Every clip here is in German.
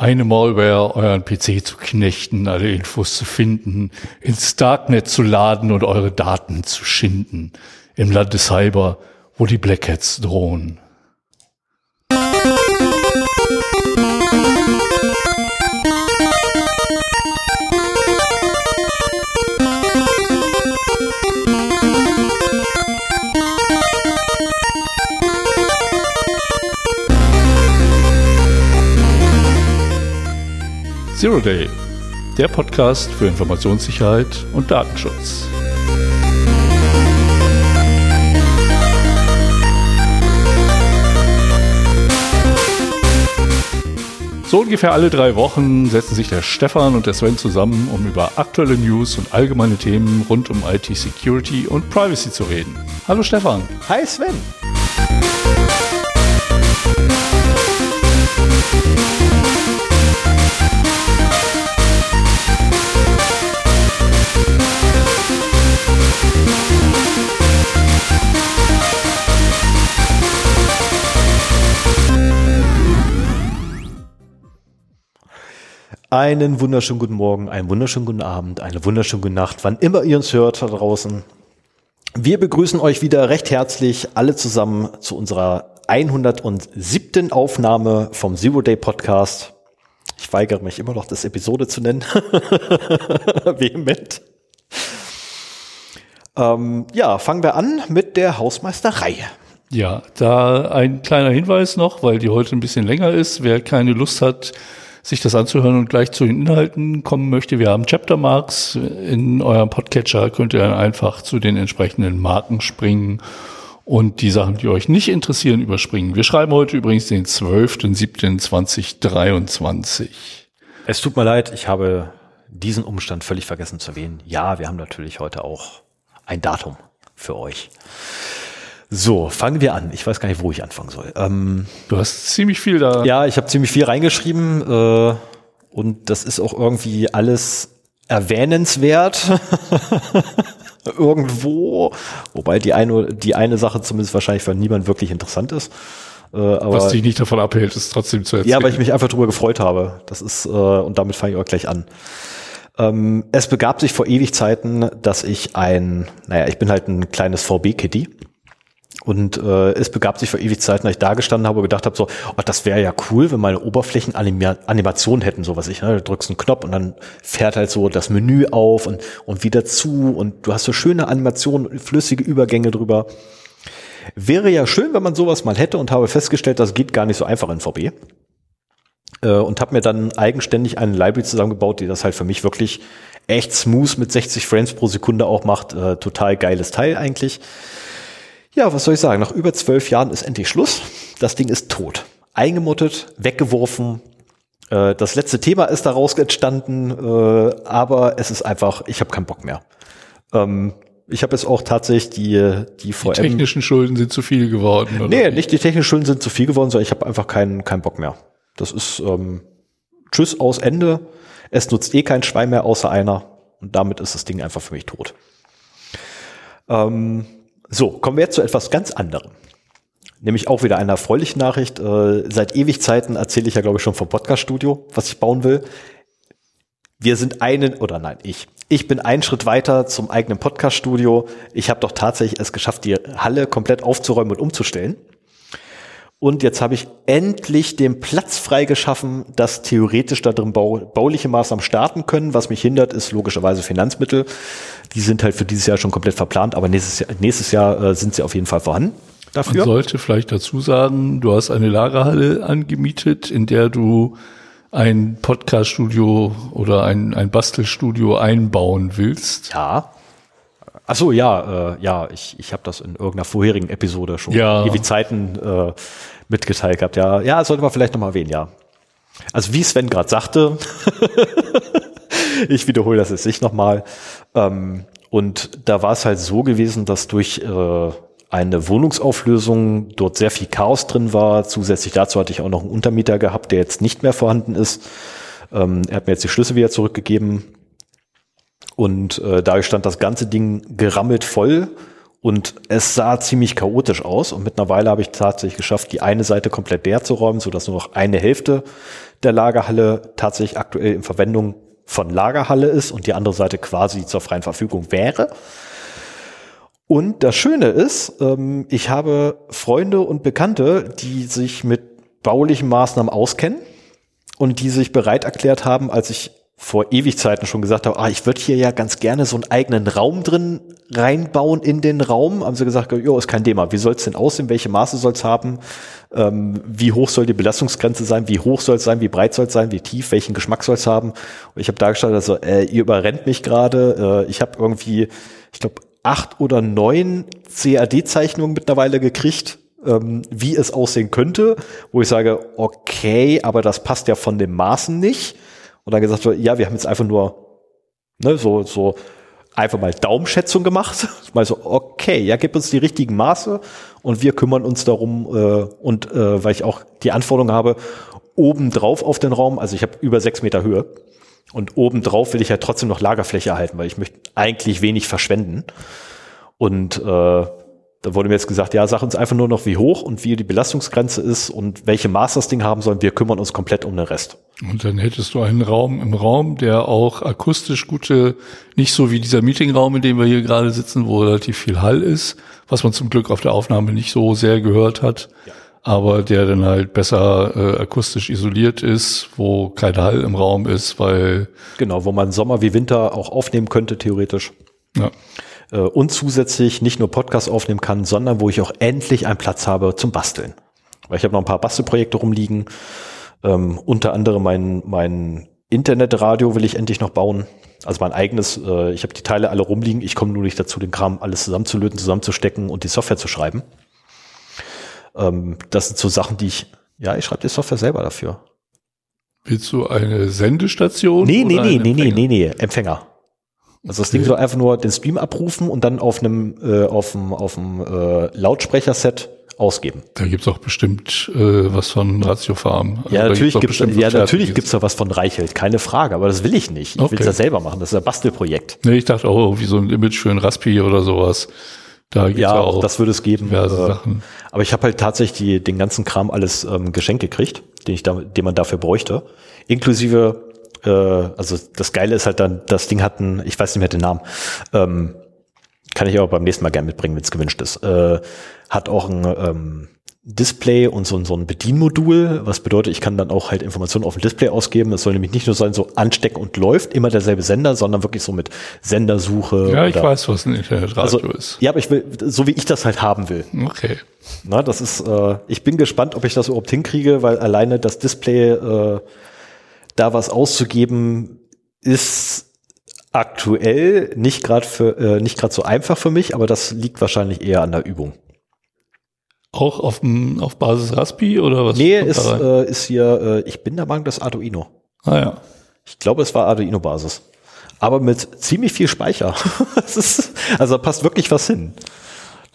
Eine Malware, euren PC zu knechten, alle Infos zu finden, ins Darknet zu laden und eure Daten zu schinden. Im Land des Cyber, wo die Black Hats drohen. Zero Day, der Podcast für Informationssicherheit und Datenschutz. So ungefähr alle drei Wochen setzen sich der Stefan und der Sven zusammen, um über aktuelle News und allgemeine Themen rund um IT-Security und Privacy zu reden. Hallo Stefan. Hi Sven. Einen wunderschönen guten Morgen, einen wunderschönen guten Abend, eine wunderschöne gute Nacht, wann immer ihr uns hört da draußen. Wir begrüßen euch wieder recht herzlich alle zusammen zu unserer 107. Aufnahme vom Zero Day Podcast. Ich weigere mich immer noch, das Episode zu nennen. Vehement. Ähm, ja, fangen wir an mit der Hausmeisterei. Ja, da ein kleiner Hinweis noch, weil die heute ein bisschen länger ist. Wer keine Lust hat, sich das anzuhören und gleich zu den Inhalten kommen möchte, wir haben Chapter Marks in eurem Podcatcher, könnt ihr dann einfach zu den entsprechenden Marken springen und die Sachen, die euch nicht interessieren, überspringen. Wir schreiben heute übrigens den 12.07.2023. Es tut mir leid, ich habe diesen Umstand völlig vergessen zu erwähnen. Ja, wir haben natürlich heute auch ein Datum für euch. So, fangen wir an. Ich weiß gar nicht, wo ich anfangen soll. Ähm, du hast ziemlich viel da. Ja, ich habe ziemlich viel reingeschrieben äh, und das ist auch irgendwie alles erwähnenswert. Irgendwo. Wobei die eine, die eine Sache zumindest wahrscheinlich für niemand wirklich interessant ist. Äh, aber, Was dich nicht davon abhält, ist trotzdem zu erzählen. Ja, weil ich mich einfach drüber gefreut habe. Das ist, äh, und damit fange ich auch gleich an. Ähm, es begab sich vor ewig Zeiten, dass ich ein, naja, ich bin halt ein kleines VB-Kitty und äh, es begab sich vor ewig Zeiten, als ich da gestanden habe und gedacht habe, so, oh, das wäre ja cool, wenn meine Oberflächen Animationen hätten, so was ich, ne? du drückst einen Knopf und dann fährt halt so das Menü auf und, und wieder zu und du hast so schöne Animationen, flüssige Übergänge drüber. Wäre ja schön, wenn man sowas mal hätte und habe festgestellt, das geht gar nicht so einfach in VB. Äh, und habe mir dann eigenständig eine Library zusammengebaut, die das halt für mich wirklich echt smooth mit 60 Frames pro Sekunde auch macht. Äh, total geiles Teil eigentlich. Ja, was soll ich sagen? Nach über zwölf Jahren ist endlich Schluss. Das Ding ist tot. Eingemottet, weggeworfen. Äh, das letzte Thema ist daraus entstanden, äh, aber es ist einfach, ich habe keinen Bock mehr. Ähm, ich habe jetzt auch tatsächlich die die VM. Die technischen Schulden sind zu viel geworden. Oder? Nee, nicht die technischen Schulden sind zu viel geworden, sondern ich habe einfach keinen keinen Bock mehr. Das ist ähm, Tschüss aus Ende. Es nutzt eh kein Schwein mehr außer einer und damit ist das Ding einfach für mich tot. Ähm, so, kommen wir jetzt zu etwas ganz anderem. Nämlich auch wieder eine erfreuliche Nachricht. Äh, seit ewig Zeiten erzähle ich ja, glaube ich, schon vom Podcast-Studio, was ich bauen will. Wir sind einen, oder nein, ich. Ich bin einen Schritt weiter zum eigenen Podcast-Studio. Ich habe doch tatsächlich es geschafft, die Halle komplett aufzuräumen und umzustellen. Und jetzt habe ich endlich den Platz freigeschaffen, dass theoretisch da drin bau bauliche Maßnahmen starten können. Was mich hindert, ist logischerweise Finanzmittel. Die sind halt für dieses Jahr schon komplett verplant, aber nächstes Jahr, nächstes Jahr äh, sind sie auf jeden Fall vorhanden. Dafür. Man sollte vielleicht dazu sagen, du hast eine Lagerhalle angemietet, in der du ein Podcaststudio oder ein, ein Bastelstudio einbauen willst. Ja. Ach so, ja, äh, ja, ich, ich habe das in irgendeiner vorherigen Episode schon ja. ewig Zeiten äh, mitgeteilt gehabt. Ja, ja, sollte man vielleicht nochmal erwähnen, ja. Also wie Sven gerade sagte, ich wiederhole das jetzt nicht nochmal. Ähm, und da war es halt so gewesen, dass durch äh, eine Wohnungsauflösung dort sehr viel Chaos drin war. Zusätzlich dazu hatte ich auch noch einen Untermieter gehabt, der jetzt nicht mehr vorhanden ist. Ähm, er hat mir jetzt die Schlüssel wieder zurückgegeben und äh, da stand das ganze Ding gerammelt voll und es sah ziemlich chaotisch aus. Und mittlerweile habe ich tatsächlich geschafft, die eine Seite komplett leer zu räumen, sodass nur noch eine Hälfte der Lagerhalle tatsächlich aktuell in Verwendung von Lagerhalle ist und die andere Seite quasi zur freien Verfügung wäre. Und das Schöne ist, ähm, ich habe Freunde und Bekannte, die sich mit baulichen Maßnahmen auskennen und die sich bereit erklärt haben, als ich vor Ewigzeiten schon gesagt habe, ah, ich würde hier ja ganz gerne so einen eigenen Raum drin reinbauen in den Raum. Haben sie gesagt, jo, ist kein Thema. Wie soll es denn aussehen? Welche Maße soll es haben? Ähm, wie hoch soll die Belastungsgrenze sein? Wie hoch soll es sein? Wie breit soll es sein? Wie tief? Welchen Geschmack soll es haben? Und ich habe dargestellt, also äh, ihr überrennt mich gerade. Äh, ich habe irgendwie, ich glaube, acht oder neun CAD-Zeichnungen mittlerweile gekriegt, ähm, wie es aussehen könnte, wo ich sage, okay, aber das passt ja von den Maßen nicht und dann gesagt wird, ja, wir haben jetzt einfach nur ne, so, so einfach mal Daumenschätzung gemacht. mal so, okay, ja, gib uns die richtigen Maße und wir kümmern uns darum äh, und äh, weil ich auch die Anforderung habe, oben drauf auf den Raum, also ich habe über sechs Meter Höhe und oben drauf will ich ja trotzdem noch Lagerfläche erhalten, weil ich möchte eigentlich wenig verschwenden. Und äh, da wurde mir jetzt gesagt, ja, sag uns einfach nur noch, wie hoch und wie die Belastungsgrenze ist und welche Maß das Ding haben soll. Wir kümmern uns komplett um den Rest. Und dann hättest du einen Raum im Raum, der auch akustisch gute, nicht so wie dieser Meetingraum, in dem wir hier gerade sitzen, wo relativ viel Hall ist, was man zum Glück auf der Aufnahme nicht so sehr gehört hat. Ja. Aber der dann halt besser äh, akustisch isoliert ist, wo kein Hall im Raum ist, weil. Genau, wo man Sommer wie Winter auch aufnehmen könnte, theoretisch. Ja äh, und zusätzlich nicht nur Podcast aufnehmen kann, sondern wo ich auch endlich einen Platz habe zum Basteln. Weil ich habe noch ein paar Bastelprojekte rumliegen. Ähm, unter anderem mein, mein Internetradio will ich endlich noch bauen. Also mein eigenes, äh, ich habe die Teile alle rumliegen, ich komme nur nicht dazu, den Kram alles zusammenzulöten, zusammenzustecken und die Software zu schreiben. Ähm, das sind so Sachen, die ich, ja, ich schreibe die Software selber dafür. Willst du eine Sendestation? Nee, nee, nee, nee, nee, nee, nee, Empfänger. Also das Ding soll einfach nur den Stream abrufen und dann auf einem äh, auf dem auf dem äh, Lautsprecherset ausgeben. Da gibt's auch bestimmt äh, was von Ratio Farm. Also ja, natürlich gibt's, gibt's ja, natürlich gibt's da was von Reichelt, keine Frage, aber das will ich nicht. Ich okay. will's ja selber machen, das ist ein Bastelprojekt. Nee, ich dachte auch irgendwie so ein Image für ein Raspi oder sowas. Da gibt's ja, auch das würde es geben. Äh, Sachen. Aber ich habe halt tatsächlich die, den ganzen Kram alles ähm, geschenkt gekriegt, den ich da, den man dafür bräuchte. Inklusive äh, also das Geile ist halt dann, das Ding hat einen, ich weiß nicht mehr den Namen, ähm, kann ich aber beim nächsten Mal gerne mitbringen, wenn es gewünscht ist. Äh, hat auch ein ähm, Display und so, so ein Bedienmodul, was bedeutet, ich kann dann auch halt Informationen auf dem Display ausgeben. Es soll nämlich nicht nur sein, so anstecken und läuft, immer derselbe Sender, sondern wirklich so mit Sendersuche. Ja, ich oder, weiß, was ein Internetradio also, ist. Ja, aber ich will, so wie ich das halt haben will. Okay. Na, das ist, äh, ich bin gespannt, ob ich das überhaupt hinkriege, weil alleine das Display äh, da was auszugeben, ist aktuell nicht gerade für äh, nicht gerade so einfach für mich, aber das liegt wahrscheinlich eher an der Übung. Auch auf, auf Basis Raspi oder was? Nee, ist, äh, ist hier, äh, ich bin der Meinung, das Arduino. Ah ja. Ich glaube, es war Arduino-Basis. Aber mit ziemlich viel Speicher. ist, also da passt wirklich was hin.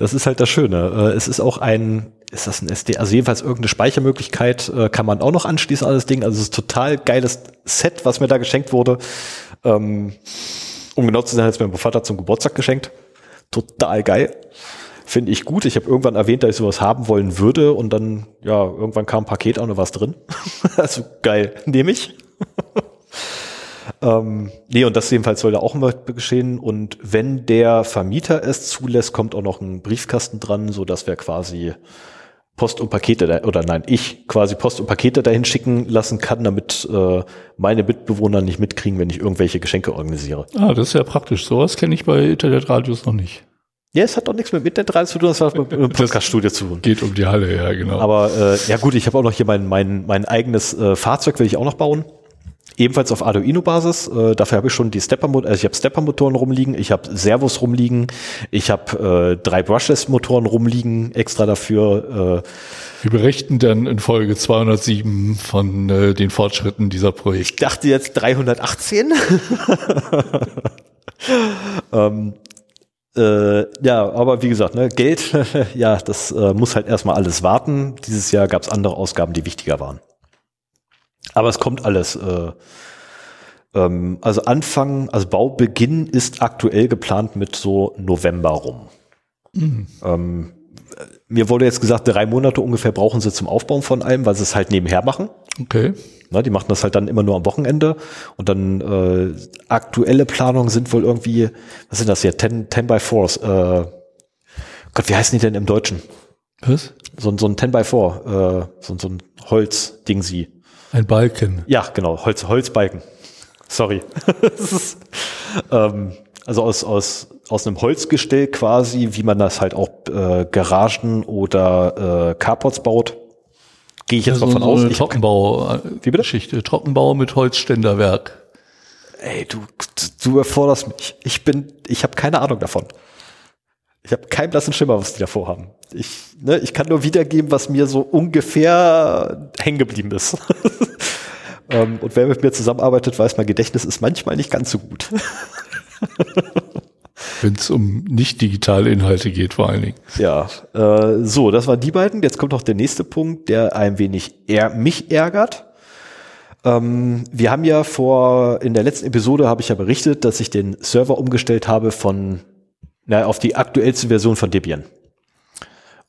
Das ist halt das Schöne. Äh, es ist auch ein, ist das ein SD? Also jedenfalls irgendeine Speichermöglichkeit äh, kann man auch noch anschließen an das Ding. Also es ist total geiles Set, was mir da geschenkt wurde. Ähm, um genau zu sein, hat es mir mein Vater zum Geburtstag geschenkt. Total geil. Finde ich gut. Ich habe irgendwann erwähnt, dass ich sowas haben wollen würde und dann, ja, irgendwann kam ein Paket auch noch was drin. also geil, nehme ich. Ähm, nee, und das jedenfalls soll da auch immer geschehen. Und wenn der Vermieter es zulässt, kommt auch noch ein Briefkasten dran, so dass wir quasi Post und Pakete, da, oder nein, ich quasi Post und Pakete dahin schicken lassen kann, damit äh, meine Mitbewohner nicht mitkriegen, wenn ich irgendwelche Geschenke organisiere. Ah, das ist ja praktisch. Sowas kenne ich bei Internetradios noch nicht. Ja, es hat doch nichts mit Internetradio zu tun, das hat mit einem Podcaststudio zu tun. Geht um die Halle, ja, genau. Aber äh, ja gut, ich habe auch noch hier mein, mein, mein eigenes äh, Fahrzeug, will ich auch noch bauen. Ebenfalls auf Arduino-Basis. Äh, dafür habe ich schon die Stepper-Motoren, also ich habe Stepper-Motoren rumliegen, ich habe Servos rumliegen, ich habe äh, drei Brushless-Motoren rumliegen, extra dafür. Äh, Wir berichten dann in Folge 207 von äh, den Fortschritten dieser Projekte. Ich dachte jetzt 318. ähm, äh, ja, aber wie gesagt, ne, Geld, ja, das äh, muss halt erstmal alles warten. Dieses Jahr gab es andere Ausgaben, die wichtiger waren. Aber es kommt alles. Äh, ähm, also Anfang, also Baubeginn ist aktuell geplant mit so November rum. Mhm. Ähm, mir wurde jetzt gesagt, drei Monate ungefähr brauchen sie zum Aufbauen von allem, weil sie es halt nebenher machen. Okay. Na, die machen das halt dann immer nur am Wochenende und dann äh, aktuelle Planungen sind wohl irgendwie, was sind das hier, 10, 10 by 4 äh, Gott, wie heißen die denn im Deutschen? Was? So, so ein 10 by 4 äh, so, so ein Holzding sie. Ein Balken. Ja, genau, Holz, Holzbalken. Sorry. ist, ähm, also aus, aus, aus einem Holzgestell quasi, wie man das halt auch äh, Garagen oder äh, Carports baut. Gehe ich jetzt ja, mal von so aus. Eine Trockenbau, wie bitte? Geschichte. Trockenbau mit Holzständerwerk. Ey, du, du erforderst mich. Ich bin, ich habe keine Ahnung davon. Ich habe keinen blassen Schimmer, was die da vorhaben. Ich, ne, ich kann nur wiedergeben, was mir so ungefähr hängen geblieben ist. ähm, und wer mit mir zusammenarbeitet, weiß, mein Gedächtnis ist manchmal nicht ganz so gut. Wenn es um nicht digitale Inhalte geht, vor allen Dingen. Ja, äh, so, das waren die beiden. Jetzt kommt noch der nächste Punkt, der ein wenig eher mich ärgert. Ähm, wir haben ja vor, in der letzten Episode habe ich ja berichtet, dass ich den Server umgestellt habe von, na, auf die aktuellste Version von Debian.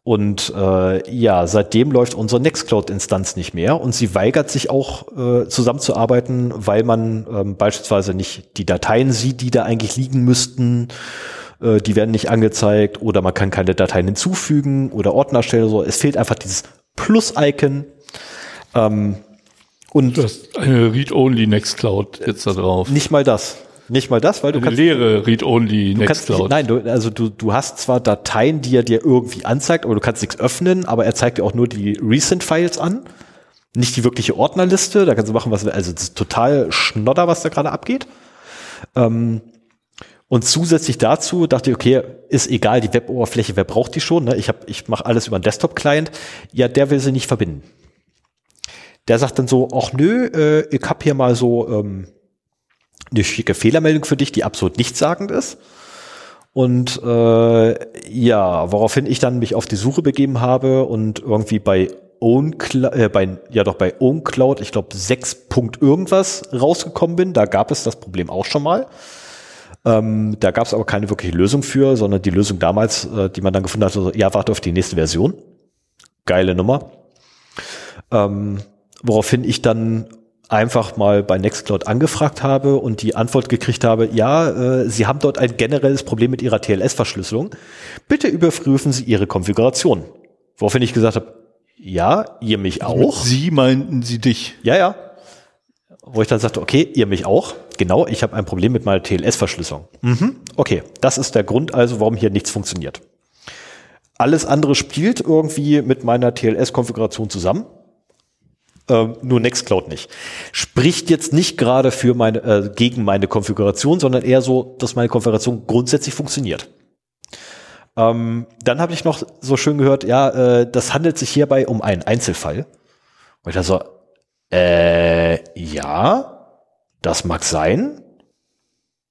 Und äh, ja, seitdem läuft unsere Nextcloud-Instanz nicht mehr und sie weigert sich auch äh, zusammenzuarbeiten, weil man ähm, beispielsweise nicht die Dateien sieht, die da eigentlich liegen müssten. Äh, die werden nicht angezeigt oder man kann keine Dateien hinzufügen oder Ordner stellen. So. Es fehlt einfach dieses Plus-Icon. Ähm, und du hast eine Read-Only Nextcloud jetzt da drauf. Nicht mal das. Nicht mal das, weil du Eine kannst. leere Read-Only Nextcloud. Nein, du, also du, du hast zwar Dateien, die er dir irgendwie anzeigt, aber du kannst nichts öffnen, aber er zeigt dir auch nur die Recent-Files an. Nicht die wirkliche Ordnerliste, da kannst du machen, was, also total Schnodder, was da gerade abgeht. Ähm, und zusätzlich dazu dachte ich, okay, ist egal, die Web-Oberfläche, wer braucht die schon? Ne? Ich, hab, ich mache alles über einen Desktop-Client. Ja, der will sie nicht verbinden. Der sagt dann so, ach nö, äh, ich hab hier mal so ähm, eine schicke Fehlermeldung für dich, die absolut nichtssagend ist. Und äh, ja, woraufhin ich dann mich auf die Suche begeben habe und irgendwie bei OwnCloud, äh, bei, ja doch bei OwnCloud, ich glaube 6 Punkt irgendwas rausgekommen bin. Da gab es das Problem auch schon mal. Ähm, da gab es aber keine wirkliche Lösung für, sondern die Lösung damals, äh, die man dann gefunden hat, so, ja, warte auf die nächste Version. Geile Nummer. Ähm, woraufhin ich dann einfach mal bei Nextcloud angefragt habe und die Antwort gekriegt habe, ja, äh, Sie haben dort ein generelles Problem mit Ihrer TLS-Verschlüsselung. Bitte überprüfen Sie Ihre Konfiguration. Woraufhin ich gesagt habe, ja, ihr mich auch. Sie meinten Sie dich. Ja, ja. Wo ich dann sagte, okay, ihr mich auch. Genau, ich habe ein Problem mit meiner TLS-Verschlüsselung. Mhm, okay, das ist der Grund also, warum hier nichts funktioniert. Alles andere spielt irgendwie mit meiner TLS-Konfiguration zusammen ähm, nur Nextcloud nicht. Spricht jetzt nicht gerade für meine, äh, gegen meine Konfiguration, sondern eher so, dass meine Konfiguration grundsätzlich funktioniert. Ähm, dann habe ich noch so schön gehört, ja, äh, das handelt sich hierbei um einen Einzelfall. Und ich dachte so, äh, ja, das mag sein.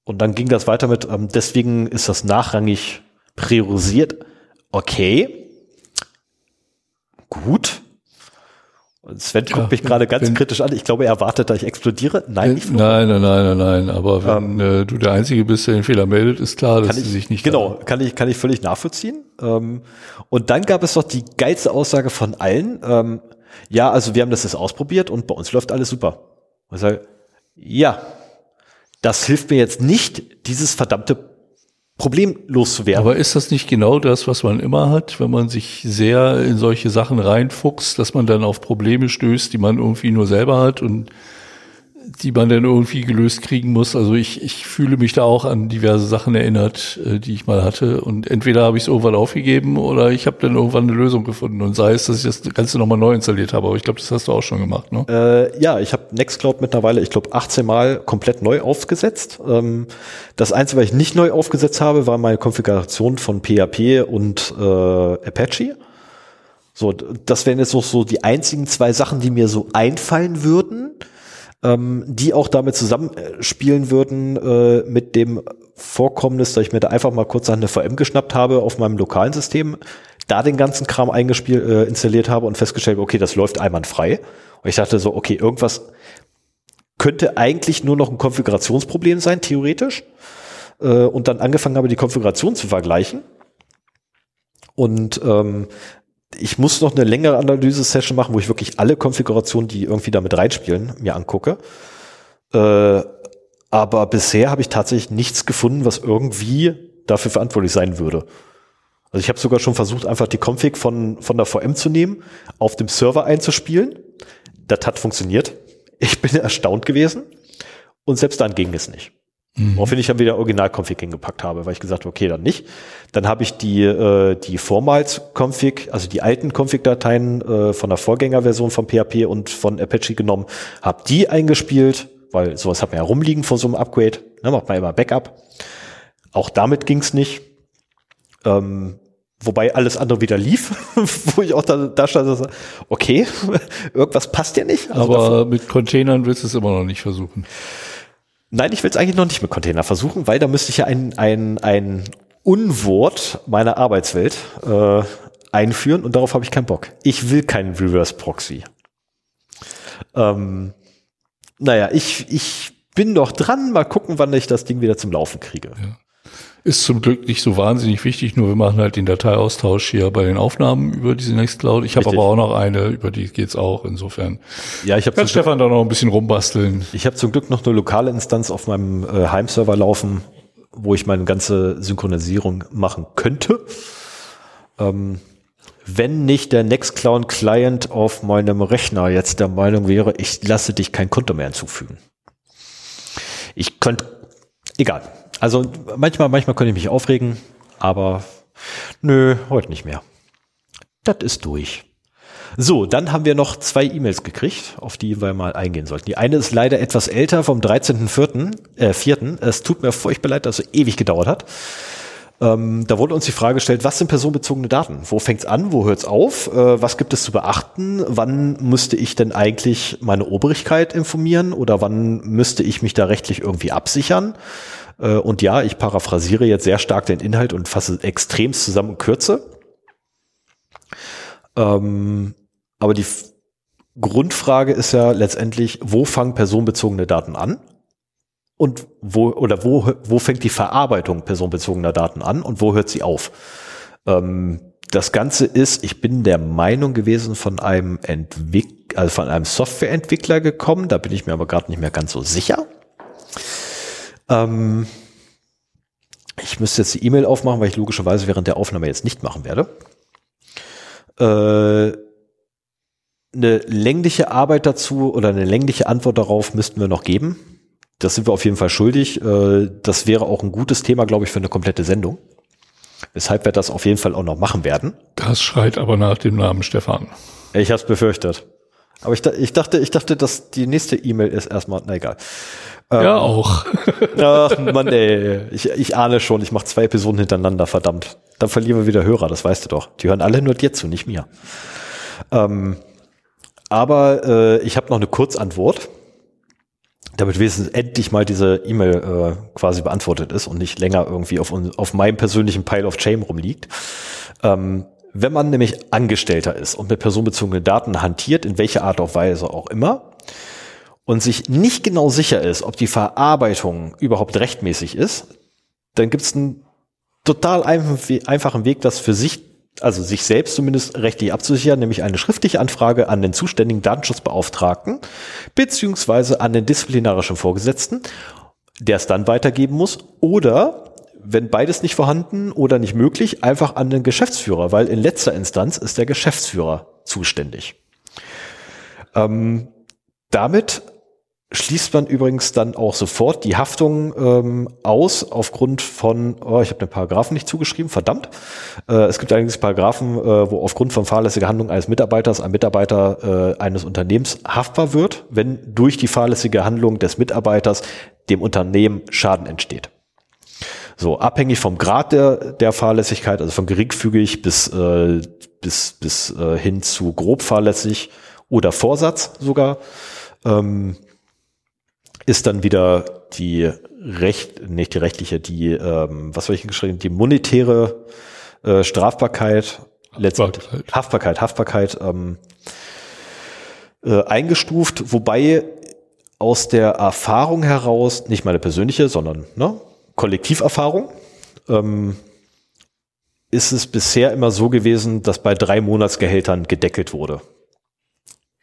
Und dann ging das weiter mit, ähm, deswegen ist das nachrangig priorisiert. Okay. Gut. Sven guckt ja, mich gerade ganz wenn, kritisch an. Ich glaube, er erwartet, dass ich explodiere. Nein, ich nein, nein, nein, nein, nein. Aber wenn ähm, äh, du der Einzige bist, der den Fehler meldet, ist klar, dass sie sich nicht. Genau, kann ich, kann ich völlig nachvollziehen. Ähm, und dann gab es noch die geilste Aussage von allen. Ähm, ja, also wir haben das jetzt ausprobiert und bei uns läuft alles super. Und ich sage, ja, das hilft mir jetzt nicht, dieses verdammte problemlos zu werden. Aber ist das nicht genau das, was man immer hat, wenn man sich sehr in solche Sachen reinfuchst, dass man dann auf Probleme stößt, die man irgendwie nur selber hat und die man dann irgendwie gelöst kriegen muss. Also ich, ich fühle mich da auch an diverse Sachen erinnert, äh, die ich mal hatte. Und entweder habe ich es irgendwann aufgegeben oder ich habe dann irgendwann eine Lösung gefunden. Und sei es, dass ich das Ganze nochmal neu installiert habe. Aber ich glaube, das hast du auch schon gemacht, ne? Äh, ja, ich habe Nextcloud mittlerweile, ich glaube, 18 Mal komplett neu aufgesetzt. Ähm, das Einzige, was ich nicht neu aufgesetzt habe, war meine Konfiguration von PHP und äh, Apache. So, das wären jetzt so, so die einzigen zwei Sachen, die mir so einfallen würden ähm, die auch damit zusammenspielen würden äh, mit dem Vorkommnis, dass ich mir da einfach mal kurz eine VM geschnappt habe auf meinem lokalen System, da den ganzen Kram eingespielt, äh, installiert habe und festgestellt, okay, das läuft einwandfrei. Und ich dachte so, okay, irgendwas könnte eigentlich nur noch ein Konfigurationsproblem sein, theoretisch. Äh, und dann angefangen habe, die Konfiguration zu vergleichen. Und ähm, ich muss noch eine längere Analyse-Session machen, wo ich wirklich alle Konfigurationen, die irgendwie damit reinspielen, mir angucke. Äh, aber bisher habe ich tatsächlich nichts gefunden, was irgendwie dafür verantwortlich sein würde. Also ich habe sogar schon versucht, einfach die Config von, von der VM zu nehmen, auf dem Server einzuspielen. Das hat funktioniert. Ich bin erstaunt gewesen. Und selbst dann ging es nicht. Mhm. Woraufhin ich dann wieder Original-Config hingepackt habe, weil ich gesagt habe, okay, dann nicht. Dann habe ich die, äh, die Vormals-Config, also die alten Config-Dateien äh, von der Vorgängerversion von PHP und von Apache genommen, habe die eingespielt, weil sowas hat man ja rumliegen vor so einem Upgrade. Ne, macht man immer Backup. Auch damit ging's nicht. Ähm, wobei alles andere wieder lief, wo ich auch da, da stand, okay, irgendwas passt ja nicht. Also Aber davon, mit Containern willst du es immer noch nicht versuchen. Nein, ich will es eigentlich noch nicht mit Container versuchen, weil da müsste ich ja ein, ein, ein Unwort meiner Arbeitswelt äh, einführen und darauf habe ich keinen Bock. Ich will keinen Reverse Proxy. Ähm, naja, ich, ich bin noch dran. Mal gucken, wann ich das Ding wieder zum Laufen kriege. Ja. Ist zum Glück nicht so wahnsinnig wichtig, nur wir machen halt den Dateiaustausch hier bei den Aufnahmen über diese Nextcloud. Ich habe aber auch noch eine, über die geht's auch. Insofern ja, ich kann Stefan da noch ein bisschen rumbasteln. Ich habe zum Glück noch eine lokale Instanz auf meinem äh, Heimserver laufen, wo ich meine ganze Synchronisierung machen könnte. Ähm, wenn nicht der Nextcloud Client auf meinem Rechner jetzt der Meinung wäre, ich lasse dich kein Konto mehr hinzufügen. Ich könnte, egal. Also manchmal, manchmal könnte ich mich aufregen, aber nö, heute nicht mehr. Das ist durch. So, dann haben wir noch zwei E-Mails gekriegt, auf die wir mal eingehen sollten. Die eine ist leider etwas älter, vom 13.04. Äh, 4. Es tut mir furchtbar leid, dass es ewig gedauert hat. Ähm, da wurde uns die Frage gestellt, was sind personenbezogene Daten? Wo fängt's an? Wo hört's auf? Äh, was gibt es zu beachten? Wann müsste ich denn eigentlich meine Obrigkeit informieren oder wann müsste ich mich da rechtlich irgendwie absichern? Äh, und ja, ich paraphrasiere jetzt sehr stark den Inhalt und fasse extrem zusammen und kürze. Ähm, aber die Grundfrage ist ja letztendlich, wo fangen personenbezogene Daten an? Und wo, oder wo, wo fängt die Verarbeitung personenbezogener Daten an und wo hört sie auf? Ähm, das Ganze ist, ich bin der Meinung gewesen, von einem Entwick also von einem Softwareentwickler gekommen, da bin ich mir aber gerade nicht mehr ganz so sicher. Ähm, ich müsste jetzt die E-Mail aufmachen, weil ich logischerweise während der Aufnahme jetzt nicht machen werde. Äh, eine längliche Arbeit dazu oder eine längliche Antwort darauf müssten wir noch geben. Das sind wir auf jeden Fall schuldig. Äh, das wäre auch ein gutes Thema, glaube ich, für eine komplette Sendung. Weshalb wir das auf jeden Fall auch noch machen werden. Das schreit aber nach dem Namen Stefan. Ich habe es befürchtet. Aber ich, ich, dachte, ich dachte, dass die nächste E-Mail ist erstmal, na egal. Ja, ähm, auch. Ach Mann, ey. Ich, ich ahne schon, ich mache zwei Episoden hintereinander, verdammt. Dann verlieren wir wieder Hörer, das weißt du doch. Die hören alle nur dir zu, nicht mir. Ähm, aber äh, ich habe noch eine Kurzantwort, damit wenigstens endlich mal diese E-Mail äh, quasi beantwortet ist und nicht länger irgendwie auf, auf meinem persönlichen Pile of Shame rumliegt. Ähm, wenn man nämlich Angestellter ist und mit personenbezogenen Daten hantiert, in welcher Art und Weise auch immer, und sich nicht genau sicher ist, ob die Verarbeitung überhaupt rechtmäßig ist, dann gibt es einen total einfachen Weg, das für sich, also sich selbst zumindest rechtlich abzusichern, nämlich eine schriftliche Anfrage an den zuständigen Datenschutzbeauftragten beziehungsweise an den disziplinarischen Vorgesetzten, der es dann weitergeben muss, oder wenn beides nicht vorhanden oder nicht möglich, einfach an den Geschäftsführer, weil in letzter Instanz ist der Geschäftsführer zuständig. Ähm, damit schließt man übrigens dann auch sofort die Haftung ähm, aus aufgrund von, oh, ich habe den Paragraphen nicht zugeschrieben, verdammt. Äh, es gibt allerdings Paragraphen, äh, wo aufgrund von fahrlässiger Handlung eines Mitarbeiters ein Mitarbeiter äh, eines Unternehmens haftbar wird, wenn durch die fahrlässige Handlung des Mitarbeiters dem Unternehmen Schaden entsteht. So, abhängig vom Grad der, der Fahrlässigkeit, also von geringfügig bis, äh, bis, bis äh, hin zu grob fahrlässig oder Vorsatz sogar, ähm, ist dann wieder die Recht, nicht die rechtliche, die, ähm, was soll ich geschrieben, die monetäre äh, Strafbarkeit, letztendlich Haftbarkeit, Haftbarkeit, Haftbarkeit ähm, äh, eingestuft, wobei aus der Erfahrung heraus, nicht meine persönliche, sondern ne, Kollektiverfahrung, ähm, ist es bisher immer so gewesen, dass bei drei Monatsgehältern gedeckelt wurde.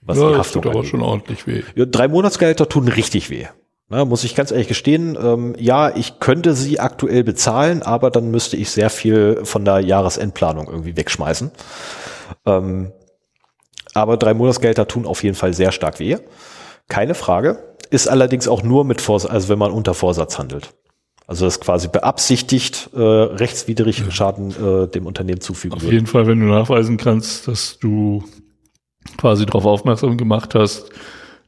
Was ja, die Haftung das tut aber schon ordentlich weh. Ja, drei Monatsgehälter tun richtig weh. Na, muss ich ganz ehrlich gestehen, ähm, ja, ich könnte sie aktuell bezahlen, aber dann müsste ich sehr viel von der Jahresendplanung irgendwie wegschmeißen. Ähm, aber drei Monatsgelder tun auf jeden Fall sehr stark weh. Keine Frage. Ist allerdings auch nur mit Vorsatz, also wenn man unter Vorsatz handelt. Also das quasi beabsichtigt äh, rechtswidrig Schaden äh, dem Unternehmen zufügen Auf wird. jeden Fall, wenn du nachweisen kannst, dass du quasi darauf aufmerksam gemacht hast,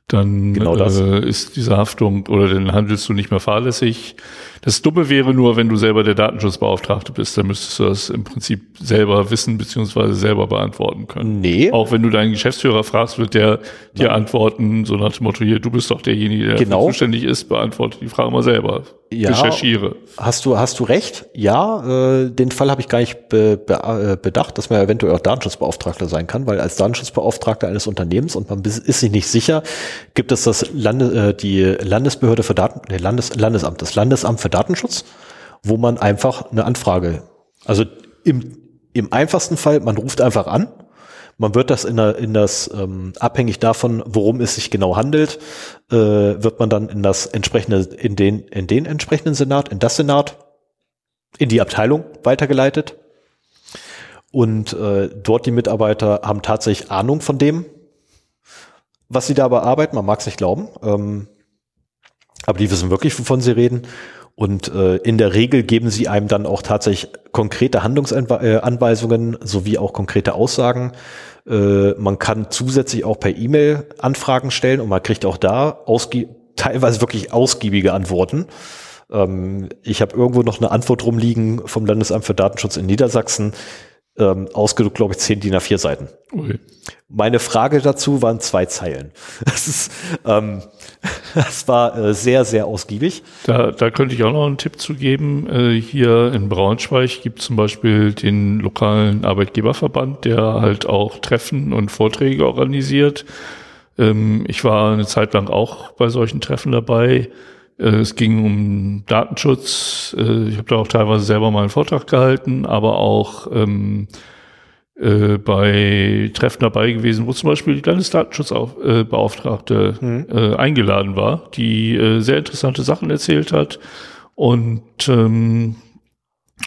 dann genau äh, ist diese Haftung oder dann handelst du nicht mehr fahrlässig. Das Dumme wäre nur, wenn du selber der Datenschutzbeauftragte bist, dann müsstest du das im Prinzip selber wissen beziehungsweise selber beantworten können. Nee. Auch wenn du deinen Geschäftsführer fragst, wird der dir Nein. antworten, so nach dem Motto, hier, du bist doch derjenige, der genau. zuständig ist, beantworte die Frage mal selber. Ja, Recherchiere. Hast du, hast du recht? Ja, äh, den Fall habe ich gar nicht be, be, äh, bedacht, dass man eventuell auch Datenschutzbeauftragter sein kann, weil als Datenschutzbeauftragter eines Unternehmens und man ist sich nicht sicher, gibt es das Lande, äh, die Landesbehörde für Daten, nee, Landes, Landesamt, das Landesamt für Datenschutz, wo man einfach eine Anfrage, also im, im einfachsten Fall, man ruft einfach an, man wird das in, der, in das, ähm, abhängig davon, worum es sich genau handelt, äh, wird man dann in das entsprechende, in den, in den entsprechenden Senat, in das Senat, in die Abteilung weitergeleitet. Und äh, dort die Mitarbeiter haben tatsächlich Ahnung von dem, was sie da bearbeiten. Man mag es nicht glauben. Ähm, aber die wissen wirklich, wovon sie reden. Und äh, in der Regel geben sie einem dann auch tatsächlich konkrete Handlungsanweisungen sowie auch konkrete Aussagen. Äh, man kann zusätzlich auch per E-Mail Anfragen stellen und man kriegt auch da teilweise wirklich ausgiebige Antworten. Ähm, ich habe irgendwo noch eine Antwort rumliegen vom Landesamt für Datenschutz in Niedersachsen ähm, ausgedruckt, glaube ich, zehn DIN A4 Seiten. Okay. Meine Frage dazu waren zwei Zeilen. Das, ist, ähm, das war äh, sehr, sehr ausgiebig. Da, da könnte ich auch noch einen Tipp zu geben. Äh, hier in Braunschweig gibt zum Beispiel den lokalen Arbeitgeberverband, der halt auch Treffen und Vorträge organisiert. Ähm, ich war eine Zeit lang auch bei solchen Treffen dabei. Äh, es ging um Datenschutz. Äh, ich habe da auch teilweise selber mal einen Vortrag gehalten, aber auch ähm, äh, bei Treffen dabei gewesen, wo zum Beispiel die Landesdatenschutzbeauftragte mhm. äh, eingeladen war, die äh, sehr interessante Sachen erzählt hat und ähm,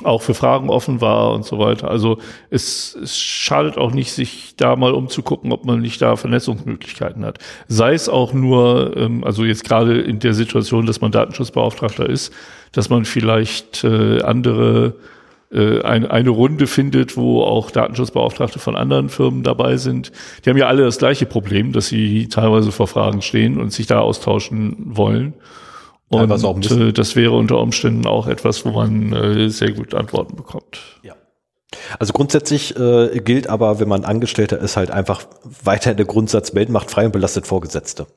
auch für Fragen offen war und so weiter. Also es, es schadet auch nicht, sich da mal umzugucken, ob man nicht da Vernetzungsmöglichkeiten hat. Sei es auch nur, ähm, also jetzt gerade in der Situation, dass man Datenschutzbeauftragter ist, dass man vielleicht äh, andere äh, ein, eine Runde findet, wo auch Datenschutzbeauftragte von anderen Firmen dabei sind. Die haben ja alle das gleiche Problem, dass sie teilweise vor Fragen stehen und sich da austauschen wollen. Und äh, das wäre unter Umständen auch etwas, wo man äh, sehr gut Antworten bekommt. Ja. Also grundsätzlich äh, gilt aber, wenn man Angestellter ist, halt einfach weiter der Grundsatz, Melden macht frei und belastet Vorgesetzte.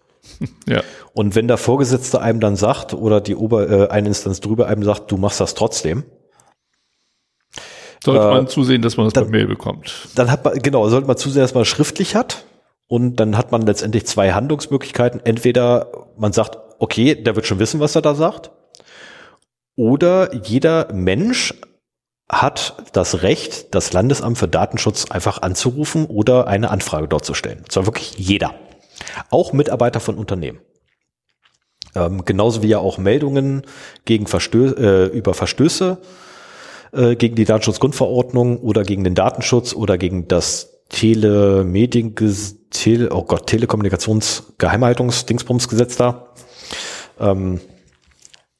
Ja. Und wenn der Vorgesetzte einem dann sagt oder die Ober, äh, eine Instanz drüber einem sagt, du machst das trotzdem, sollte äh, man zusehen, dass man das dann, per Mail bekommt. Dann hat man, genau, sollte man zusehen, dass man schriftlich hat. Und dann hat man letztendlich zwei Handlungsmöglichkeiten. Entweder man sagt, okay, der wird schon wissen, was er da sagt. Oder jeder Mensch hat das Recht, das Landesamt für Datenschutz einfach anzurufen oder eine Anfrage dort zu stellen. Zwar wirklich jeder. Auch Mitarbeiter von Unternehmen. Ähm, genauso wie ja auch Meldungen gegen Verstö äh, über Verstöße äh, gegen die Datenschutzgrundverordnung oder gegen den Datenschutz oder gegen das Telemedien, Tele, oh Gott, Telekommunikationsgeheimhaltungsdingsbumsgesetz da ähm,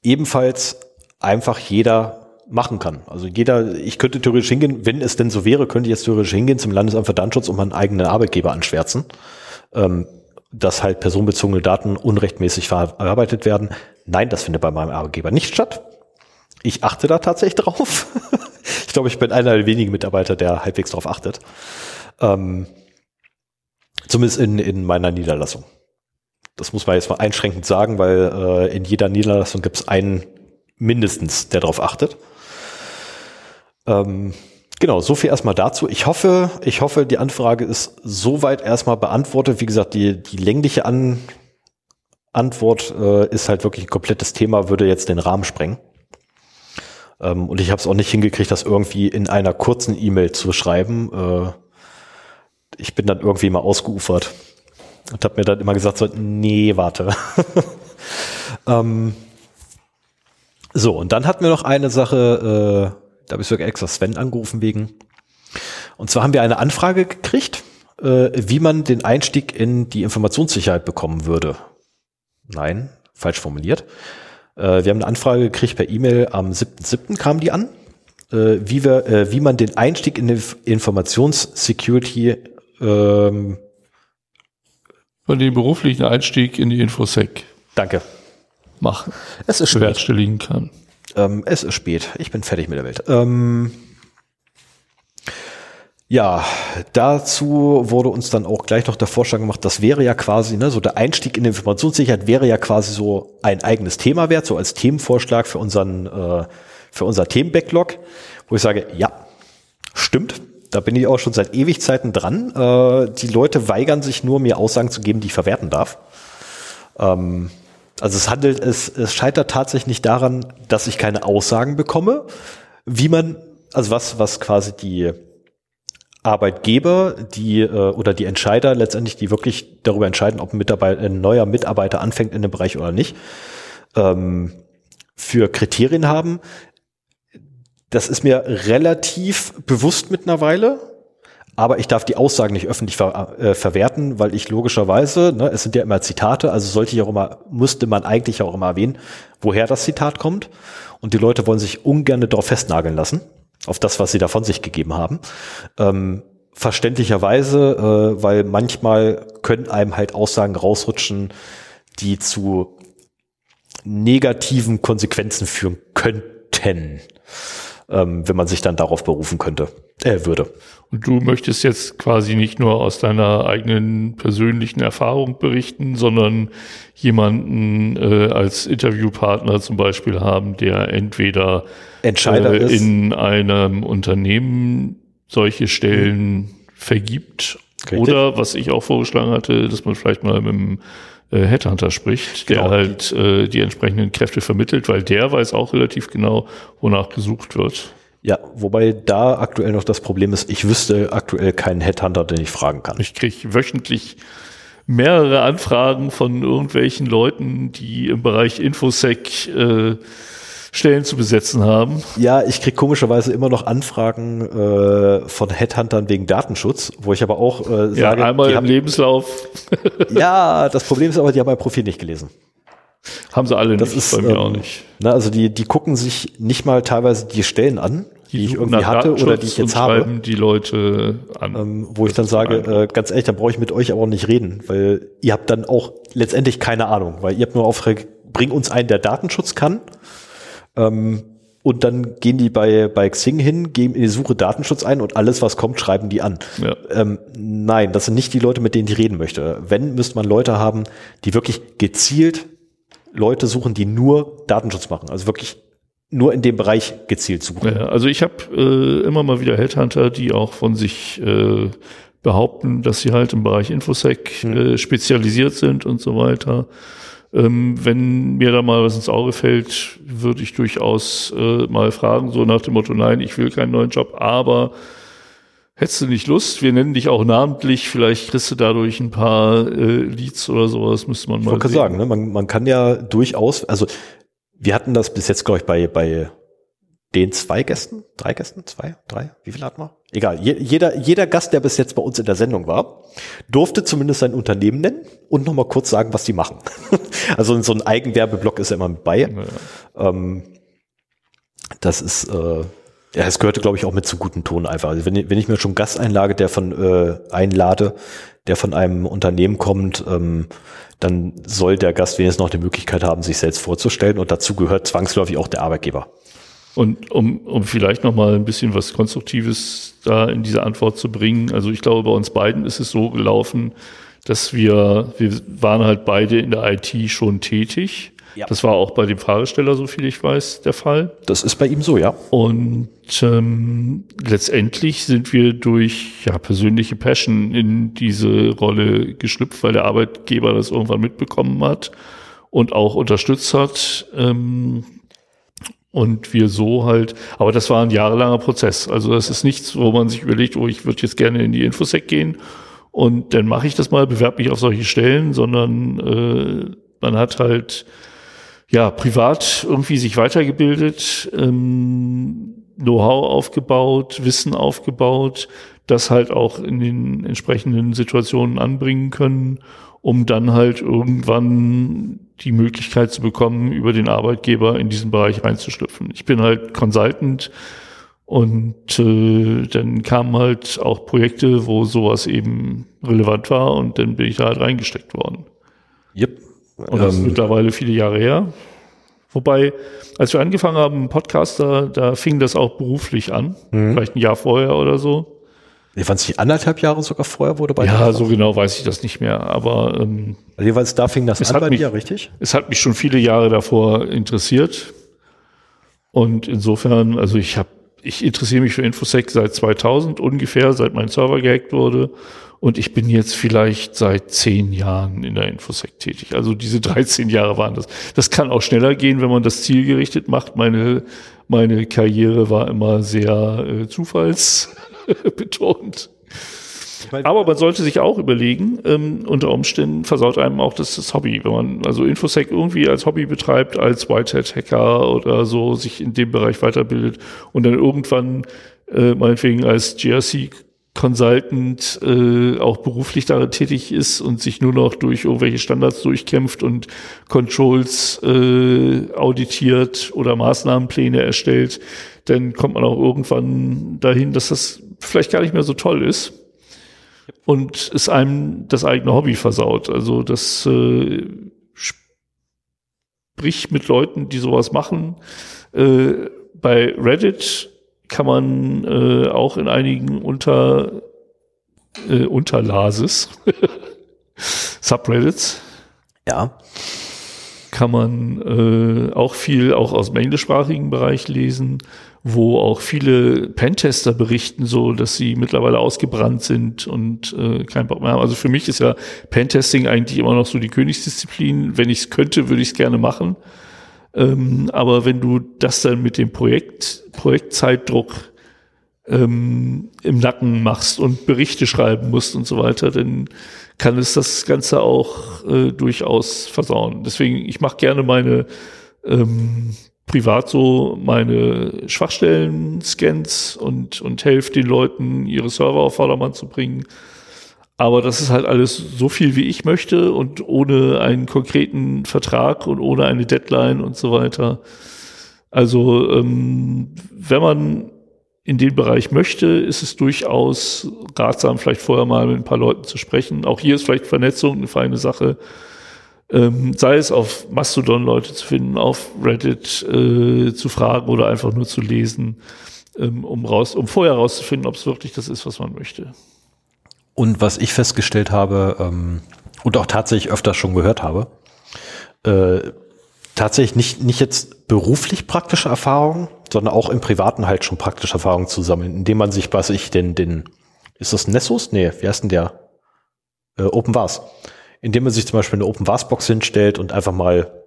ebenfalls einfach jeder machen kann. Also jeder, ich könnte theoretisch hingehen, wenn es denn so wäre, könnte ich jetzt theoretisch hingehen zum Landesamt für Datenschutz und meinen eigenen Arbeitgeber anschwärzen, ähm, dass halt personenbezogene Daten unrechtmäßig verarbeitet werden. Nein, das findet bei meinem Arbeitgeber nicht statt. Ich achte da tatsächlich drauf. ich glaube, ich bin einer der wenigen Mitarbeiter, der halbwegs drauf achtet. Ähm, zumindest in, in meiner Niederlassung. Das muss man jetzt mal einschränkend sagen, weil äh, in jeder Niederlassung gibt es einen mindestens, der darauf achtet. Ähm, genau, so viel erstmal dazu. Ich hoffe, ich hoffe, die Anfrage ist soweit erstmal beantwortet. Wie gesagt, die, die längliche An Antwort äh, ist halt wirklich ein komplettes Thema, würde jetzt den Rahmen sprengen. Ähm, und ich habe es auch nicht hingekriegt, das irgendwie in einer kurzen E-Mail zu schreiben. Äh, ich bin dann irgendwie mal ausgeufert und habe mir dann immer gesagt, so, nee, warte. ähm, so, und dann hatten wir noch eine Sache, äh, da habe ich sogar extra Sven angerufen wegen. Und zwar haben wir eine Anfrage gekriegt, äh, wie man den Einstieg in die Informationssicherheit bekommen würde. Nein, falsch formuliert. Äh, wir haben eine Anfrage gekriegt per E-Mail am 7.7. kam die an, äh, wie, wir, äh, wie man den Einstieg in die Informationssecurity ähm, Von den beruflichen Einstieg in die Infosec Danke. machen, Es ist spät. bewerkstelligen kann. Ähm, es ist spät. Ich bin fertig mit der Welt. Ähm, ja, dazu wurde uns dann auch gleich noch der Vorschlag gemacht, das wäre ja quasi, ne, so der Einstieg in Informationssicherheit wäre ja quasi so ein eigenes Thema wert, so als Themenvorschlag für unseren, äh, für unser Themenbacklog, wo ich sage, ja, stimmt. Da bin ich auch schon seit ewig Zeiten dran. Äh, die Leute weigern sich nur, mir Aussagen zu geben, die ich verwerten darf. Ähm, also es handelt, es, es scheitert tatsächlich nicht daran, dass ich keine Aussagen bekomme, wie man, also was, was quasi die Arbeitgeber, die äh, oder die Entscheider letztendlich, die wirklich darüber entscheiden, ob ein, Mitarbeiter, ein neuer Mitarbeiter anfängt in dem Bereich oder nicht, ähm, für Kriterien haben. Das ist mir relativ bewusst mittlerweile, aber ich darf die Aussagen nicht öffentlich ver äh, verwerten, weil ich logischerweise, ne, es sind ja immer Zitate, also sollte ich auch immer, müsste man eigentlich auch immer erwähnen, woher das Zitat kommt. Und die Leute wollen sich ungern darauf festnageln lassen, auf das, was sie da von sich gegeben haben. Ähm, verständlicherweise, äh, weil manchmal können einem halt Aussagen rausrutschen, die zu negativen Konsequenzen führen könnten, ähm, wenn man sich dann darauf berufen könnte, äh, würde. Und du möchtest jetzt quasi nicht nur aus deiner eigenen persönlichen Erfahrung berichten, sondern jemanden äh, als Interviewpartner zum Beispiel haben, der entweder Entscheider äh, ist. in einem Unternehmen solche Stellen vergibt. Richtig. Oder was ich auch vorgeschlagen hatte, dass man vielleicht mal mit einem äh, Headhunter spricht, der Genau. halt äh, die entsprechenden Kräfte vermittelt, weil der weiß auch relativ genau, wonach gesucht wird. Ja, wobei da aktuell noch das Problem ist, ich wüsste aktuell keinen Headhunter, den ich fragen kann. Ich kriege wöchentlich mehrere Anfragen von irgendwelchen Leuten, die im Bereich Infosec äh, Stellen zu besetzen haben. Ja, ich krieg komischerweise immer noch Anfragen äh, von Headhuntern wegen Datenschutz, wo ich aber auch äh, Ja, sage, einmal die im haben, Lebenslauf ja, das Problem ist aber, die haben mein Profil nicht gelesen. haben sie alle Das nicht, ist bei mir ähm, auch nicht. Na, also die, die gucken sich nicht mal teilweise die Stellen an, die, ich suchen irgendwie hatte oder die ich jetzt habe. schreiben die Leute an. Ähm, wo ich dann sage, äh, ganz ehrlich, dann brauche ich mit euch aber auch nicht reden, weil ihr habt dann auch letztendlich keine Ahnung, weil ihr habt nur Aufträge, bring uns einen, der Datenschutz kann. Ähm, und dann gehen die bei, bei Xing hin, geben in die Suche Datenschutz ein und alles, was kommt, schreiben die an. Ja. Ähm, nein, das sind nicht die Leute, mit denen ich reden möchte. Wenn, müsste man Leute haben, die wirklich gezielt Leute suchen, die nur Datenschutz machen. Also wirklich nur in dem Bereich gezielt suchen. Ja, also ich habe äh, immer mal wieder Headhunter, die auch von sich äh, behaupten, dass sie halt im Bereich Infosec äh, spezialisiert sind und so weiter. Ähm, wenn mir da mal was ins Auge fällt, würde ich durchaus äh, mal fragen, so nach dem Motto, nein, ich will keinen neuen Job, aber hättest du nicht Lust, wir nennen dich auch namentlich, vielleicht kriegst du dadurch ein paar äh, Leads oder sowas, müsste man Ich mal wollte sehen. sagen, ne, man, man kann ja durchaus, also wir hatten das bis jetzt, glaube ich, bei, bei den zwei Gästen, drei Gästen, zwei, drei, wie viel hatten wir? Egal, je, jeder, jeder Gast, der bis jetzt bei uns in der Sendung war, durfte zumindest sein Unternehmen nennen und nochmal kurz sagen, was die machen. also so ein Eigenwerbeblock ist ja immer mit bei. Ja. Ähm, das ist, äh, ja, es gehörte, glaube ich, auch mit zu guten Ton einfach. Also wenn, ich- wenn ich mir schon einen Gast einlage, der von äh, einlade, der von einem Unternehmen kommt, ähm, dann soll der Gast wenigstens noch die Möglichkeit haben, sich selbst vorzustellen und dazu gehört zwangsläufig auch der Arbeitgeber. Und um, um vielleicht noch mal ein bisschen was Konstruktives da in diese Antwort zu bringen. Also ich glaube, bei uns beiden ist es so gelaufen, dass wir, wir waren halt beide in der IT schon tätig. Ja. Das war auch bei dem Fahresteller, so viel ich weiß, der Fall. Das ist bei ihm so, ja. Und ähm, letztendlich sind wir durch ja, persönliche Passion in diese Rolle geschlüpft, weil der Arbeitgeber das irgendwann mitbekommen hat und auch unterstützt hat. Ähm, und wir so halt, aber das war ein jahrelanger Prozess. Also das ist nichts, wo man sich überlegt, oh, ich würde jetzt gerne in die Infosec gehen und dann mache ich das mal, bewerbe mich auf solche Stellen, sondern äh, man hat halt ja privat irgendwie sich weitergebildet, ähm, Know-how aufgebaut, Wissen aufgebaut, das halt auch in den entsprechenden Situationen anbringen können, um dann halt irgendwann die Möglichkeit zu bekommen, über den Arbeitgeber in diesen Bereich reinzuschlüpfen. Ich bin halt Consultant und äh, dann kamen halt auch Projekte, wo sowas eben relevant war und dann bin ich da halt reingesteckt worden. Yep. Und das ist Ähm, mittlerweile viele Jahre her. Wobei, als wir angefangen haben, Podcaster, da fing das auch beruflich an. Mhm. Vielleicht ein Jahr vorher oder so. Jedenfalls die anderthalb Jahre sogar vorher wurde bei Ja, so genau weiß ich das nicht mehr. Aber ähm, Also jeweils da fing das Es an hat bei mich- dir, richtig? es hat mich schon viele Jahre davor interessiert. Und insofern, also ich habe, ich interessiere mich für Infosec seit 2000 ungefähr, seit mein Server gehackt wurde. Und ich bin jetzt vielleicht seit zehn Jahren in der Infosec tätig. Also diese 13 Jahre waren das. Das kann auch schneller gehen, wenn man das zielgerichtet macht. Meine, meine Karriere war immer sehr äh, zufallsbetont. Aber man sollte sich auch überlegen, ähm, unter Umständen versaut einem auch das, das Hobby. Wenn man also Infosec irgendwie als Hobby betreibt, als Whitehead-Hacker oder so, sich in dem Bereich weiterbildet und dann irgendwann äh, meinetwegen als GRC Consultant äh, auch beruflich darin tätig ist und sich nur noch durch irgendwelche Standards durchkämpft und Controls äh, auditiert oder Maßnahmenpläne erstellt, dann kommt man auch irgendwann dahin, dass das vielleicht gar nicht mehr so toll ist und es einem das eigene Hobby versaut. Also das äh, sprich mit Leuten, die sowas machen. Äh, bei Reddit kann man äh, auch in einigen unter äh, Unterlases Subreddits Ja. Kann man äh, auch viel auch aus dem englischsprachigen Bereich lesen, wo auch viele Pentester berichten, so dass sie mittlerweile ausgebrannt sind und äh, keinen Bock mehr haben. Also für mich ist ja Pentesting eigentlich immer noch so die Königsdisziplin. Wenn ich es könnte, würde ich es gerne machen. Ähm, aber wenn du das dann mit dem Projekt, Projektzeitdruck ähm, im Nacken machst und Berichte schreiben musst und so weiter, dann kann es das Ganze auch äh, durchaus versauen. Deswegen, ich mache gerne meine ähm, privat so meine Schwachstellen-Scans und, und helfe den Leuten, ihre Server auf Vordermann zu bringen. Aber das ist halt alles so viel, wie ich möchte und ohne einen konkreten Vertrag und ohne eine Deadline und so weiter. Also ähm, wenn man in den Bereich möchte, ist es durchaus ratsam, vielleicht vorher mal mit ein paar Leuten zu sprechen. Auch hier ist vielleicht Vernetzung eine feine Sache. Ähm, sei es auf Mastodon Leute zu finden, auf Reddit äh, zu fragen oder einfach nur zu lesen, ähm, um raus, um vorher rauszufinden, ob es wirklich das ist, was man möchte. Und was ich festgestellt habe ähm, und auch tatsächlich öfter schon gehört habe, äh, tatsächlich nicht, nicht jetzt beruflich praktische Erfahrungen, sondern auch im Privaten halt schon praktische Erfahrungen zu sammeln, indem man sich, was ich, den, den, ist das Nessus? Nee, wie heißt denn der? Äh, Open Vars. Indem man sich zum Beispiel eine Open Vars Box hinstellt und einfach mal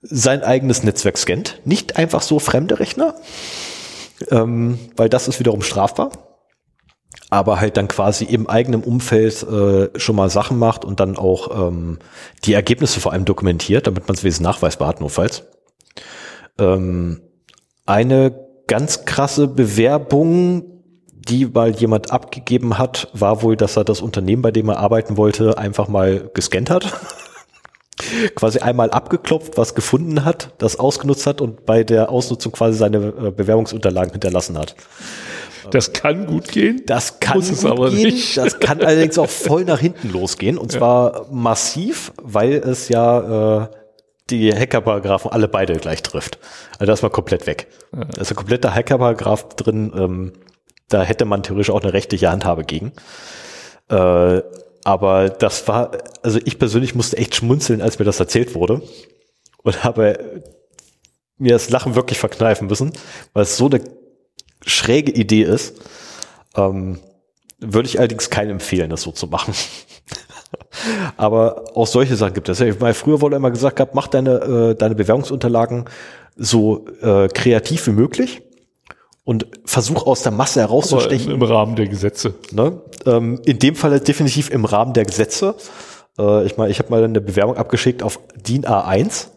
sein eigenes Netzwerk scannt. Nicht einfach so fremde Rechner, ähm, weil das ist wiederum strafbar aber halt dann quasi im eigenen Umfeld äh, schon mal Sachen macht und dann auch ähm, die Ergebnisse vor allem dokumentiert, damit man es wesentlich nachweisbar hat, notfalls. Ähm, eine ganz krasse Bewerbung, die mal jemand abgegeben hat, war wohl, dass er das Unternehmen, bei dem er arbeiten wollte, einfach mal gescannt hat. quasi einmal abgeklopft, was gefunden hat, das ausgenutzt hat und bei der Ausnutzung quasi seine äh, Bewerbungsunterlagen hinterlassen hat. Das kann gut gehen. Das kann Muss es aber gehen. nicht. Das kann allerdings auch voll nach hinten losgehen. Und zwar massiv, weil es ja äh, die Hackerparagraphen alle beide gleich trifft. Also da ist man komplett weg. Da ist ein kompletter Hackerparagraph drin. Ähm, da hätte man theoretisch auch eine rechtliche Handhabe gegen. Äh, aber das war, also ich persönlich musste echt schmunzeln, als mir das erzählt wurde. Und habe mir das Lachen wirklich verkneifen müssen, weil es so eine schräge Idee ist. Ähm, würde ich allerdings keinem empfehlen, das so zu machen. Aber auch solche Sachen gibt es. Weil früher wurde immer gesagt gehabt, mach deine, äh, deine Bewerbungsunterlagen so äh, kreativ wie möglich und versuch aus der Masse herauszustechen. Im Rahmen der Gesetze. Ne? Ähm, in dem Fall definitiv im Rahmen der Gesetze. Äh, ich meine, ich habe mal eine Bewerbung abgeschickt auf DIN A1.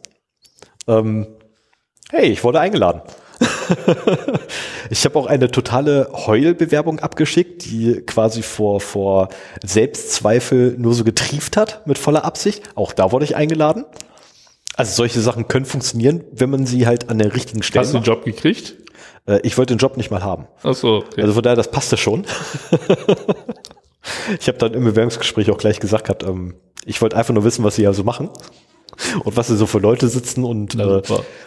Ähm, hey, ich wurde eingeladen. ich habe auch eine totale Heulbewerbung abgeschickt, die quasi vor, vor Selbstzweifel nur so getrieft hat, mit voller Absicht. Auch da wurde ich eingeladen. Also solche Sachen können funktionieren, wenn man sie halt an der richtigen Stelle Hast du den Job gekriegt? Äh, ich wollte den Job nicht mal haben. Ach so. Okay. Also von daher, das passte schon. ich habe dann im Bewerbungsgespräch auch gleich gesagt gehabt, ähm, ich wollte einfach nur wissen, was sie ja so machen und was sie so für Leute sitzen und, äh,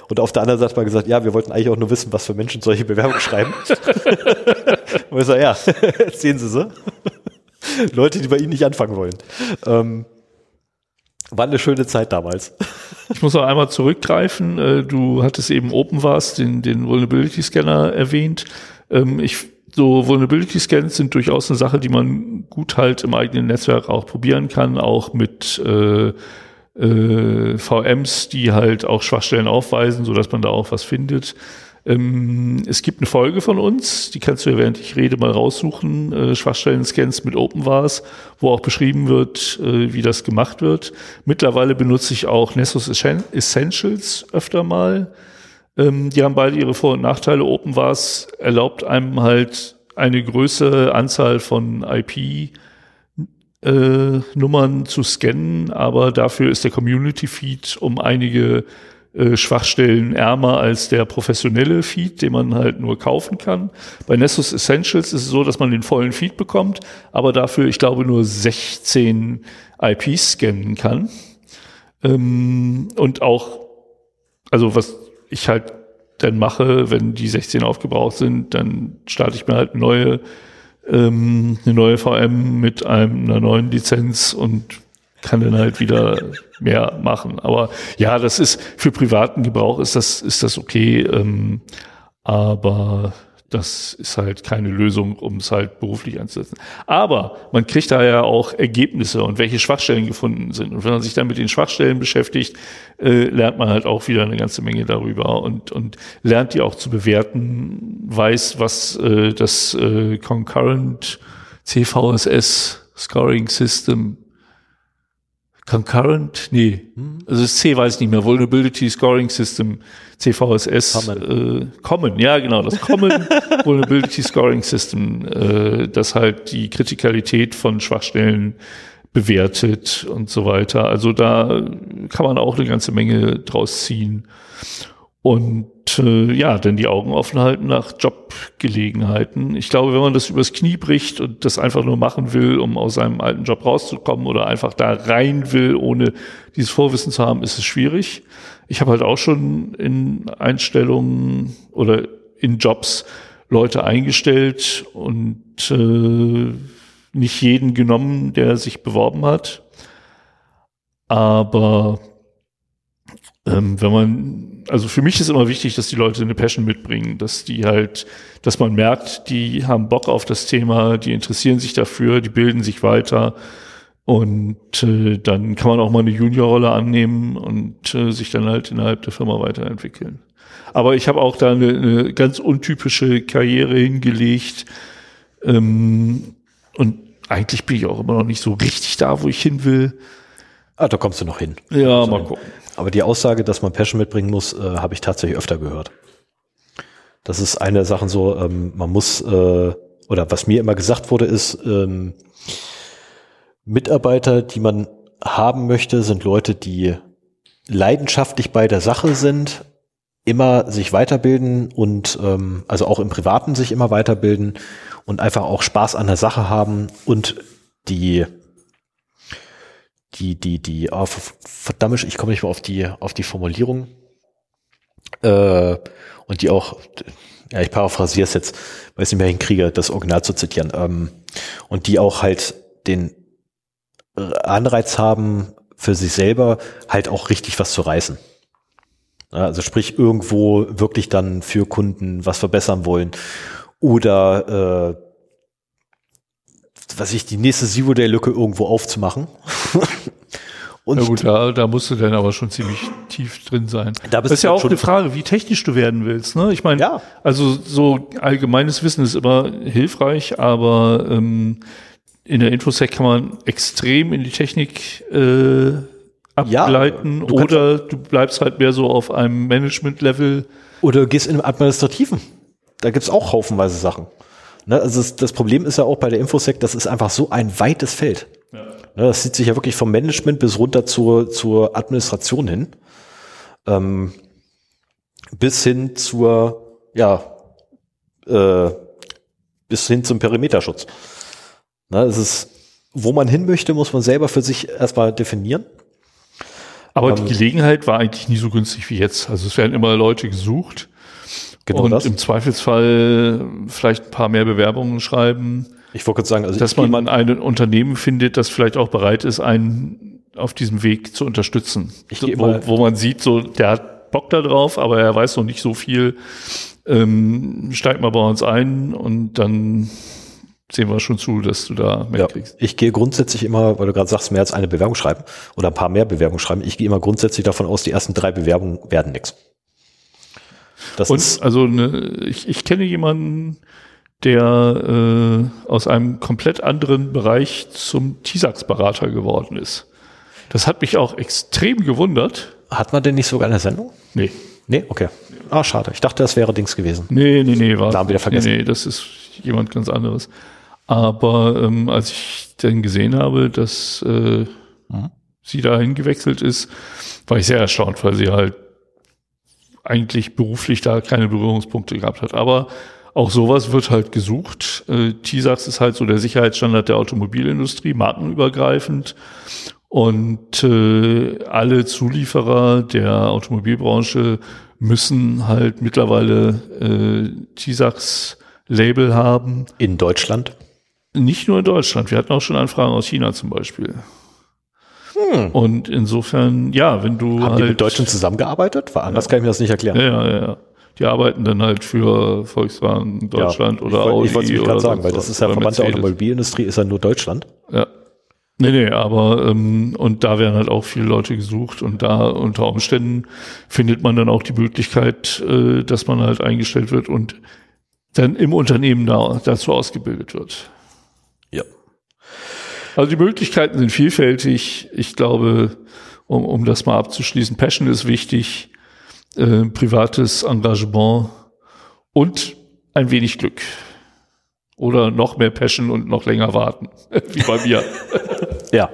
und auf der anderen Seite mal gesagt, ja, wir wollten eigentlich auch nur wissen, was für Menschen solche Bewerbungen schreiben. und ich sage, ja, sehen Sie sie. Leute, die bei Ihnen nicht anfangen wollen. Ähm, war eine schöne Zeit damals. Ich muss auch einmal zurückgreifen. Äh, du hattest eben OpenVAS, den, den Vulnerability Scanner erwähnt. Ähm, ich, so Vulnerability Scans sind durchaus eine Sache, die man gut halt im eigenen Netzwerk auch probieren kann, auch mit äh, äh, VMs, die halt auch Schwachstellen aufweisen, so dass man da auch was findet. Ähm, es gibt eine Folge von uns, die kannst du ja während ich rede mal raussuchen, äh, Schwachstellen-Scans mit OpenVAS, wo auch beschrieben wird, äh, wie das gemacht wird. Mittlerweile benutze ich auch Nessus Essentials öfter mal. Ähm, die haben beide ihre Vor- und Nachteile. OpenVAS erlaubt einem halt eine größere Anzahl von IP äh, Nummern zu scannen, aber dafür ist der Community Feed um einige äh, Schwachstellen ärmer als der professionelle Feed, den man halt nur kaufen kann. Bei Nessus Essentials ist es so, dass man den vollen Feed bekommt, aber dafür, ich glaube, nur 16 IPs scannen kann. Ähm, und auch, also was ich halt dann mache, wenn die 16 aufgebraucht sind, dann starte ich mir halt neue ähm, eine neue VM mit einem, einer neuen Lizenz und kann dann halt wieder mehr machen. Aber ja, das ist für privaten Gebrauch ist das, ist das okay. Ähm, aber das ist halt keine Lösung, um es halt beruflich einzusetzen. Aber man kriegt da ja auch Ergebnisse und welche Schwachstellen gefunden sind. Und wenn man sich dann mit den Schwachstellen beschäftigt, äh, lernt man halt auch wieder eine ganze Menge darüber und, und lernt die auch zu bewerten, weiß, was äh, das äh, Concurrent CVSS Scoring System Concurrent, nee, also das C weiß ich nicht mehr, Vulnerability Scoring System, CVSS, Common, äh, Common. Ja genau, das Common Vulnerability Scoring System, äh, das halt die Kritikalität von Schwachstellen bewertet und so weiter. Also da kann man auch eine ganze Menge draus ziehen. Und äh, ja, dann die Augen offen halten nach Jobgelegenheiten. Ich glaube, wenn man das übers Knie bricht und das einfach nur machen will, um aus seinem alten Job rauszukommen oder einfach da rein will, ohne dieses Vorwissen zu haben, ist es schwierig. Ich habe halt auch schon in Einstellungen oder in Jobs Leute eingestellt und äh, nicht jeden genommen, der sich beworben hat. Aber ähm, wenn man, also für mich ist immer wichtig, dass die Leute eine Passion mitbringen, dass die halt, dass man merkt, die haben Bock auf das Thema, die interessieren sich dafür, die bilden sich weiter und äh, dann kann man auch mal eine Juniorrolle annehmen und äh, sich dann halt innerhalb der Firma weiterentwickeln. Aber ich habe auch da eine, eine ganz untypische Karriere hingelegt ähm, und eigentlich bin ich auch immer noch nicht so richtig da, wo ich hin will. Ah, da kommst du noch hin. Ja, also, mal gucken. Aber die Aussage, dass man Passion mitbringen muss, äh, habe ich tatsächlich öfter gehört. Das ist eine der Sachen so, ähm, man muss, äh, oder was mir immer gesagt wurde, ist, ähm, Mitarbeiter, die man haben möchte, sind Leute, die leidenschaftlich bei der Sache sind, immer sich weiterbilden und ähm, also auch im Privaten sich immer weiterbilden und einfach auch Spaß an der Sache haben und die die, die, die, oh, verdammt, ich komme nicht mehr auf die, auf die Formulierung. Äh, und die auch, ja, ich paraphrasiere es jetzt, weil ich nicht mehr hinkriege, das Original zu zitieren. Ähm, und die auch halt den Anreiz haben, für sich selber halt auch richtig was zu reißen. Also sprich, irgendwo wirklich dann für Kunden was verbessern wollen oder äh, was ich, die nächste Zero-Day-Lücke irgendwo aufzumachen. Und ja gut, da, da musst du dann aber schon ziemlich tief drin sein. Da das ist ja auch eine Frage, wie technisch du werden willst. Ne? Ich meine, ja. also so allgemeines Wissen ist immer hilfreich, aber ähm, in der Infosec kann man extrem in die Technik äh, ableiten ja, du oder du bleibst halt mehr so auf einem Management-Level. Oder gehst in den Administrativen. Da gibt's auch haufenweise Sachen. Ne? Also das, das Problem ist ja auch bei der Infosec, das ist einfach so ein weites Feld. Ja. Ne, das zieht sich ja wirklich vom Management bis runter zur, zur Administration hin. Ähm, bis hin zur, ja, äh, bis hin zum Perimeterschutz. Ne, es ist, wo man hin möchte, muss man selber für sich erstmal definieren. Aber ähm, die Gelegenheit war eigentlich nie so günstig wie jetzt. Also es werden immer Leute gesucht. Genau und das. im Zweifelsfall vielleicht ein paar mehr Bewerbungen schreiben ich wollte sagen, also dass man ein Unternehmen findet, das vielleicht auch bereit ist, einen auf diesem Weg zu unterstützen. Ich wo, wo man sieht, so der hat Bock da drauf, aber er weiß noch nicht so viel. Ähm, steig mal bei uns ein und dann sehen wir schon zu, dass du da mehr ja, kriegst. Ich gehe grundsätzlich immer, weil du gerade sagst, mehr als eine Bewerbung schreiben oder ein paar mehr Bewerbungen schreiben. Ich gehe immer grundsätzlich davon aus, die ersten drei Bewerbungen werden nichts. Das und also ne, ich, ich kenne jemanden, der äh, aus einem komplett anderen Bereich zum TISAX-Berater geworden ist. Das hat mich auch extrem gewundert. Hat man denn nicht sogar eine Sendung? Nee. Nee, okay. Ah, schade. Ich dachte, das wäre Dings gewesen. Nee, nee, nee, war. Da haben wir vergessen. Nee, nee, das ist jemand ganz anderes. Aber ähm, als ich dann gesehen habe, dass äh, mhm. sie dahin gewechselt ist, war ich sehr erstaunt, weil sie halt eigentlich beruflich da keine Berührungspunkte gehabt hat. Aber auch sowas wird halt gesucht. Äh, TISAX ist halt so der Sicherheitsstandard der Automobilindustrie, markenübergreifend. Und äh, alle Zulieferer der Automobilbranche müssen halt mittlerweile äh, TISAX-Label haben. In Deutschland? Nicht nur in Deutschland. Wir hatten auch schon Anfragen aus China zum Beispiel. Hm. Und insofern, ja, wenn du. Haben halt, die mit halt Deutschland zusammengearbeitet? Weil anders ja. kann ich mir das nicht erklären. Ja, ja, ja. Die arbeiten dann halt für Volkswagen Deutschland ja, oder Audi. Ich wollte es gerade sagen, weil das ist ja Verband der Automobilindustrie, ist ja nur Deutschland. Ja. Nee, nee, aber ähm, und da werden halt auch viele Leute gesucht und da unter Umständen findet man dann auch die Möglichkeit, äh, dass man halt eingestellt wird und dann im Unternehmen da, dazu ausgebildet wird. Also die Möglichkeiten sind vielfältig. Ich glaube, um, um das mal abzuschließen, Passion ist wichtig äh, privates Engagement und ein wenig Glück. Oder noch mehr Passion und noch länger warten, wie bei mir. ja.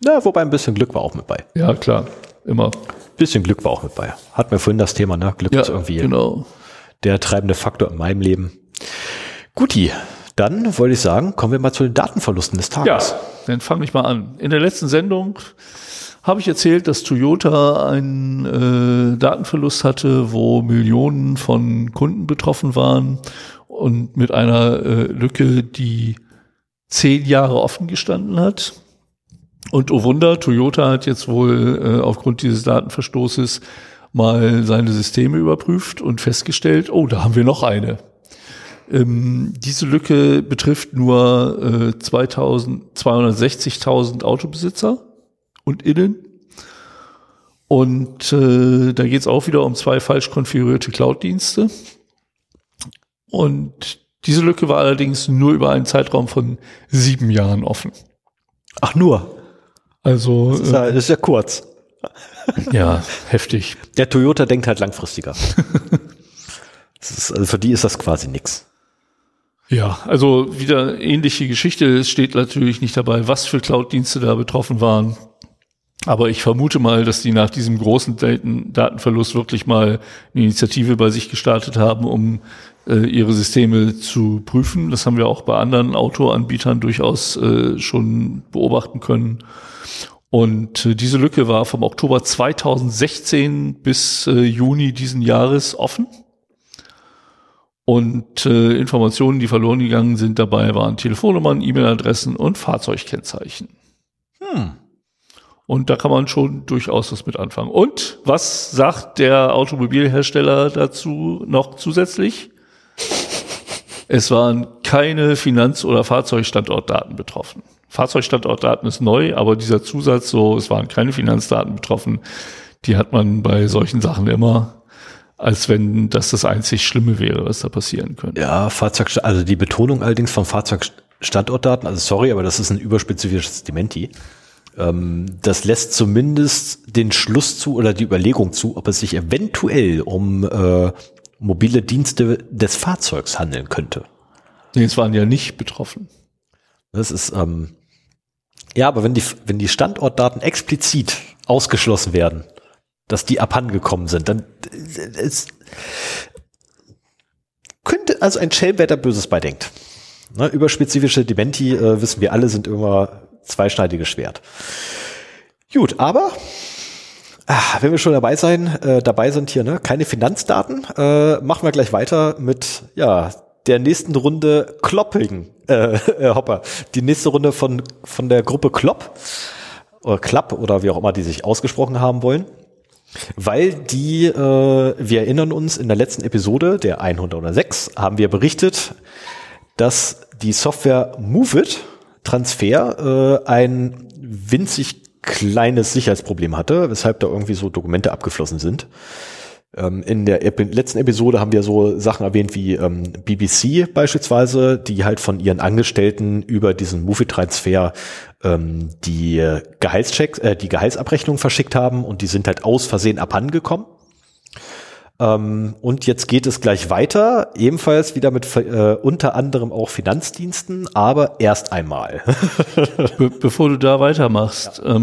Na, wobei ein bisschen Glück war auch mit bei. Ja, klar. Immer. Ein bisschen Glück war auch mit bei. Hat mir vorhin das Thema, ne? Glück ja, ist irgendwie genau. der treibende Faktor in meinem Leben. Guti, dann wollte ich sagen, kommen wir mal zu den Datenverlusten des Tages. Ja, dann fange ich mal an. In der letzten Sendung habe ich erzählt, dass Toyota einen äh, Datenverlust hatte, wo Millionen von Kunden betroffen waren und mit einer äh, Lücke, die zehn Jahre offen gestanden hat. Und oh Wunder, Toyota hat jetzt wohl äh, aufgrund dieses Datenverstoßes mal seine Systeme überprüft und festgestellt, oh, da haben wir noch eine. Ähm, diese Lücke betrifft nur äh, 260.000 Autobesitzer und innen. Und äh, da geht es auch wieder um zwei falsch konfigurierte Cloud-Dienste. Und diese Lücke war allerdings nur über einen Zeitraum von sieben Jahren offen. Ach nur. Also. Das ist ja, das ist ja kurz. ja, heftig. Der Toyota denkt halt langfristiger. ist, also für die ist das quasi nix. Ja, also wieder ähnliche Geschichte. Es steht natürlich nicht dabei, was für Cloud-Dienste da betroffen waren. Aber ich vermute mal, dass die nach diesem großen Daten Datenverlust wirklich mal eine Initiative bei sich gestartet haben, um äh, ihre Systeme zu prüfen. Das haben wir auch bei anderen Autoanbietern durchaus äh, schon beobachten können. Und äh, diese Lücke war vom Oktober 2016 bis äh, Juni diesen Jahres offen. Und äh, Informationen, die verloren gegangen sind dabei, waren Telefonnummern, E-Mail-Adressen und Fahrzeugkennzeichen. Hm. Und da kann man schon durchaus was mit anfangen. Und was sagt der Automobilhersteller dazu noch zusätzlich? Es waren keine Finanz- oder Fahrzeugstandortdaten betroffen. Fahrzeugstandortdaten ist neu, aber dieser Zusatz, so, es waren keine Finanzdaten betroffen, die hat man bei solchen Sachen immer, als wenn das das einzig Schlimme wäre, was da passieren könnte. Ja, Fahrzeug, also die Betonung allerdings von Fahrzeugstandortdaten, also sorry, aber das ist ein überspezifisches Dementi. Ähm, das lässt zumindest den Schluss zu oder die Überlegung zu, ob es sich eventuell um äh, mobile Dienste des Fahrzeugs handeln könnte. Nee, es waren ja nicht betroffen. Das ist, ähm, ja, aber wenn die, wenn die Standortdaten explizit ausgeschlossen werden, dass die abhandengekommen sind, dann äh, es könnte also ein Schelm, wer da Böses beidenkt. Ne, überspezifische Dementi, äh, wissen wir alle, sind immer zweischneidiges Schwert. Gut, aber ach, wenn wir schon dabei sein, äh, dabei sind hier, ne, keine Finanzdaten, äh, machen wir gleich weiter mit ja der nächsten Runde Klopping, äh, äh, Hopper, die nächste Runde von von der Gruppe Klopp oder Klapp oder wie auch immer die sich ausgesprochen haben wollen. Weil die, äh, wir erinnern uns, in der letzten Episode, der 106, haben wir berichtet, dass die Software Moveit Transfer äh, ein winzig kleines Sicherheitsproblem hatte, weshalb da irgendwie so Dokumente abgeflossen sind. Ähm, in der letzten Episode haben wir so Sachen erwähnt wie ähm, BBC beispielsweise, die halt von ihren Angestellten über diesen Movie-Transfer ähm, die Gehaltschecks, äh, die Gehaltsabrechnung verschickt haben und die sind halt aus Versehen abhandengekommen. Ähm, und jetzt geht es gleich weiter, ebenfalls wieder mit äh, unter anderem auch Finanzdiensten, aber erst einmal. Be bevor du da weitermachst, ja.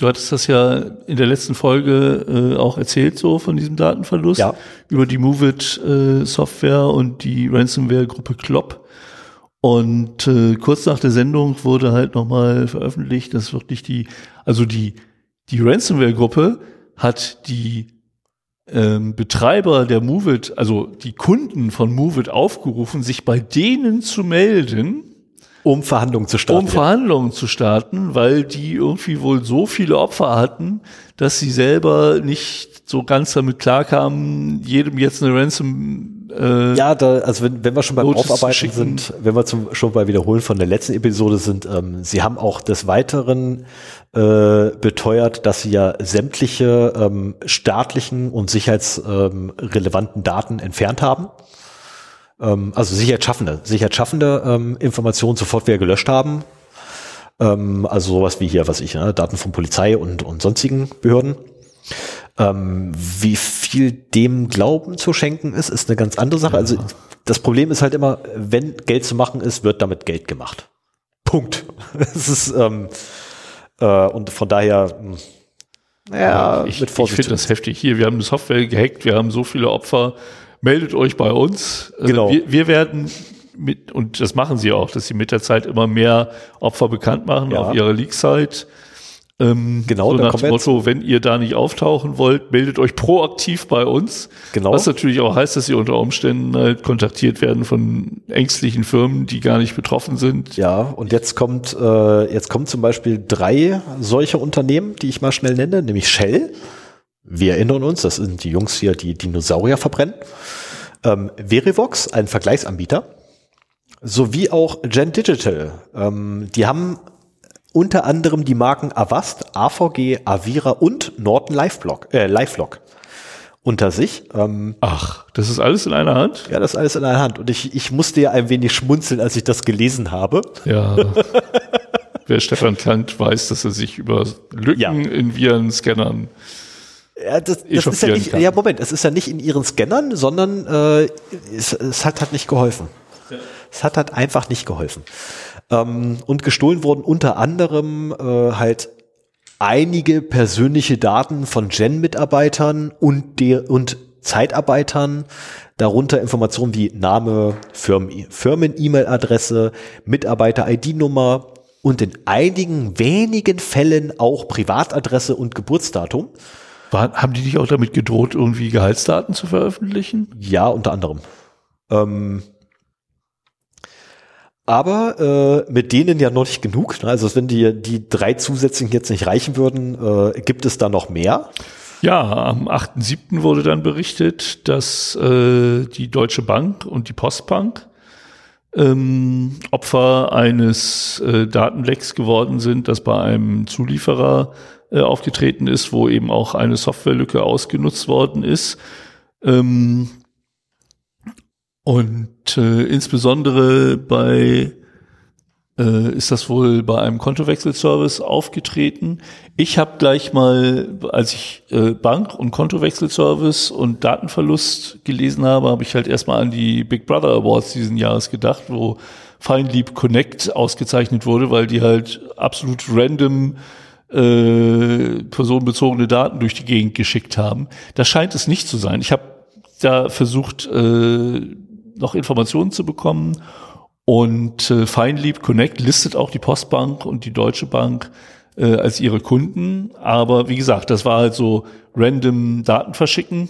Du hattest das ja in der letzten Folge äh, auch erzählt, so von diesem Datenverlust, ja. über die Movit äh, Software und die Ransomware-Gruppe Klopp. Und äh, kurz nach der Sendung wurde halt nochmal veröffentlicht, dass wirklich die, also die, die Ransomware-Gruppe hat die ähm, Betreiber der Movit, also die Kunden von Movit aufgerufen, sich bei denen zu melden, um Verhandlungen zu starten. Um Verhandlungen zu starten, weil die irgendwie wohl so viele Opfer hatten, dass sie selber nicht so ganz damit klarkamen, jedem jetzt eine Ransom äh, ja, da, also wenn, wenn wir schon beim Notice Aufarbeiten sind, wenn wir zum, schon bei Wiederholen von der letzten Episode sind, ähm, sie haben auch des Weiteren äh, beteuert, dass sie ja sämtliche ähm, staatlichen und sicherheitsrelevanten ähm, Daten entfernt haben. Ähm, also sicherheitsschaffende, sicherheitsschaffende ähm, Informationen sofort wieder gelöscht haben. Ähm, also sowas wie hier, was ich, ne, Daten von Polizei und, und sonstigen Behörden. Ähm, wie viel dem Glauben zu schenken ist, ist eine ganz andere Sache. Also, ja. Also das Problem ist halt immer, wenn Geld zu machen ist, wird damit Geld gemacht. Punkt. Es ist ähm, äh, und von daher, hm, ja, ich, mit Vorsicht. Ich finde das heftig. Hier, wir haben eine Software gehackt, wir haben so viele Opfer. Meldet euch bei uns. Also genau. Wir, wir werden mit, und das machen sie auch, dass sie mit der Zeit immer mehr Opfer bekannt machen ja. auf ihrer Leak-Site. Ähm, genau, so nach dem Motto, wenn ihr da nicht auftauchen wollt, meldet euch proaktiv bei uns. Genau. Was natürlich auch heißt, dass sie unter Umständen halt kontaktiert werden von ängstlichen Firmen, die gar nicht betroffen sind. Ja, und jetzt kommt, äh, jetzt kommen zum Beispiel drei solche Unternehmen, die ich mal schnell nenne, nämlich Shell. Wir erinnern uns, das sind die Jungs hier, die Dinosaurier verbrennen. Ähm, Verivox, ein Vergleichsanbieter, sowie auch Gen Digital. Ähm, die haben unter anderem die Marken Avast, AVG, Avira und Norton Lifelock, äh, Lifelock unter sich. Ähm, Ach, das ist alles in einer Hand? Ja, das ist alles in einer Hand. Und ich, ich musste ja ein wenig schmunzeln, als ich das gelesen habe. Ja. Wer Stefan Kant weiß, dass er sich über Lücken ja. in Virenscannern ja, das, das ist ja nicht, kann. ja, Moment, es ist ja nicht in ihren Scannern, sondern äh, es, es hat halt nicht geholfen. Ja. Es hat halt einfach nicht geholfen. Ähm, und gestohlen wurden unter anderem äh, halt einige persönliche Daten von Gen-Mitarbeitern und, der, und Zeitarbeitern, darunter Informationen wie Name, Firmen-E-Mail-Adresse, Mitarbeiter-ID-Nummer und in einigen wenigen Fällen auch Privatadresse und Geburtsdatum. War, haben die dich auch damit gedroht, irgendwie Gehaltsdaten zu veröffentlichen? Ja, unter anderem. Ähm, aber äh, mit denen ja noch nicht genug. Ne? Also wenn die, die drei zusätzlichen jetzt nicht reichen würden, äh, gibt es da noch mehr? Ja, am 8.7. wurde dann berichtet, dass äh, die Deutsche Bank und die Postbank ähm, Opfer eines äh, Datenlecks geworden sind, das bei einem Zulieferer äh, aufgetreten ist, wo eben auch eine Softwarelücke ausgenutzt worden ist. Ähm, und äh, insbesondere bei äh, ist das wohl bei einem Kontowechselservice aufgetreten. Ich habe gleich mal, als ich äh, Bank- und Kontowechselservice und Datenverlust gelesen habe, habe ich halt erstmal an die Big Brother Awards diesen Jahres gedacht, wo Feinlieb Connect ausgezeichnet wurde, weil die halt absolut random äh, personenbezogene Daten durch die Gegend geschickt haben. Das scheint es nicht zu sein. Ich habe da versucht, äh, noch Informationen zu bekommen und äh, Feinlieb Connect listet auch die Postbank und die Deutsche Bank äh, als ihre Kunden. Aber wie gesagt, das war halt so random Daten verschicken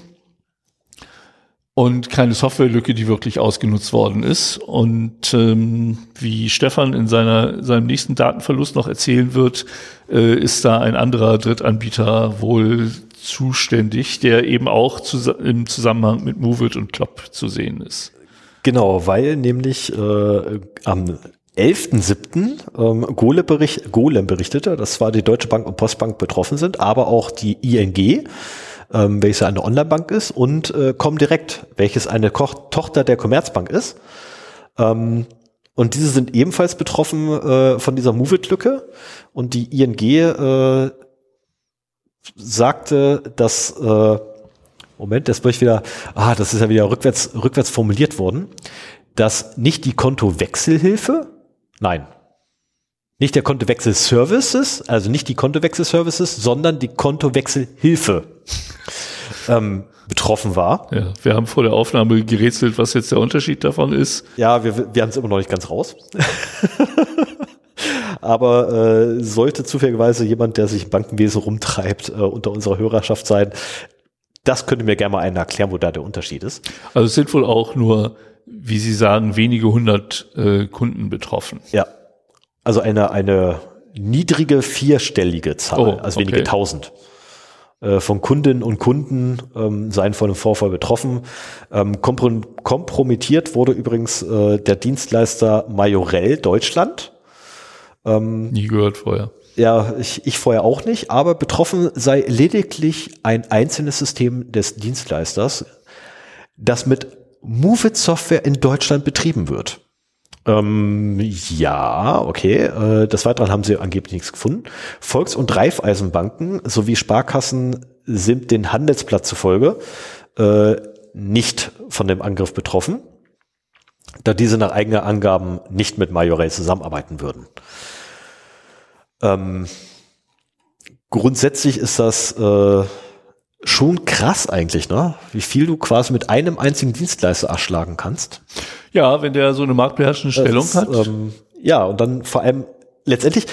und keine Softwarelücke, die wirklich ausgenutzt worden ist. Und ähm, wie Stefan in seiner, seinem nächsten Datenverlust noch erzählen wird, äh, ist da ein anderer Drittanbieter wohl zuständig, der eben auch zu, im Zusammenhang mit Moveit und Klopp zu sehen ist. Genau, weil nämlich äh, am 11.07. Ähm, Golem, bericht, Golem berichtete, dass zwar die Deutsche Bank und Postbank betroffen sind, aber auch die ING, ähm, welches eine Onlinebank ist, und äh, Comdirect, welches eine Ko Tochter der Commerzbank ist. Ähm, und diese sind ebenfalls betroffen äh, von dieser Move-It-Lücke. Und die ING äh, sagte, dass äh, Moment, das ich wieder, ah, das ist ja wieder rückwärts, rückwärts formuliert worden, dass nicht die Kontowechselhilfe, nein, nicht der Kontowechselservices, also nicht die Kontowechselservices, sondern die Kontowechselhilfe ähm, betroffen war. Ja, wir haben vor der Aufnahme gerätselt, was jetzt der Unterschied davon ist. Ja, wir, wir haben es immer noch nicht ganz raus. Aber äh, sollte zufälligerweise jemand, der sich im Bankenwesen rumtreibt, äh, unter unserer Hörerschaft sein, das könnte mir gerne mal einer erklären, wo da der Unterschied ist. Also es sind wohl auch nur, wie Sie sagen, wenige hundert äh, Kunden betroffen. Ja. Also eine, eine niedrige vierstellige Zahl, oh, also wenige okay. tausend äh, von Kundinnen und Kunden ähm, seien von dem Vorfall betroffen. Ähm, kompromittiert wurde übrigens äh, der Dienstleister Majorell Deutschland. Ähm, Nie gehört vorher. Ja, ich, ich vorher auch nicht, aber betroffen sei lediglich ein einzelnes System des Dienstleisters, das mit Movit Software in Deutschland betrieben wird. Ähm, ja, okay. Äh, des Weiteren haben sie angeblich nichts gefunden. Volks- und Raiffeisenbanken sowie Sparkassen sind den Handelsplatz zufolge äh, nicht von dem Angriff betroffen, da diese nach eigenen Angaben nicht mit Majorel zusammenarbeiten würden. Ähm, grundsätzlich ist das äh, schon krass eigentlich, ne? Wie viel du quasi mit einem einzigen Dienstleister erschlagen kannst. Ja, wenn der so eine marktbeherrschende Stellung ist, hat. Ähm, ja, und dann vor allem letztendlich,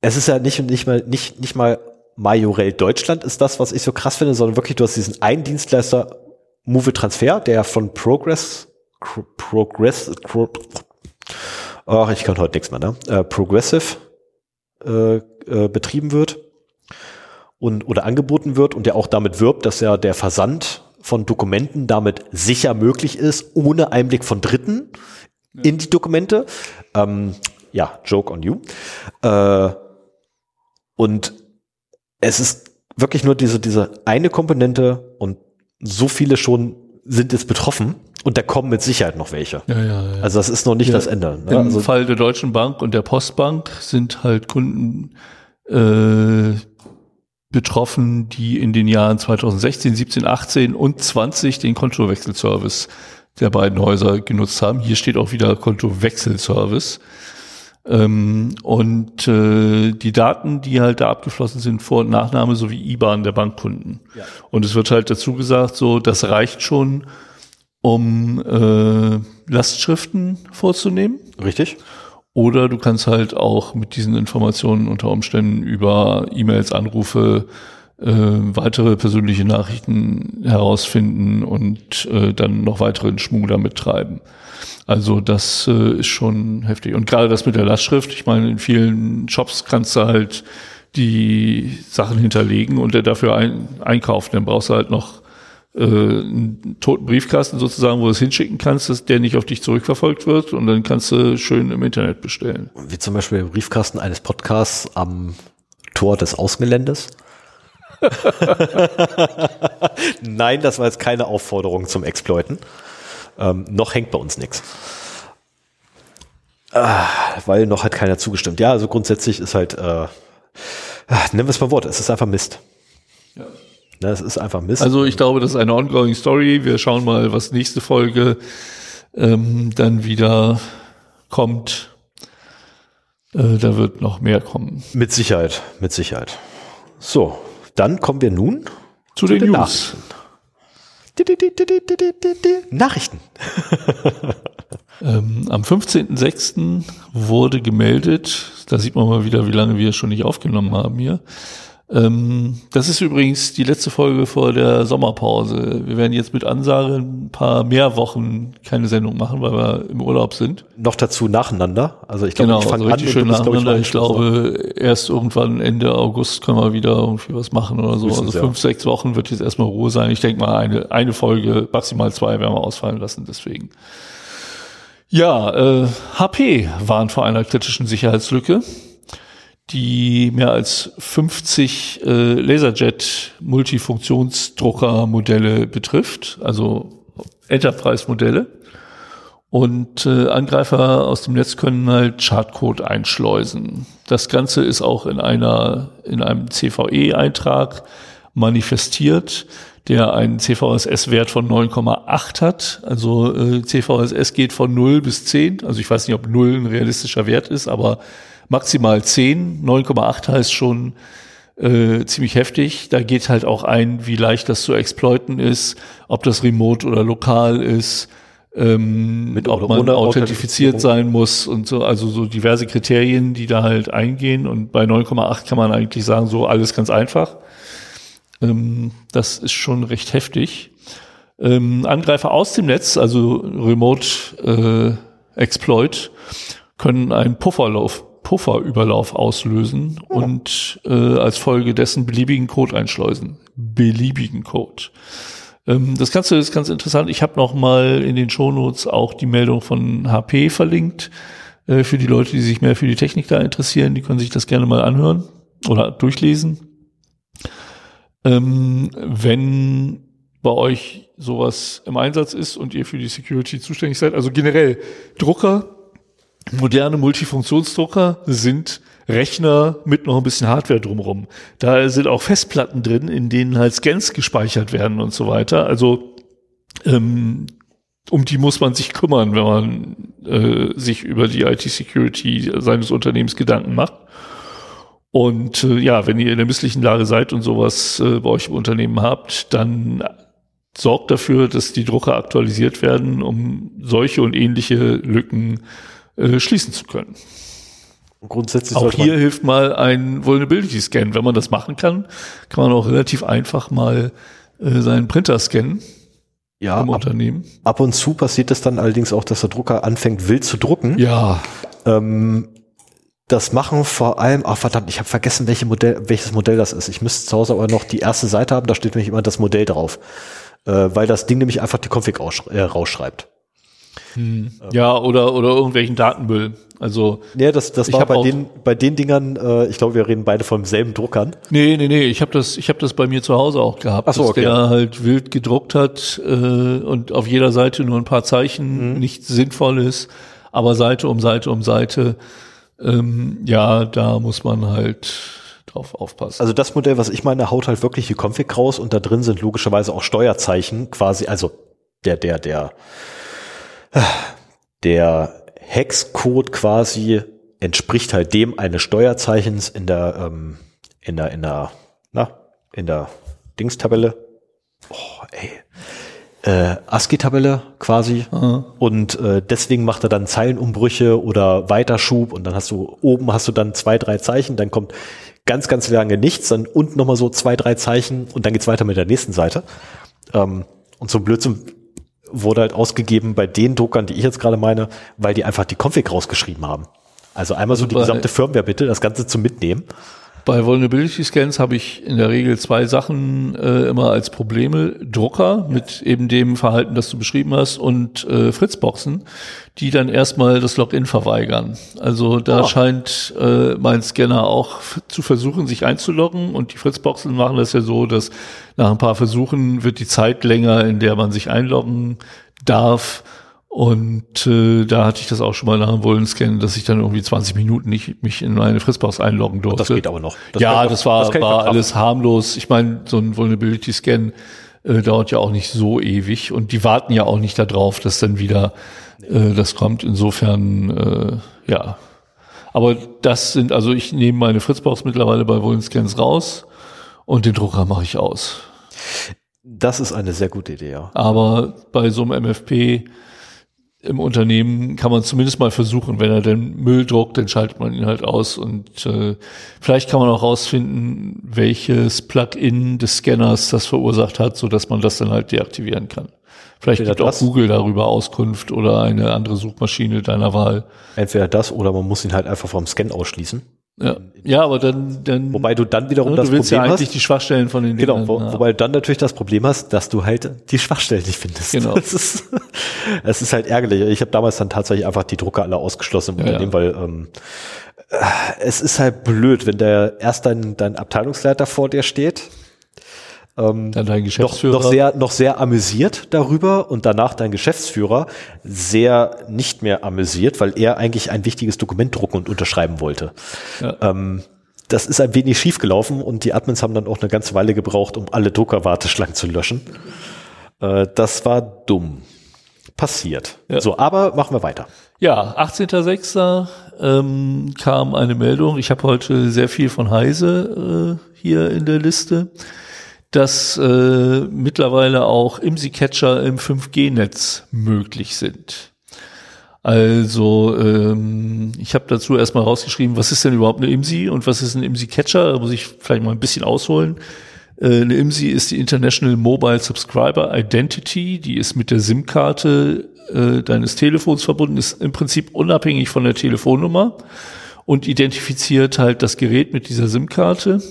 es ist ja nicht, nicht mal, nicht, nicht mal Majorell Deutschland ist das, was ich so krass finde, sondern wirklich, du hast diesen einen Dienstleister Move Transfer, der von Progress, Progress, ach, ich kann heute nichts mehr, ne? Äh, Progressive äh, äh, betrieben wird und oder angeboten wird und der auch damit wirbt, dass ja der Versand von Dokumenten damit sicher möglich ist, ohne Einblick von Dritten ja. in die Dokumente. Ähm, ja, Joke on you. Äh, und es ist wirklich nur diese, diese eine Komponente und so viele schon sind jetzt betroffen und da kommen mit Sicherheit noch welche. Ja, ja, ja. Also das ist noch nicht das Ende. Ne? Im also Fall der Deutschen Bank und der Postbank sind halt Kunden äh, betroffen, die in den Jahren 2016, 17, 18 und 20 den Kontowechselservice der beiden Häuser genutzt haben. Hier steht auch wieder Kontowechselservice. Ähm, und äh, die Daten, die halt da abgeflossen sind, Vor- und Nachname sowie IBAN der Bankkunden. Ja. Und es wird halt dazu gesagt, so, das reicht schon, um äh, Lastschriften vorzunehmen. Richtig. Oder du kannst halt auch mit diesen Informationen unter Umständen über E-Mails, Anrufe, äh, weitere persönliche Nachrichten herausfinden und äh, dann noch weiteren Schmuggler damit treiben. Also das äh, ist schon heftig. Und gerade das mit der Lastschrift, ich meine, in vielen Shops kannst du halt die Sachen hinterlegen und der dafür ein, einkaufen. Dann brauchst du halt noch äh, einen toten Briefkasten sozusagen, wo du es hinschicken kannst, dass der nicht auf dich zurückverfolgt wird und dann kannst du schön im Internet bestellen. Wie zum Beispiel der Briefkasten eines Podcasts am Tor des Außengeländes. Nein, das war jetzt keine Aufforderung zum Exploiten. Ähm, noch hängt bei uns nichts. Ah, weil noch hat keiner zugestimmt. Ja, also grundsätzlich ist halt, äh, nennen wir es mal Wort, es ist einfach Mist. Ja. Es ist einfach Mist. Also ich glaube, das ist eine ongoing Story. Wir schauen mal, was nächste Folge ähm, dann wieder kommt. Äh, da wird noch mehr kommen. Mit Sicherheit, mit Sicherheit. So, dann kommen wir nun zu, zu den, den News. Nachrichten. Nachrichten. ähm, am 15.06. wurde gemeldet, da sieht man mal wieder, wie lange wir es schon nicht aufgenommen haben hier, ähm, das ist übrigens die letzte Folge vor der Sommerpause. Wir werden jetzt mit Ansage ein paar mehr Wochen keine Sendung machen, weil wir im Urlaub sind. Noch dazu nacheinander. Also ich glaube, genau, ich fange also an schön nacheinander. Ich, ich glaube, erst irgendwann Ende August können wir wieder irgendwie was machen oder so. also fünf, ja. sechs Wochen wird jetzt erstmal Ruhe sein. Ich denke mal, eine, eine Folge, maximal zwei werden wir ausfallen lassen, deswegen. Ja, äh, HP waren vor einer kritischen Sicherheitslücke die mehr als 50 äh, Laserjet Multifunktionsdruckermodelle betrifft, also Enterprise-Modelle. Und äh, Angreifer aus dem Netz können halt Chartcode einschleusen. Das Ganze ist auch in einer in einem CVE-Eintrag manifestiert, der einen CVSS-Wert von 9,8 hat. Also äh, CVSS geht von 0 bis 10. Also ich weiß nicht, ob 0 ein realistischer Wert ist, aber maximal 10. 9,8 heißt schon äh, ziemlich heftig. Da geht halt auch ein, wie leicht das zu exploiten ist, ob das remote oder lokal ist, ähm, Mit ob man authentifiziert sein muss und so, also so diverse Kriterien, die da halt eingehen. Und bei 9,8 kann man eigentlich sagen, so alles ganz einfach. Ähm, das ist schon recht heftig. Ähm, Angreifer aus dem Netz, also Remote äh, Exploit, können einen Pufferlauf Pufferüberlauf auslösen und äh, als Folge dessen beliebigen Code einschleusen. Beliebigen Code. Ähm, das Ganze ist ganz interessant. Ich habe noch mal in den Shownotes auch die Meldung von HP verlinkt. Äh, für die Leute, die sich mehr für die Technik da interessieren, die können sich das gerne mal anhören oder durchlesen. Ähm, wenn bei euch sowas im Einsatz ist und ihr für die Security zuständig seid, also generell Drucker, moderne Multifunktionsdrucker sind Rechner mit noch ein bisschen Hardware drumherum. Da sind auch Festplatten drin, in denen halt Scans gespeichert werden und so weiter. Also ähm, um die muss man sich kümmern, wenn man äh, sich über die IT-Security seines Unternehmens Gedanken macht. Und äh, ja, wenn ihr in der misslichen Lage seid und sowas äh, bei euch im Unternehmen habt, dann sorgt dafür, dass die Drucker aktualisiert werden, um solche und ähnliche Lücken äh, schließen zu können. Grundsätzlich auch hier hilft mal ein Vulnerability Scan. Wenn man das machen kann, kann man auch relativ einfach mal äh, seinen Printer scannen. Ja, im ab, Unternehmen. Ab und zu passiert es dann allerdings auch, dass der Drucker anfängt wild zu drucken. Ja. Ähm, das machen vor allem, ach verdammt, ich habe vergessen, welche Modell, welches Modell das ist. Ich müsste zu Hause aber noch die erste Seite haben, da steht nämlich immer das Modell drauf. Äh, weil das Ding nämlich einfach die Config äh, rausschreibt. Hm. Ja, oder, oder irgendwelchen Datenmüll. Also. Ja, das, das war bei den, bei den Dingern, äh, ich glaube, wir reden beide vom selben Druckern. Nee, nee, nee, ich habe das, ich habe das bei mir zu Hause auch gehabt, Ach so, okay. dass der halt wild gedruckt hat äh, und auf jeder Seite nur ein paar Zeichen, mhm. nichts Sinnvolles, aber Seite um Seite um Seite. Ähm, ja, da muss man halt drauf aufpassen. Also das Modell, was ich meine, haut halt wirklich die Config raus und da drin sind logischerweise auch Steuerzeichen quasi, also der, der, der, der Hexcode quasi entspricht halt dem eines Steuerzeichens in der, ähm, in der, in der, na, in der Dingstabelle. Oh, ey. Äh, ASCII-Tabelle quasi. Mhm. Und äh, deswegen macht er dann Zeilenumbrüche oder Weiterschub und dann hast du oben hast du dann zwei, drei Zeichen, dann kommt ganz, ganz lange nichts, dann unten nochmal so zwei, drei Zeichen und dann geht's weiter mit der nächsten Seite. Ähm, und so Blödsinn wurde halt ausgegeben bei den Druckern, die ich jetzt gerade meine, weil die einfach die Config rausgeschrieben haben. Also einmal so die gesamte Firmware bitte, das Ganze zum Mitnehmen. Bei Vulnerability Scans habe ich in der Regel zwei Sachen äh, immer als Probleme. Drucker mit eben dem Verhalten, das du beschrieben hast und äh, Fritzboxen, die dann erstmal das Login verweigern. Also da oh. scheint äh, mein Scanner auch zu versuchen, sich einzuloggen und die Fritzboxen machen das ja so, dass nach ein paar Versuchen wird die Zeit länger, in der man sich einloggen darf und äh, da hatte ich das auch schon mal nach dem Wollenscan, dass ich dann irgendwie 20 Minuten nicht mich in meine Fritzbox einloggen durfte. Das geht aber noch. Das ja, das war, das war alles harmlos. Ich meine, so ein Vulnerability-Scan äh, dauert ja auch nicht so ewig und die warten ja auch nicht darauf, dass dann wieder äh, das kommt. Insofern, äh, ja. Aber das sind, also ich nehme meine Fritzbox mittlerweile bei Wollenscans raus und den Drucker mache ich aus. Das ist eine sehr gute Idee, ja. Aber bei so einem MFP im Unternehmen kann man zumindest mal versuchen, wenn er den Müll druckt, dann schaltet man ihn halt aus und äh, vielleicht kann man auch rausfinden, welches Plugin des Scanners das verursacht hat, so dass man das dann halt deaktivieren kann. Vielleicht gibt auch Google darüber Auskunft oder eine andere Suchmaschine deiner Wahl. Entweder das oder man muss ihn halt einfach vom Scan ausschließen. Ja, ja, aber dann, dann. Wobei du dann wiederum ne, das Problem ja eigentlich hast, die Schwachstellen von den Genau, wo, ja. wobei du dann natürlich das Problem hast, dass du halt die Schwachstellen nicht findest. Genau. Es ist, es ist halt ärgerlich. Ich habe damals dann tatsächlich einfach die Drucker alle ausgeschlossen im ja, Unternehmen, ja. weil ähm, äh, es ist halt blöd, wenn der erst dein, dein Abteilungsleiter vor dir steht ähm, dann dein Geschäftsführer. Noch, noch, sehr, noch sehr amüsiert darüber und danach dein Geschäftsführer sehr nicht mehr amüsiert, weil er eigentlich ein wichtiges Dokument drucken und unterschreiben wollte. Ja. Ähm, das ist ein wenig schief gelaufen und die Admins haben dann auch eine ganze Weile gebraucht, um alle Druckerwarteschlangen zu löschen. Äh, das war dumm. Passiert. Ja. So, aber machen wir weiter. Ja, 18.06. Ähm, kam eine Meldung. Ich habe heute sehr viel von Heise äh, hier in der Liste dass äh, mittlerweile auch IMSI-Catcher im 5G-Netz möglich sind. Also ähm, ich habe dazu erstmal rausgeschrieben, was ist denn überhaupt eine IMSI und was ist ein IMSI-Catcher? Da muss ich vielleicht mal ein bisschen ausholen. Äh, eine IMSI ist die International Mobile Subscriber Identity, die ist mit der SIM-Karte äh, deines Telefons verbunden, ist im Prinzip unabhängig von der Telefonnummer und identifiziert halt das Gerät mit dieser SIM-Karte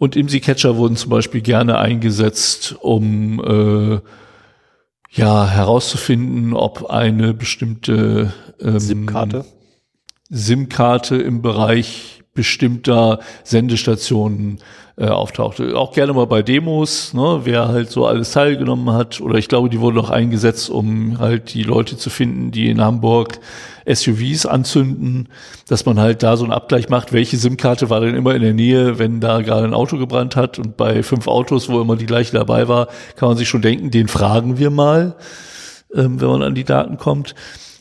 und IMSI-Catcher wurden zum Beispiel gerne eingesetzt, um äh, ja herauszufinden, ob eine bestimmte ähm, SIM-Karte? SIM-Karte im Bereich bestimmter Sendestationen äh, auftauchte. Auch gerne mal bei Demos, ne, wer halt so alles teilgenommen hat. Oder ich glaube, die wurden auch eingesetzt, um halt die Leute zu finden, die in Hamburg SUVs anzünden, dass man halt da so einen Abgleich macht, welche SIM-Karte war denn immer in der Nähe, wenn da gerade ein Auto gebrannt hat und bei fünf Autos, wo immer die gleiche dabei war, kann man sich schon denken, den fragen wir mal, ähm, wenn man an die Daten kommt.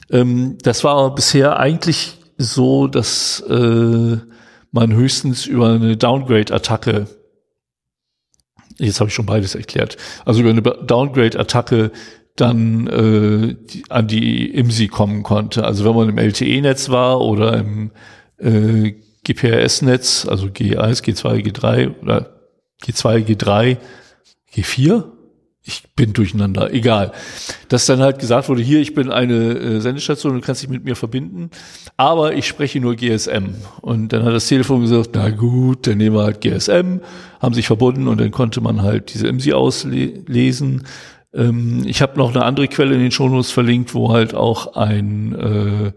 Ähm, das war bisher eigentlich so, dass äh, man höchstens über eine Downgrade-Attacke Jetzt habe ich schon beides erklärt. Also über eine Downgrade-Attacke dann äh, die, an die IMSI kommen konnte. Also wenn man im LTE-Netz war oder im äh, GPRS-Netz, also G1, G2, G3 oder G2, G3, G4, ich bin durcheinander, egal. Dass dann halt gesagt wurde, hier, ich bin eine äh, Sendestation, du kannst dich mit mir verbinden, aber ich spreche nur GSM. Und dann hat das Telefon gesagt, na gut, dann nehmen wir halt GSM, haben sich verbunden und dann konnte man halt diese IMSI auslesen. Ähm, ich habe noch eine andere Quelle in den Shownotes verlinkt, wo halt auch ein äh,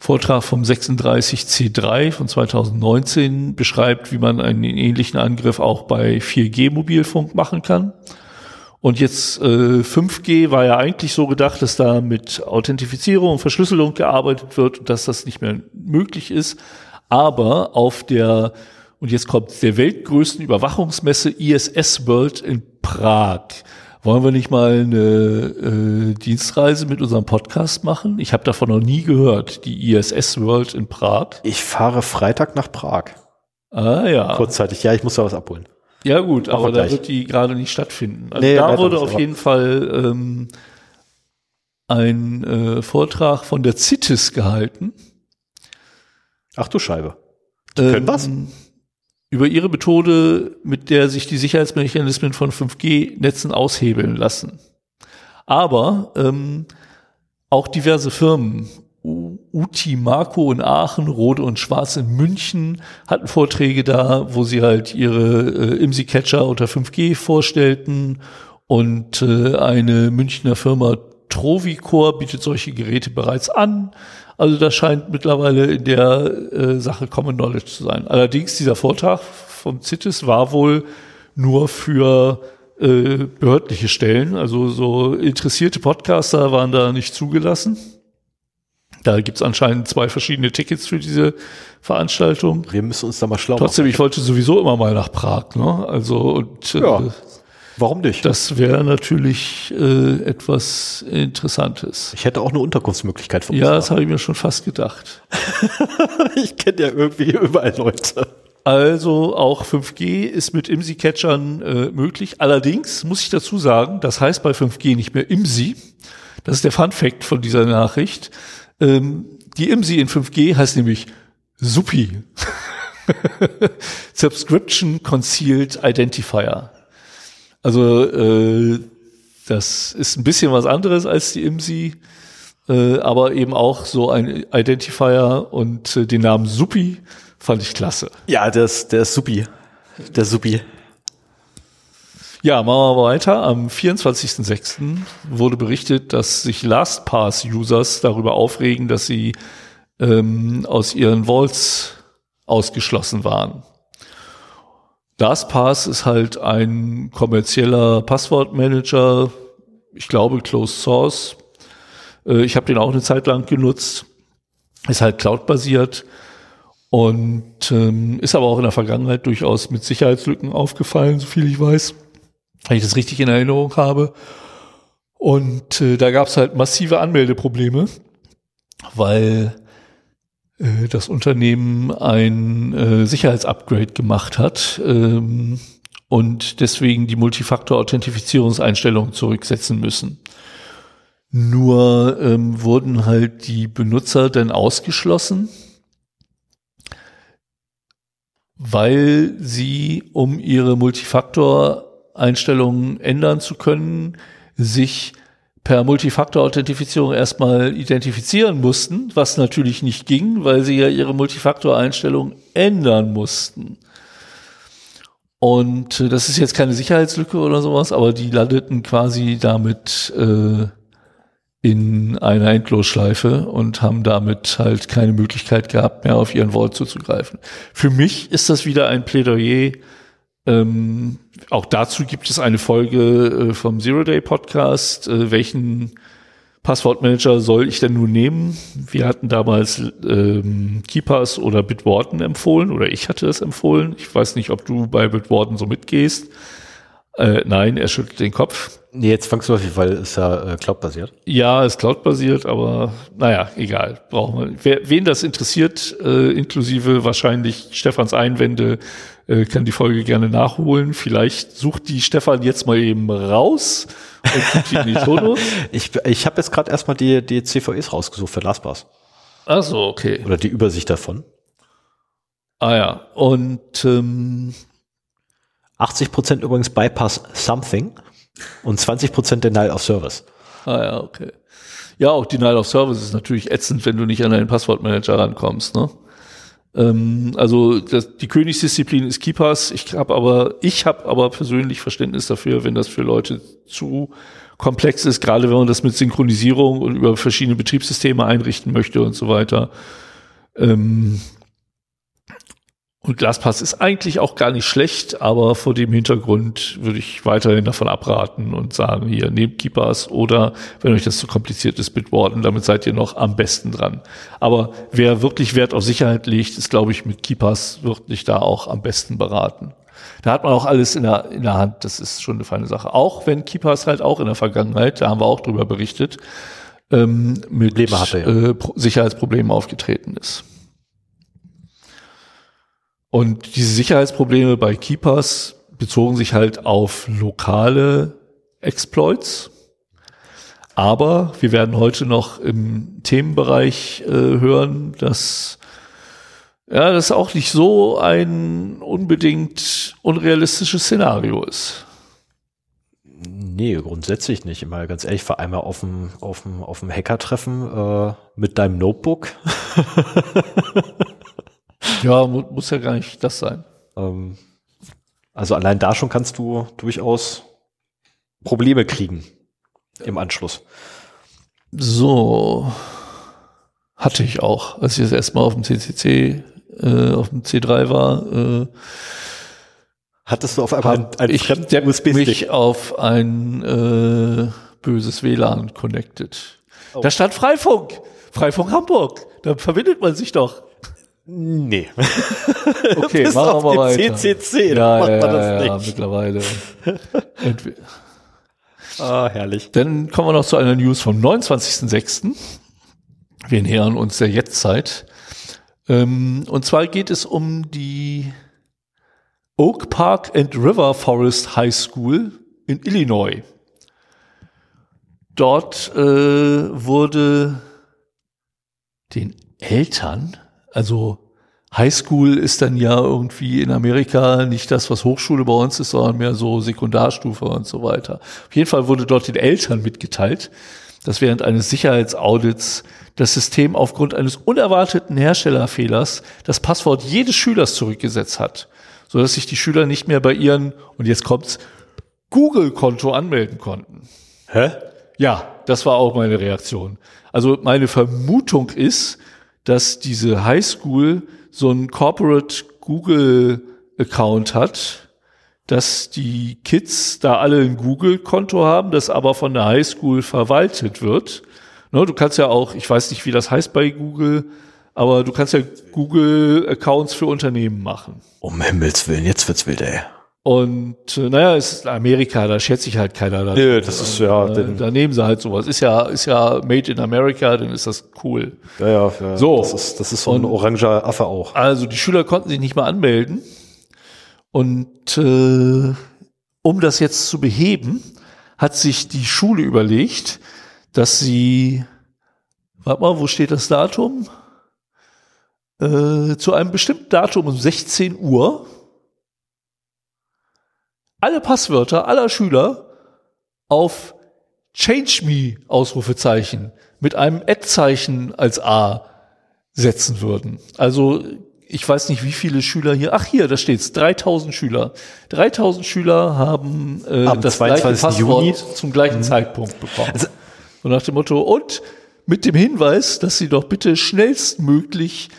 Vortrag vom 36C3 von 2019 beschreibt, wie man einen ähnlichen Angriff auch bei 4G-Mobilfunk machen kann. Und jetzt äh, 5G war ja eigentlich so gedacht, dass da mit Authentifizierung und Verschlüsselung gearbeitet wird und dass das nicht mehr möglich ist. Aber auf der, und jetzt kommt der weltgrößten Überwachungsmesse ISS World in Prag wollen wir nicht mal eine äh, Dienstreise mit unserem Podcast machen? Ich habe davon noch nie gehört, die ISS World in Prag. Ich fahre Freitag nach Prag. Ah ja. Kurzzeitig, ja, ich muss da was abholen. Ja gut, aber, aber da wird die gerade nicht stattfinden. Also nee, da wurde auf jeden Fall ähm, ein äh, Vortrag von der CITES gehalten. Ach du Scheibe. Die können ähm, was? über ihre Methode, mit der sich die Sicherheitsmechanismen von 5G-Netzen aushebeln lassen. Aber ähm, auch diverse Firmen, Uti Marco in Aachen, Rode und Schwarz in München hatten Vorträge da, wo sie halt ihre äh, IMSI-Catcher unter 5G vorstellten und äh, eine Münchner Firma Trovicor bietet solche Geräte bereits an. Also das scheint mittlerweile in der äh, Sache Common Knowledge zu sein. Allerdings dieser Vortrag vom CITES war wohl nur für äh, behördliche Stellen. Also so interessierte Podcaster waren da nicht zugelassen. Da gibt's anscheinend zwei verschiedene Tickets für diese Veranstaltung. Wir müssen uns da mal schlau Trotzdem, ich wollte sowieso immer mal nach Prag. Ne? Also und äh, Ja. Warum nicht? das wäre natürlich äh, etwas Interessantes. ich hätte auch eine Unterkunftsmöglichkeit für uns. Ja, das habe ich mir schon fast gedacht. ich kenne ja irgendwie überall Leute. Also auch 5G ist mit IMSI-Catchern äh, möglich. Allerdings muss ich dazu sagen, das heißt bei 5G nicht mehr IMSI. Das ist der Fun-Fact von dieser Nachricht. Ähm, die IMSI in 5G heißt nämlich SUPI. Subscription Concealed Identifier. Also äh, das ist ein bisschen was anderes als die IMSI, äh, aber eben auch so ein Identifier und äh, den Namen SUPI fand ich klasse. Ja, der ist, der ist supi. Der supi. Ja, machen wir weiter. Am 24.06. wurde berichtet, dass sich LastPass-Users darüber aufregen, dass sie ähm, aus ihren Vaults ausgeschlossen waren. LastPass ist halt ein kommerzieller Passwortmanager, ich glaube Closed Source. Äh, ich habe den auch eine Zeit lang genutzt. Ist halt cloud-basiert und ähm, ist aber auch in der Vergangenheit durchaus mit Sicherheitslücken aufgefallen, so viel ich weiß wenn ich das richtig in Erinnerung habe. Und äh, da gab es halt massive Anmeldeprobleme, weil äh, das Unternehmen ein äh, Sicherheitsupgrade gemacht hat ähm, und deswegen die Multifaktor-Authentifizierungseinstellungen zurücksetzen müssen. Nur ähm, wurden halt die Benutzer dann ausgeschlossen, weil sie um ihre Multifaktor-Einstellungen ändern zu können, sich per Multifaktor-Authentifizierung erstmal identifizieren mussten, was natürlich nicht ging, weil sie ja ihre Multifaktor-Einstellung ändern mussten. Und äh, das ist jetzt keine Sicherheitslücke oder sowas, aber die landeten quasi damit äh, in einer Endlosschleife und haben damit halt keine Möglichkeit gehabt, mehr auf ihren Vault zuzugreifen. Für mich ist das wieder ein Plädoyer. Ähm, auch dazu gibt es eine Folge äh, vom Zero Day Podcast. Äh, welchen Passwortmanager soll ich denn nun nehmen? Wir hatten damals ähm, Keepers oder Bitwarden empfohlen oder ich hatte es empfohlen. Ich weiß nicht, ob du bei Bitwarden so mitgehst. Äh, nein, er schüttelt den Kopf. Nee, jetzt zwangsläufig, weil es ja äh, cloud-basiert. Ja, ist Cloud-basiert, aber naja, egal. Brauchen wir. Wer, wen das interessiert, äh, inklusive wahrscheinlich Stefans Einwände, äh, kann die Folge gerne nachholen. Vielleicht sucht die Stefan jetzt mal eben raus und tut die in die Shownotes. Ich, ich habe jetzt gerade erstmal die, die CVEs rausgesucht für LastPass. Ach so, okay. Oder die Übersicht davon. Ah ja, und ähm, 80% übrigens Bypass Something und 20% Denial of Service. ah ja, okay. Ja, auch Denial of Service ist natürlich ätzend, wenn du nicht an deinen Passwortmanager rankommst, ne? Ähm, also das, die Königsdisziplin ist Keepers. Ich habe aber, ich habe aber persönlich Verständnis dafür, wenn das für Leute zu komplex ist, gerade wenn man das mit Synchronisierung und über verschiedene Betriebssysteme einrichten möchte und so weiter. Ähm, und LastPass ist eigentlich auch gar nicht schlecht, aber vor dem Hintergrund würde ich weiterhin davon abraten und sagen, hier, nehmt Keepers oder wenn euch das zu kompliziert ist, Bitwarden, damit seid ihr noch am besten dran. Aber wer wirklich Wert auf Sicherheit legt, ist, glaube ich, mit Keepers wirklich da auch am besten beraten. Da hat man auch alles in der, in der Hand, das ist schon eine feine Sache. Auch wenn Keepers halt auch in der Vergangenheit, da haben wir auch drüber berichtet, ähm, mit hatte, ja. äh, Pro- Sicherheitsproblemen aufgetreten ist. Und diese Sicherheitsprobleme bei Keepers bezogen sich halt auf lokale Exploits. Aber wir werden heute noch im Themenbereich äh, hören, dass ja, das auch nicht so ein unbedingt unrealistisches Szenario ist. Nee, grundsätzlich nicht. Immer ganz ehrlich, vor einmal auf dem, auf dem, auf dem Hacker-Treffen äh, mit deinem Notebook. ja, mu muss ja gar nicht das sein. Ähm, also allein da schon kannst du durchaus Probleme kriegen im Anschluss. So. Hatte ich auch, als ich das erstmal auf dem CCC, äh, auf dem C3 war. Äh, Hattest du auf einmal ein, ein ich mich auf ein äh, böses WLAN connected. Oh. Da stand Freifunk. Freifunk Hamburg. Da verbindet man sich doch. Nee. Okay, Bis machen wir mal weiter. CCC, ja, macht ja, man das ja, nicht. mittlerweile. ah, herrlich. Dann kommen wir noch zu einer News vom 29.06. Wir nähern uns der Jetztzeit. Ähm, und zwar geht es um die Oak Park and River Forest High School in Illinois. Dort äh, wurde den Eltern, also High School ist dann ja irgendwie in Amerika nicht das, was Hochschule bei uns ist, sondern mehr so Sekundarstufe und so weiter. Auf jeden Fall wurde dort den Eltern mitgeteilt, dass während eines Sicherheitsaudits das System aufgrund eines unerwarteten Herstellerfehlers das Passwort jedes Schülers zurückgesetzt hat, so dass sich die Schüler nicht mehr bei ihren, und jetzt kommt's, Google-Konto anmelden konnten. Hä? Ja, das war auch meine Reaktion. Also meine Vermutung ist, dass diese Highschool so ein Corporate Google Account hat, dass die Kids da alle ein Google-Konto haben, das aber von der Highschool verwaltet wird. Ne, du kannst ja auch, ich weiß nicht, wie das heißt bei Google, aber du kannst ja Google-Accounts für Unternehmen machen. Um Himmels Willen, jetzt wird's wild, ey. Und äh, naja, es ist Amerika, da schätze ich halt keiner. Da, nee, das ist ja. Äh, da nehmen sie halt sowas. Ist ja, ist ja made in America, dann ist das cool. Ja, ja, ja. So. Das ist, das ist so ein oranger Affe auch. Also die Schüler konnten sich nicht mal anmelden. Und äh, um das jetzt zu beheben, hat sich die Schule überlegt, dass sie, warte mal, wo steht das Datum? Äh, zu einem bestimmten Datum um 16 Uhr alle Passwörter aller Schüler auf Change Me Ausrufezeichen mit einem Ad-Zeichen als A setzen würden. Also ich weiß nicht, wie viele Schüler hier, ach hier, da steht's, 3000 Schüler. 3000 Schüler haben äh, Am das gleiche Passwort Juni. zum gleichen mhm. Zeitpunkt bekommen. Also, und nach dem Motto, und mit dem Hinweis, dass sie doch bitte schnellstmöglich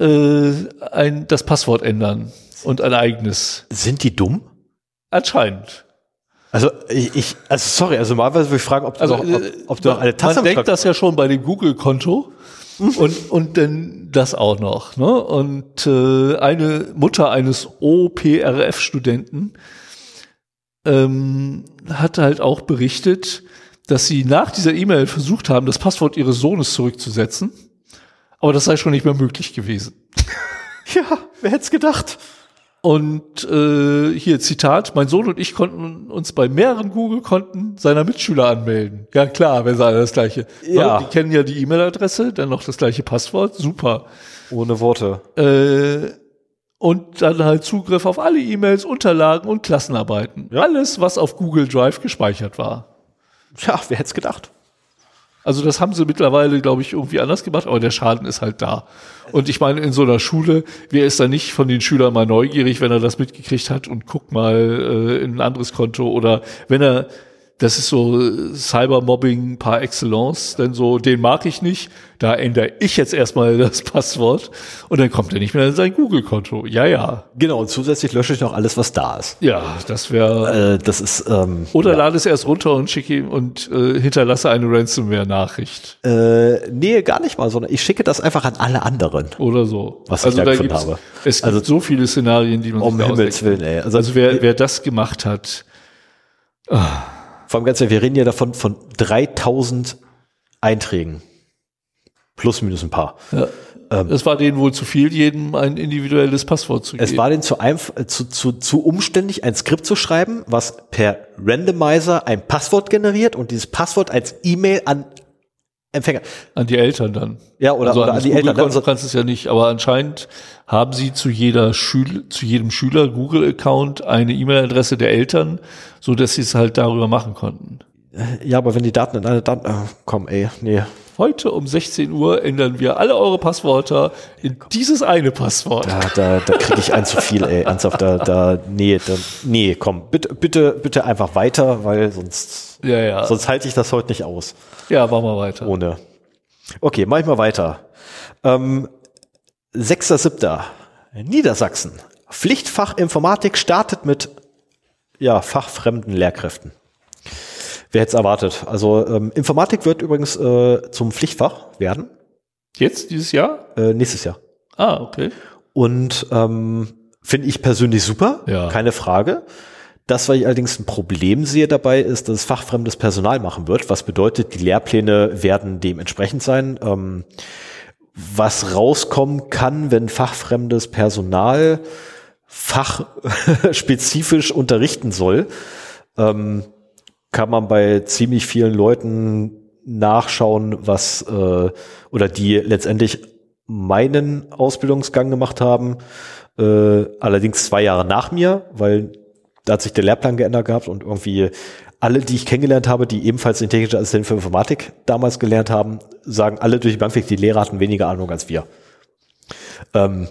äh, ein, das Passwort ändern und ein eigenes. Sind die dumm? Anscheinend. Also ich, also sorry, also normalerweise würde ich fragen, ob du, also, noch, ob, ob du noch eine Tasse Man denkt das ja schon bei dem Google-Konto und, und dann das auch noch. Ne? Und äh, eine Mutter eines OPRF-Studenten ähm, hat halt auch berichtet, dass sie nach dieser E-Mail versucht haben, das Passwort ihres Sohnes zurückzusetzen. Aber das sei schon nicht mehr möglich gewesen. ja, wer hätte es gedacht? Und äh, hier Zitat, mein Sohn und ich konnten uns bei mehreren Google-Konten seiner Mitschüler anmelden. Ja klar, sie alle das gleiche. Ja. Die kennen ja die E-Mail-Adresse, dann noch das gleiche Passwort, super. Ohne Worte. Äh, und dann halt Zugriff auf alle E-Mails, Unterlagen und Klassenarbeiten. Ja. Alles, was auf Google Drive gespeichert war. Ja, wer hätte es gedacht? Also das haben sie mittlerweile, glaube ich, irgendwie anders gemacht, aber der Schaden ist halt da. Und ich meine, in so einer Schule, wer ist da nicht von den Schülern mal neugierig, wenn er das mitgekriegt hat und guckt mal äh, in ein anderes Konto oder wenn er das ist so Cybermobbing par excellence, denn so, den mag ich nicht, da ändere ich jetzt erstmal das Passwort und dann kommt er nicht mehr in sein Google-Konto. Ja, ja. Genau, und zusätzlich lösche ich noch alles, was da ist. Ja, das wäre. Äh, das ist. Ähm, oder ja. lade es erst runter und schicke ihm und äh, hinterlasse eine Ransomware-Nachricht. Äh, nee, gar nicht mal, sondern ich schicke das einfach an alle anderen. Oder so. Was also ich da gefunden habe. Es gibt also, so viele Szenarien, die man um sich Himmels Willen, ey. Also, also wer, wer das gemacht hat. Ah. Vor allem ganz ehrlich, wir reden ja davon von 3000 Einträgen. Plus, minus ein paar. Ja. Ähm, es war denen wohl zu viel, jedem ein individuelles Passwort zu geben. Es war denen zu, einfach, zu, zu, zu umständlich, ein Skript zu schreiben, was per Randomizer ein Passwort generiert und dieses Passwort als E-Mail an Empfänger. An die Eltern dann. Ja, oder, also oder an, an die Google Eltern. Konto kannst du es ja nicht, aber anscheinend haben sie zu jeder Schül zu jedem Schüler Google Account eine E-Mail-Adresse der Eltern, so dass sie es halt darüber machen konnten. Ja, aber wenn die Daten in eine Daten, oh, komm, ey, nee. Heute um 16 Uhr ändern wir alle eure Passwörter in dieses eine Passwort. Da, da, da kriege ich ein zu viel, ey, ernsthaft, da, da, nee, da, nee, komm, bitte, bitte, bitte einfach weiter, weil sonst, Ja, ja. sonst halte ich das heute nicht aus. Ja, machen wir weiter. Ohne. Okay, mach ich mal weiter. Ähm, 6.7. Niedersachsen. Pflichtfach Informatik startet mit ja, fachfremden Lehrkräften. Wer hätte es erwartet? Also ähm, Informatik wird übrigens äh, zum Pflichtfach werden, Jetzt dieses Jahr? äh, nächstes Jahr. Ah, okay. Und ähm, finde ich persönlich super, Ja. keine Frage. Das, was ich allerdings ein Problem sehe dabei, ist, dass es fachfremdes Personal machen wird, was bedeutet, die Lehrpläne werden dementsprechend sein. Ähm, was rauskommen kann, wenn fachfremdes Personal fachspezifisch unterrichten soll, ähm, kann man bei ziemlich vielen Leuten nachschauen, was äh, oder die letztendlich meinen Ausbildungsgang gemacht haben, äh, allerdings zwei Jahre nach mir, weil da hat sich der Lehrplan geändert gehabt und irgendwie alle, die ich kennengelernt habe, die ebenfalls den technischen Assistenten für Informatik damals gelernt haben, sagen alle durch die Bank weg, die Lehrer hatten weniger Ahnung als wir. Ähm,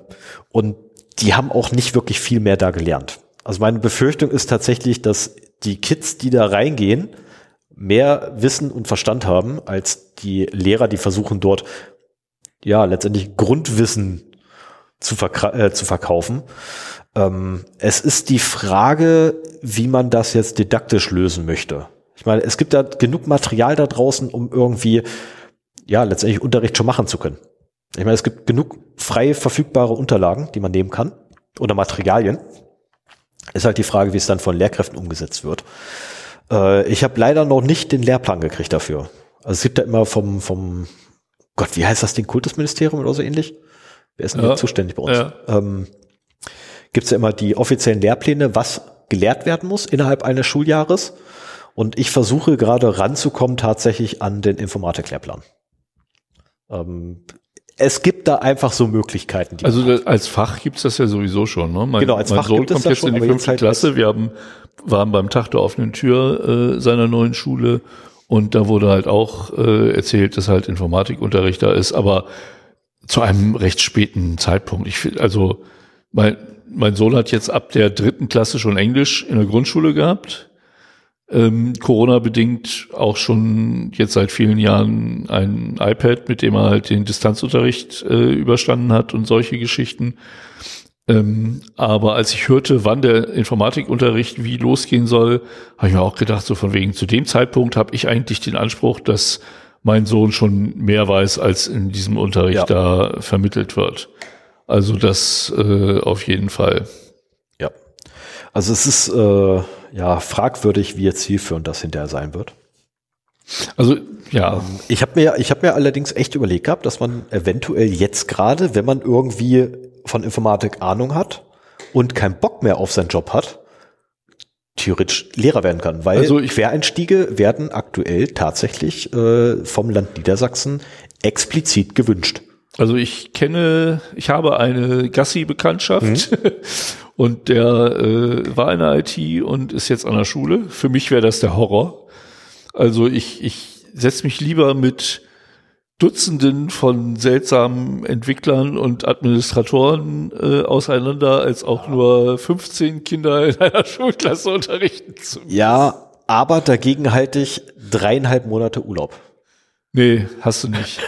und die haben auch nicht wirklich viel mehr da gelernt. Also meine Befürchtung ist tatsächlich, dass die Kids, die da reingehen, mehr Wissen und Verstand haben als die Lehrer, die versuchen dort ja letztendlich Grundwissen zu, äh, zu verkaufen. Ähm, es ist die Frage, wie man das jetzt didaktisch lösen möchte. Ich meine, es gibt da genug Material da draußen, um irgendwie ja letztendlich Unterricht schon machen zu können. Ich meine, es gibt genug frei verfügbare Unterlagen, die man nehmen kann oder Materialien. Ist halt die Frage, wie es dann von Lehrkräften umgesetzt wird. Äh, ich habe leider noch nicht den Lehrplan gekriegt dafür. Also es gibt da immer vom, vom Gott, wie heißt das Ding, Kultusministerium oder so ähnlich? Wer ist denn Ja. hier zuständig bei uns? Ja. Ähm, gibt es ja immer die offiziellen Lehrpläne, was gelehrt werden muss innerhalb eines Schuljahres. Und ich versuche gerade ranzukommen tatsächlich an den Informatiklehrplan. Ähm, es gibt da einfach so Möglichkeiten. Also das, als Fach gibt's das ja sowieso schon. Ne? Mein, Genau, als mein Fach Sohn gibt kommt das jetzt schon, in die fünfte halt Klasse. Wir haben, waren beim Tag der offenen Tür äh, seiner neuen Schule und da wurde halt auch äh, erzählt, dass halt Informatikunterricht da ist, aber zu einem recht späten Zeitpunkt. Ich also mein, mein Sohn hat jetzt ab der dritten Klasse schon Englisch in der Grundschule gehabt. Ähm, Corona-bedingt auch schon jetzt seit vielen Jahren ein iPad, mit dem er halt den Distanzunterricht äh, überstanden hat und solche Geschichten. Ähm, aber als ich hörte, wann der Informatikunterricht wie losgehen soll, habe ich mir auch gedacht, so von wegen, zu dem Zeitpunkt habe ich eigentlich den Anspruch, dass mein Sohn schon mehr weiß, als in diesem Unterricht Ja. da vermittelt wird. Also das äh, auf jeden Fall. Also es ist äh, ja fragwürdig, wie jetzt zielführend das hinterher sein wird. Also ja, Ich habe mir, ich habe mir allerdings echt überlegt gehabt, dass man eventuell jetzt gerade, wenn man irgendwie von Informatik Ahnung hat und keinen Bock mehr auf seinen Job hat, theoretisch Lehrer werden kann, weil Also Quereinstiege werden aktuell tatsächlich äh, vom Land Niedersachsen explizit gewünscht. Also ich kenne, ich habe eine Gassi-Bekanntschaft und der äh, war in der IT und ist jetzt an der Schule. Für mich wäre das der Horror. Also ich, ich setze mich lieber mit Dutzenden von seltsamen Entwicklern und Administratoren äh, auseinander, als auch nur 15 Kinder in einer Schulklasse unterrichten zu. Ja, aber dagegen halte ich dreieinhalb Monate Urlaub. Nee, hast du nicht.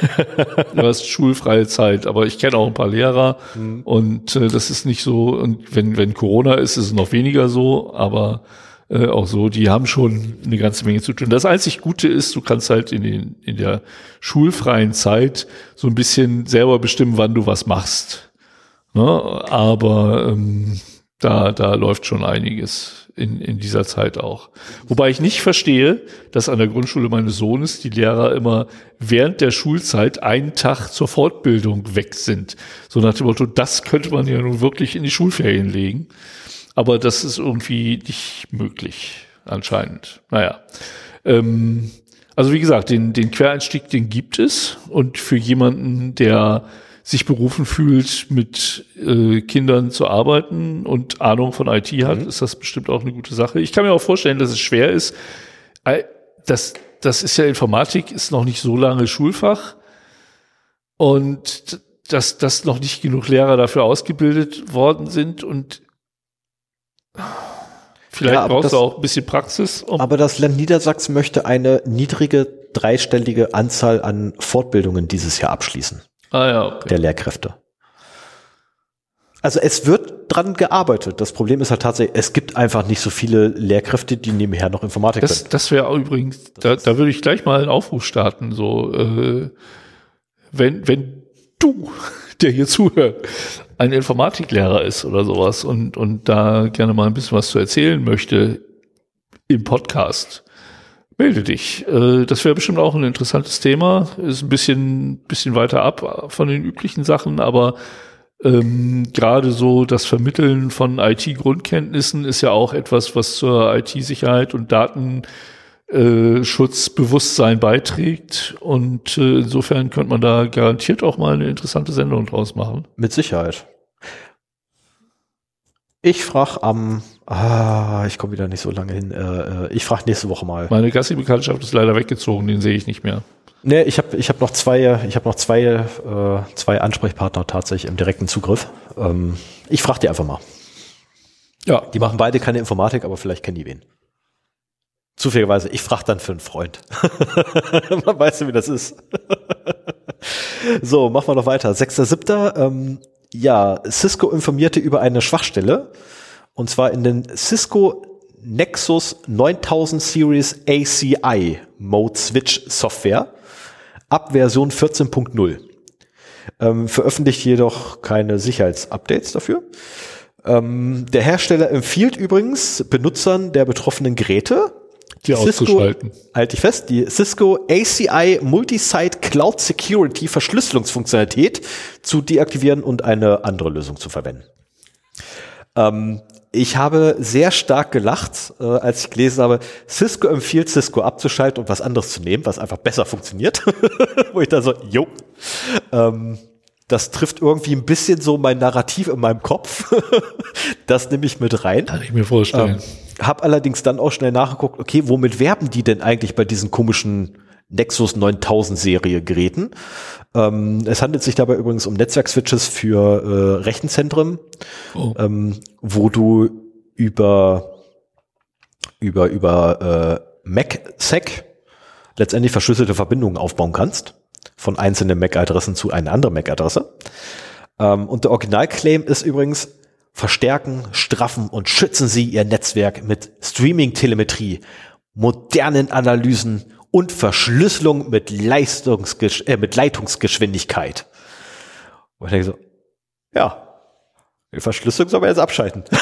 Du hast schulfreie Zeit, aber ich kenne auch ein paar Lehrer und äh, das ist nicht so. Und wenn, wenn Corona ist, ist es noch weniger so, aber äh, auch so, die haben schon eine ganze Menge zu tun. Das einzig Gute ist, du kannst halt in, den, in der schulfreien Zeit so ein bisschen selber bestimmen, wann du was machst. Ne? Aber ähm, da, da läuft schon einiges in, in dieser Zeit auch. Wobei ich nicht verstehe, dass an der Grundschule meines Sohnes die Lehrer immer während der Schulzeit einen Tag zur Fortbildung weg sind. So nach dem Motto, das könnte man ja nun wirklich in die Schulferien legen. Aber das ist irgendwie nicht möglich, anscheinend. Naja. Ähm, Also wie gesagt, den, den Quereinstieg, den gibt es. Und für jemanden, der sich berufen fühlt, mit äh, Kindern zu arbeiten und Ahnung von IT hat, mhm. ist das bestimmt auch eine gute Sache. Ich kann mir auch vorstellen, dass es schwer ist. Das, das ist ja Informatik, ist noch nicht so lange Schulfach. Und dass, dass noch nicht genug Lehrer dafür ausgebildet worden sind und vielleicht ja, brauchst das, du auch ein bisschen Praxis. Um aber das Land Niedersachsen möchte eine niedrige dreistellige Anzahl an Fortbildungen dieses Jahr abschließen. Ah ja, okay. Der Lehrkräfte. Also es wird dran gearbeitet. Das Problem ist halt tatsächlich, es gibt einfach nicht so viele Lehrkräfte, die nebenher noch Informatik das, können. Das wäre übrigens, da, da würde ich gleich mal einen Aufruf starten. So, äh, wenn, wenn du, der hier zuhört, ein Informatiklehrer ist oder sowas und, und da gerne mal ein bisschen was zu erzählen möchte im Podcast, melde dich. Äh, das wäre bestimmt auch ein interessantes Thema. Ist ein bisschen, bisschen weiter ab von den üblichen Sachen, aber ähm, gerade so das Vermitteln von IT-Grundkenntnissen ist ja auch etwas, was zur IT-Sicherheit und Daten äh, beiträgt. Und äh, insofern könnte man da garantiert auch mal eine interessante Sendung draus machen. Mit Sicherheit. Ich frage am, ah, ich komme wieder nicht so lange hin. Äh, äh ich frage nächste Woche mal. Meine Gassi-Bekanntschaft ist leider weggezogen, den sehe ich nicht mehr. Nee, ich habe ich hab noch zwei, ich habe noch zwei, äh, zwei Ansprechpartner tatsächlich im direkten Zugriff. Ähm, ich frage die einfach mal. Ja. Die machen beide keine Informatik, aber vielleicht kennen die wen. Zufälligerweise, ich frage dann für einen Freund. Man weiß ja, wie das ist. so, machen wir noch weiter. 6.7. Ähm, ja, Cisco informierte über eine Schwachstelle. Und zwar in den Cisco Nexus 9000 Series ACI Mode Switch Software ab Version 14.0. Ähm, veröffentlicht jedoch keine Sicherheitsupdates dafür. Ähm, der Hersteller empfiehlt übrigens Benutzern der betroffenen Geräte, die Cisco, auszuschalten. Halte ich fest, die Cisco ACI Multisite Cloud Security Verschlüsselungsfunktionalität zu deaktivieren und eine andere Lösung zu verwenden. Ähm, ich habe sehr stark gelacht, äh, als ich gelesen habe, Cisco empfiehlt Cisco abzuschalten und was anderes zu nehmen, was einfach besser funktioniert. Wo ich da so, jo. Ähm, das trifft irgendwie ein bisschen so mein Narrativ in meinem Kopf. das nehme ich mit rein. Kann ich mir vorstellen. Ähm, hab allerdings dann auch schnell nachgeguckt, okay, womit werben die denn eigentlich bei diesen komischen Nexus 9000 Serie Geräten? Ähm, es handelt sich dabei übrigens um Netzwerkswitches für äh, Rechenzentren, oh. ähm, wo du über über über äh, MacSec letztendlich verschlüsselte Verbindungen aufbauen kannst von einzelnen MAC-Adressen zu einer anderen MAC-Adresse. Ähm, und der Originalclaim ist übrigens, verstärken, straffen und schützen Sie Ihr Netzwerk mit Streaming-Telemetrie, modernen Analysen und Verschlüsselung mit, Leistungsgesch äh, mit Leitungsgeschwindigkeit. Und ich denke so, ja, die Verschlüsselung soll man jetzt abschalten.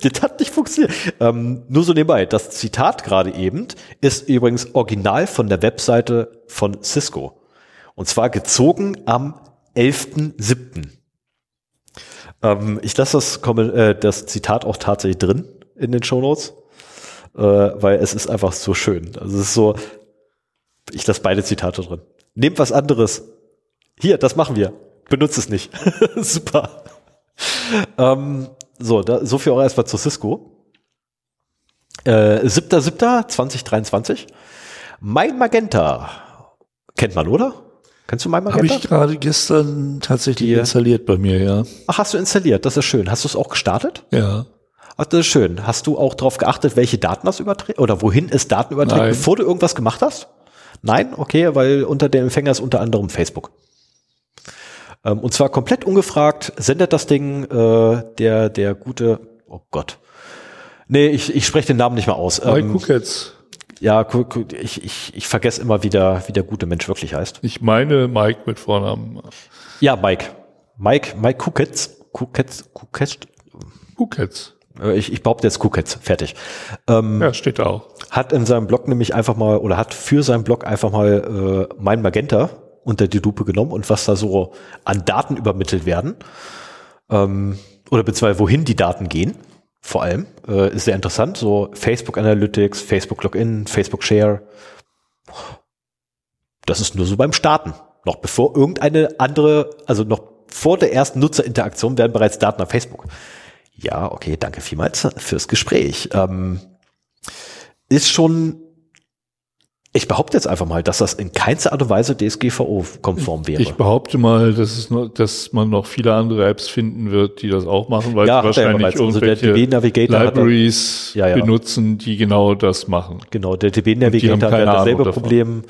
Das hat nicht funktioniert. Ähm, nur so nebenbei. Das Zitat gerade eben ist übrigens original von der Webseite von Cisco. Und zwar gezogen am 11.07. Ähm, ich lasse das, äh, das Zitat auch tatsächlich drin in den Show Notes, äh, weil es ist einfach so schön. Also es ist so, ich lasse beide Zitate drin. Nehmt was anderes. Hier, das machen wir. Benutzt es nicht. Super. Ähm, so, da, so viel auch erstmal zu Cisco. Äh, 7.7.2023. Mein Magenta. Kennt man, oder? Kennst du mein Magenta? Habe ich gerade gestern tatsächlich Die, installiert bei mir, ja. Ach, hast du installiert? Das ist schön. Hast du es auch gestartet? Ja. Ach, das ist schön. Hast du auch darauf geachtet, welche Daten das überträgt oder wohin es Daten überträgt, Nein. bevor du irgendwas gemacht hast? Nein? Okay, weil unter dem Empfänger ist unter anderem Facebook. Ähm, und zwar komplett ungefragt sendet das Ding äh, der, der gute, oh Gott. Nee, ich, ich spreche den Namen nicht mal aus. Mike ähm, Kucketz. Ja, ich, ich, ich vergesse immer, wie der, wie der gute Mensch wirklich heißt. Ich meine Mike mit Vornamen. Ja, Mike. Mike, Mike Kuketz. Kuketz, Kuketz. Kuketz. Äh, ich, ich behaupte jetzt Kuketz. Fertig. Ähm, ja, steht da auch. Hat in seinem Blog nämlich einfach mal, oder hat für seinen Blog einfach mal äh, mein Magenta unter die Lupe genommen und was da so an Daten übermittelt werden ähm, oder beziehungsweise wohin die Daten gehen. vor allem. Äh, ist sehr interessant. So Facebook Analytics, Facebook Login, Facebook Share. Das ist nur so beim Starten. Noch bevor irgendeine andere, also noch vor der ersten Nutzerinteraktion werden bereits Daten auf Facebook. Ja, okay, danke vielmals fürs Gespräch. Ähm, ist schon ich behaupte jetzt einfach mal, dass das in keinster Art und Weise DSGVO-konform wäre. Ich behaupte mal, dass, es noch, dass man noch viele andere Apps finden wird, die das auch machen, weil ja, wahrscheinlich also irgendwelche Libraries ja, ja. benutzen, die genau das machen. Genau, der DB Navigator hat dasselbe Problem.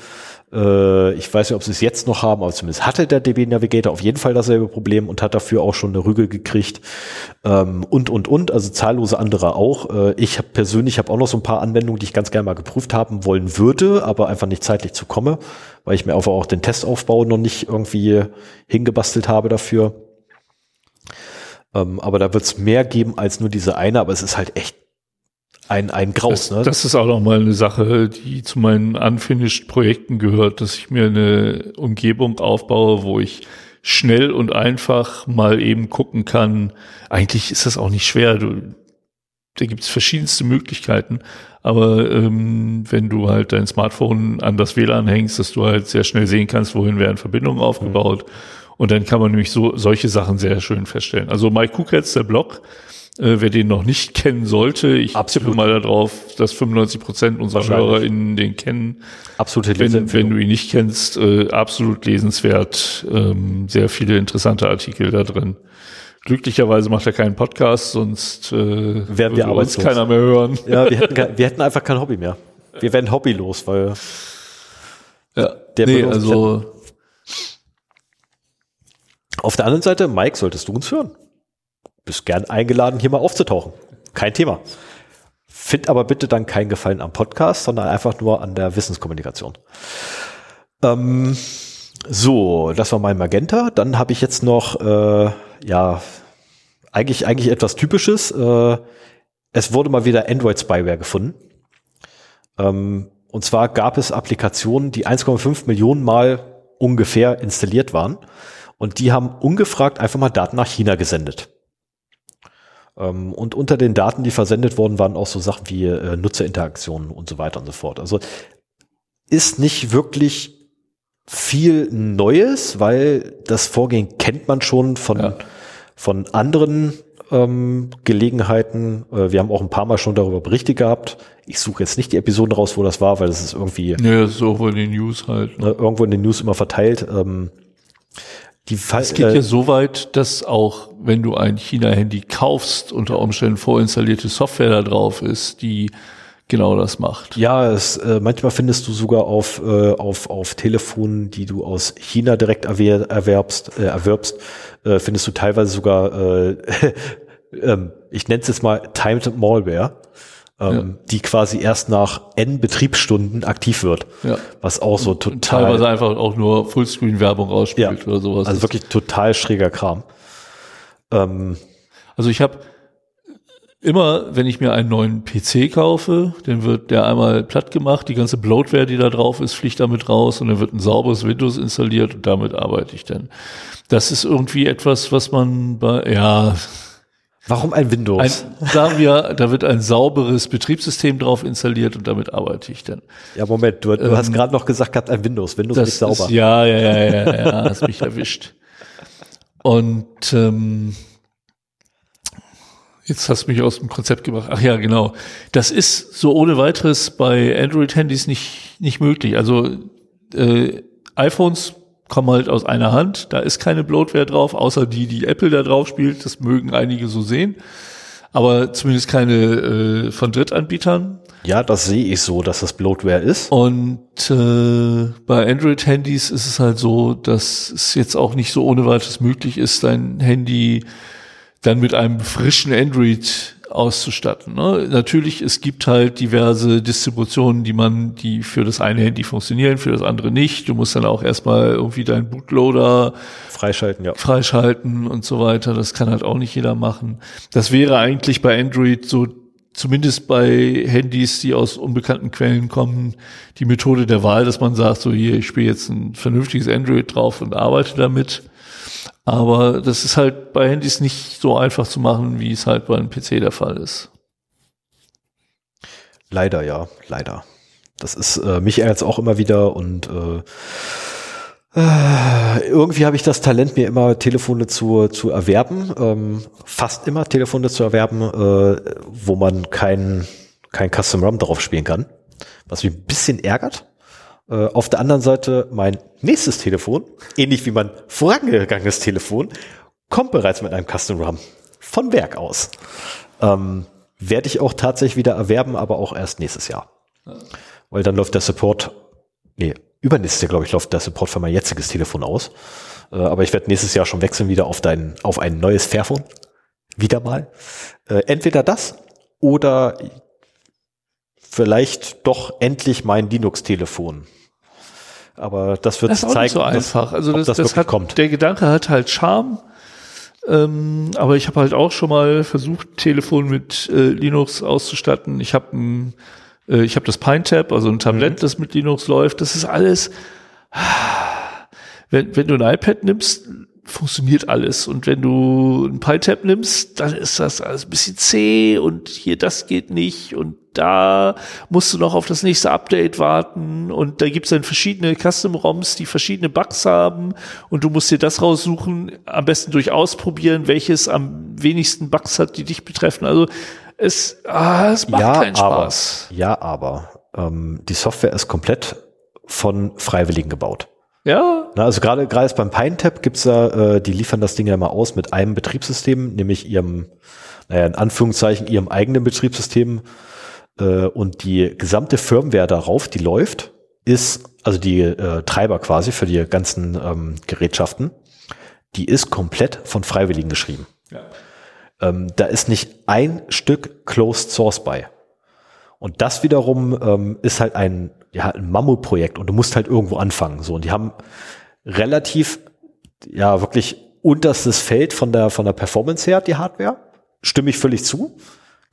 Äh, ich weiß nicht, ob sie es jetzt noch haben, aber zumindest hatte der DB Navigator auf jeden Fall dasselbe Problem und hat dafür auch schon eine Rügel gekriegt. Ähm, und, und, und, also zahllose andere auch. Äh, ich habe persönlich habe auch noch so ein paar Anwendungen, die ich ganz gerne mal geprüft haben wollen würde, aber einfach nicht zeitlich zu komme, weil ich mir einfach auch den Testaufbau noch nicht irgendwie hingebastelt habe dafür. Ähm, aber da wird es mehr geben als nur diese eine, aber es ist halt echt ein, ein Graus. Das, ne? das ist auch noch mal eine Sache, die zu meinen unfinished Projekten gehört, dass ich mir eine Umgebung aufbaue, wo ich schnell und einfach mal eben gucken kann. Eigentlich ist das auch nicht schwer. Du, da gibt es verschiedenste Möglichkeiten, aber ähm, wenn du halt dein Smartphone an das WLAN hängst, dass du halt sehr schnell sehen kannst, wohin werden Verbindungen aufgebaut. Mhm. Und dann kann man nämlich so solche Sachen sehr schön feststellen. Also Mike Kuketz, der Blog, äh, wer den noch nicht kennen sollte, ich Absolut. tippe mal darauf, dass 95 Prozent unserer HörerInnen den kennen. Absolute wenn, wenn du ihn nicht kennst, äh, absolut lesenswert. Ähm, sehr viele interessante Artikel da drin. Glücklicherweise macht er keinen Podcast, sonst äh, werden wir uns keiner mehr hören. Ja, wir hätten, wir hätten einfach kein Hobby mehr. Wir werden hobbylos, weil ja, der nee, also auf der anderen Seite, Mike, solltest du uns hören bist gern eingeladen, hier mal aufzutauchen. Kein Thema. Find aber bitte dann keinen Gefallen am Podcast, sondern einfach nur an der Wissenskommunikation. Ähm, so, das war mein Magenta. Dann habe ich jetzt noch, äh, ja, eigentlich, eigentlich etwas Typisches. Äh, es wurde mal wieder Android-Spyware gefunden. Ähm, und zwar gab es Applikationen, die 1,5 Millionen Mal ungefähr installiert waren. Und die haben ungefragt einfach mal Daten nach China gesendet. Ähm, und unter den Daten, die versendet wurden, waren auch so Sachen wie äh, Nutzerinteraktionen und so weiter und so fort. Also ist nicht wirklich viel Neues, weil das Vorgehen kennt man schon von, ja. von anderen ähm, Gelegenheiten. Äh, wir haben auch ein paar Mal schon darüber Berichte gehabt. Ich suche jetzt nicht die Episoden raus, wo das war, weil das ist irgendwie. Ja, das ist irgendwo in den News halt. Ne? Irgendwo in den News immer verteilt. Ähm, die Fall, es geht äh, ja so weit, dass auch wenn du ein China-Handy kaufst, unter Umständen vorinstallierte Software da drauf ist, die genau das macht. Ja, es, äh, manchmal findest du sogar auf, äh, auf, auf Telefonen, die du aus China direkt erwer erwerbst, äh, erwirbst, äh, findest du teilweise sogar, äh, äh, ich nenne es jetzt mal Timed Malware ähm, ja. die quasi erst nach N Betriebsstunden aktiv wird. Ja. Was auch so total. Und teilweise einfach auch nur Fullscreen-Werbung ausspielt ja. oder sowas. Also wirklich total schräger Kram. Ähm, also ich habe immer, wenn ich mir einen neuen PC kaufe, dann wird der einmal platt gemacht, die ganze Bloatware, die da drauf ist, fliegt damit raus und dann wird ein sauberes Windows installiert und damit arbeite ich dann. Das ist irgendwie etwas, was man bei, ja, Warum ein Windows? Ein, sagen wir, da wird ein sauberes Betriebssystem drauf installiert und damit arbeite ich dann. Ja, Moment, du, du ähm, hast gerade noch gesagt gehabt, ein Windows. Windows ist sauber. Ist, ja, ja, ja, ja, ja, hast mich erwischt. Und ähm, jetzt hast du mich aus dem Konzept gebracht. Ach ja, genau. Das ist so ohne weiteres bei Android-Handys nicht, nicht möglich. Also äh, iPhones kommen halt aus einer Hand. Da ist keine Bloatware drauf, außer die, die Apple da drauf spielt. Das mögen einige so sehen. Aber zumindest keine äh, von Drittanbietern. Ja, das sehe ich so, dass das Bloatware ist. Und äh, bei Android-Handys ist es halt so, dass es jetzt auch nicht so ohne weiteres möglich ist, dein Handy dann mit einem frischen Android auszustatten. Ne? Natürlich, es gibt halt diverse Distributionen, die man, die für das eine Handy funktionieren, für das andere nicht. Du musst dann auch erstmal irgendwie deinen Bootloader freischalten, ja. Freischalten und so weiter. Das kann halt auch nicht jeder machen. Das wäre eigentlich bei Android so zumindest bei Handys, die aus unbekannten Quellen kommen, die Methode der Wahl, dass man sagt, so hier, ich spiele jetzt ein vernünftiges Android drauf und arbeite damit. Aber das ist halt bei Handys nicht so einfach zu machen, wie es halt bei einem PC der Fall ist. Leider, ja, leider. Das ist äh, mich jetzt auch immer wieder und äh, äh, irgendwie habe ich das Talent, mir immer Telefone zu, zu erwerben, ähm, fast immer Telefone zu erwerben, äh, wo man kein, kein Custom ROM drauf spielen kann, was mich ein bisschen ärgert. Äh, auf der anderen Seite mein nächstes Telefon, ähnlich wie mein vorangegangenes Telefon, kommt bereits mit einem Custom ROM von Werk aus. Ähm, Werde ich auch tatsächlich wieder erwerben, aber auch erst nächstes Jahr. Weil dann läuft der Support, nee, übernächstes Jahr, glaube ich, läuft der Support für mein jetziges Telefon aus. Äh, aber ich werde nächstes Jahr schon wechseln wieder auf dein, auf ein neues Fairphone. Wieder mal. Äh, entweder das oder vielleicht doch endlich mein Linux-Telefon. Aber das wird das ist zeigen, so einfach. also das, das, das hat, kommt. Der Gedanke hat halt Charme. Ähm, aber ich habe halt auch schon mal versucht, Telefon mit äh, Linux auszustatten. Ich habe ein äh, ich habe das PineTab, also ein Tablet, mhm. das mit Linux läuft. Das ist alles. Wenn, wenn du ein iPad nimmst, funktioniert alles. Und wenn du ein PyTab nimmst, dann ist das alles ein bisschen zäh und hier das geht nicht und da musst du noch auf das nächste Update warten und da gibt es dann verschiedene Custom-ROMs, die verschiedene Bugs haben und du musst dir das raussuchen, am besten durch ausprobieren, welches am wenigsten Bugs hat, die dich betreffen. Also es, ah, es macht ja, keinen Spaß. Aber, ja, aber ähm, die Software ist komplett von Freiwilligen gebaut. Ja. Na, also gerade gerade beim PineTap gibt's ja, äh, die liefern das Ding ja mal aus mit einem Betriebssystem, nämlich ihrem, naja, in Anführungszeichen ihrem eigenen Betriebssystem. Äh, und die gesamte Firmware darauf, die läuft, ist, also die äh, Treiber quasi für die ganzen ähm, Gerätschaften, die ist komplett von Freiwilligen geschrieben. Ja. Ähm, da ist nicht ein Stück Closed Source bei. Und das wiederum ähm, ist halt ein, ja, ein Mammutprojekt und du musst halt irgendwo anfangen. So, und die haben relativ, ja, wirklich unterstes Feld von der, von der Performance her, die Hardware. Stimme ich völlig zu.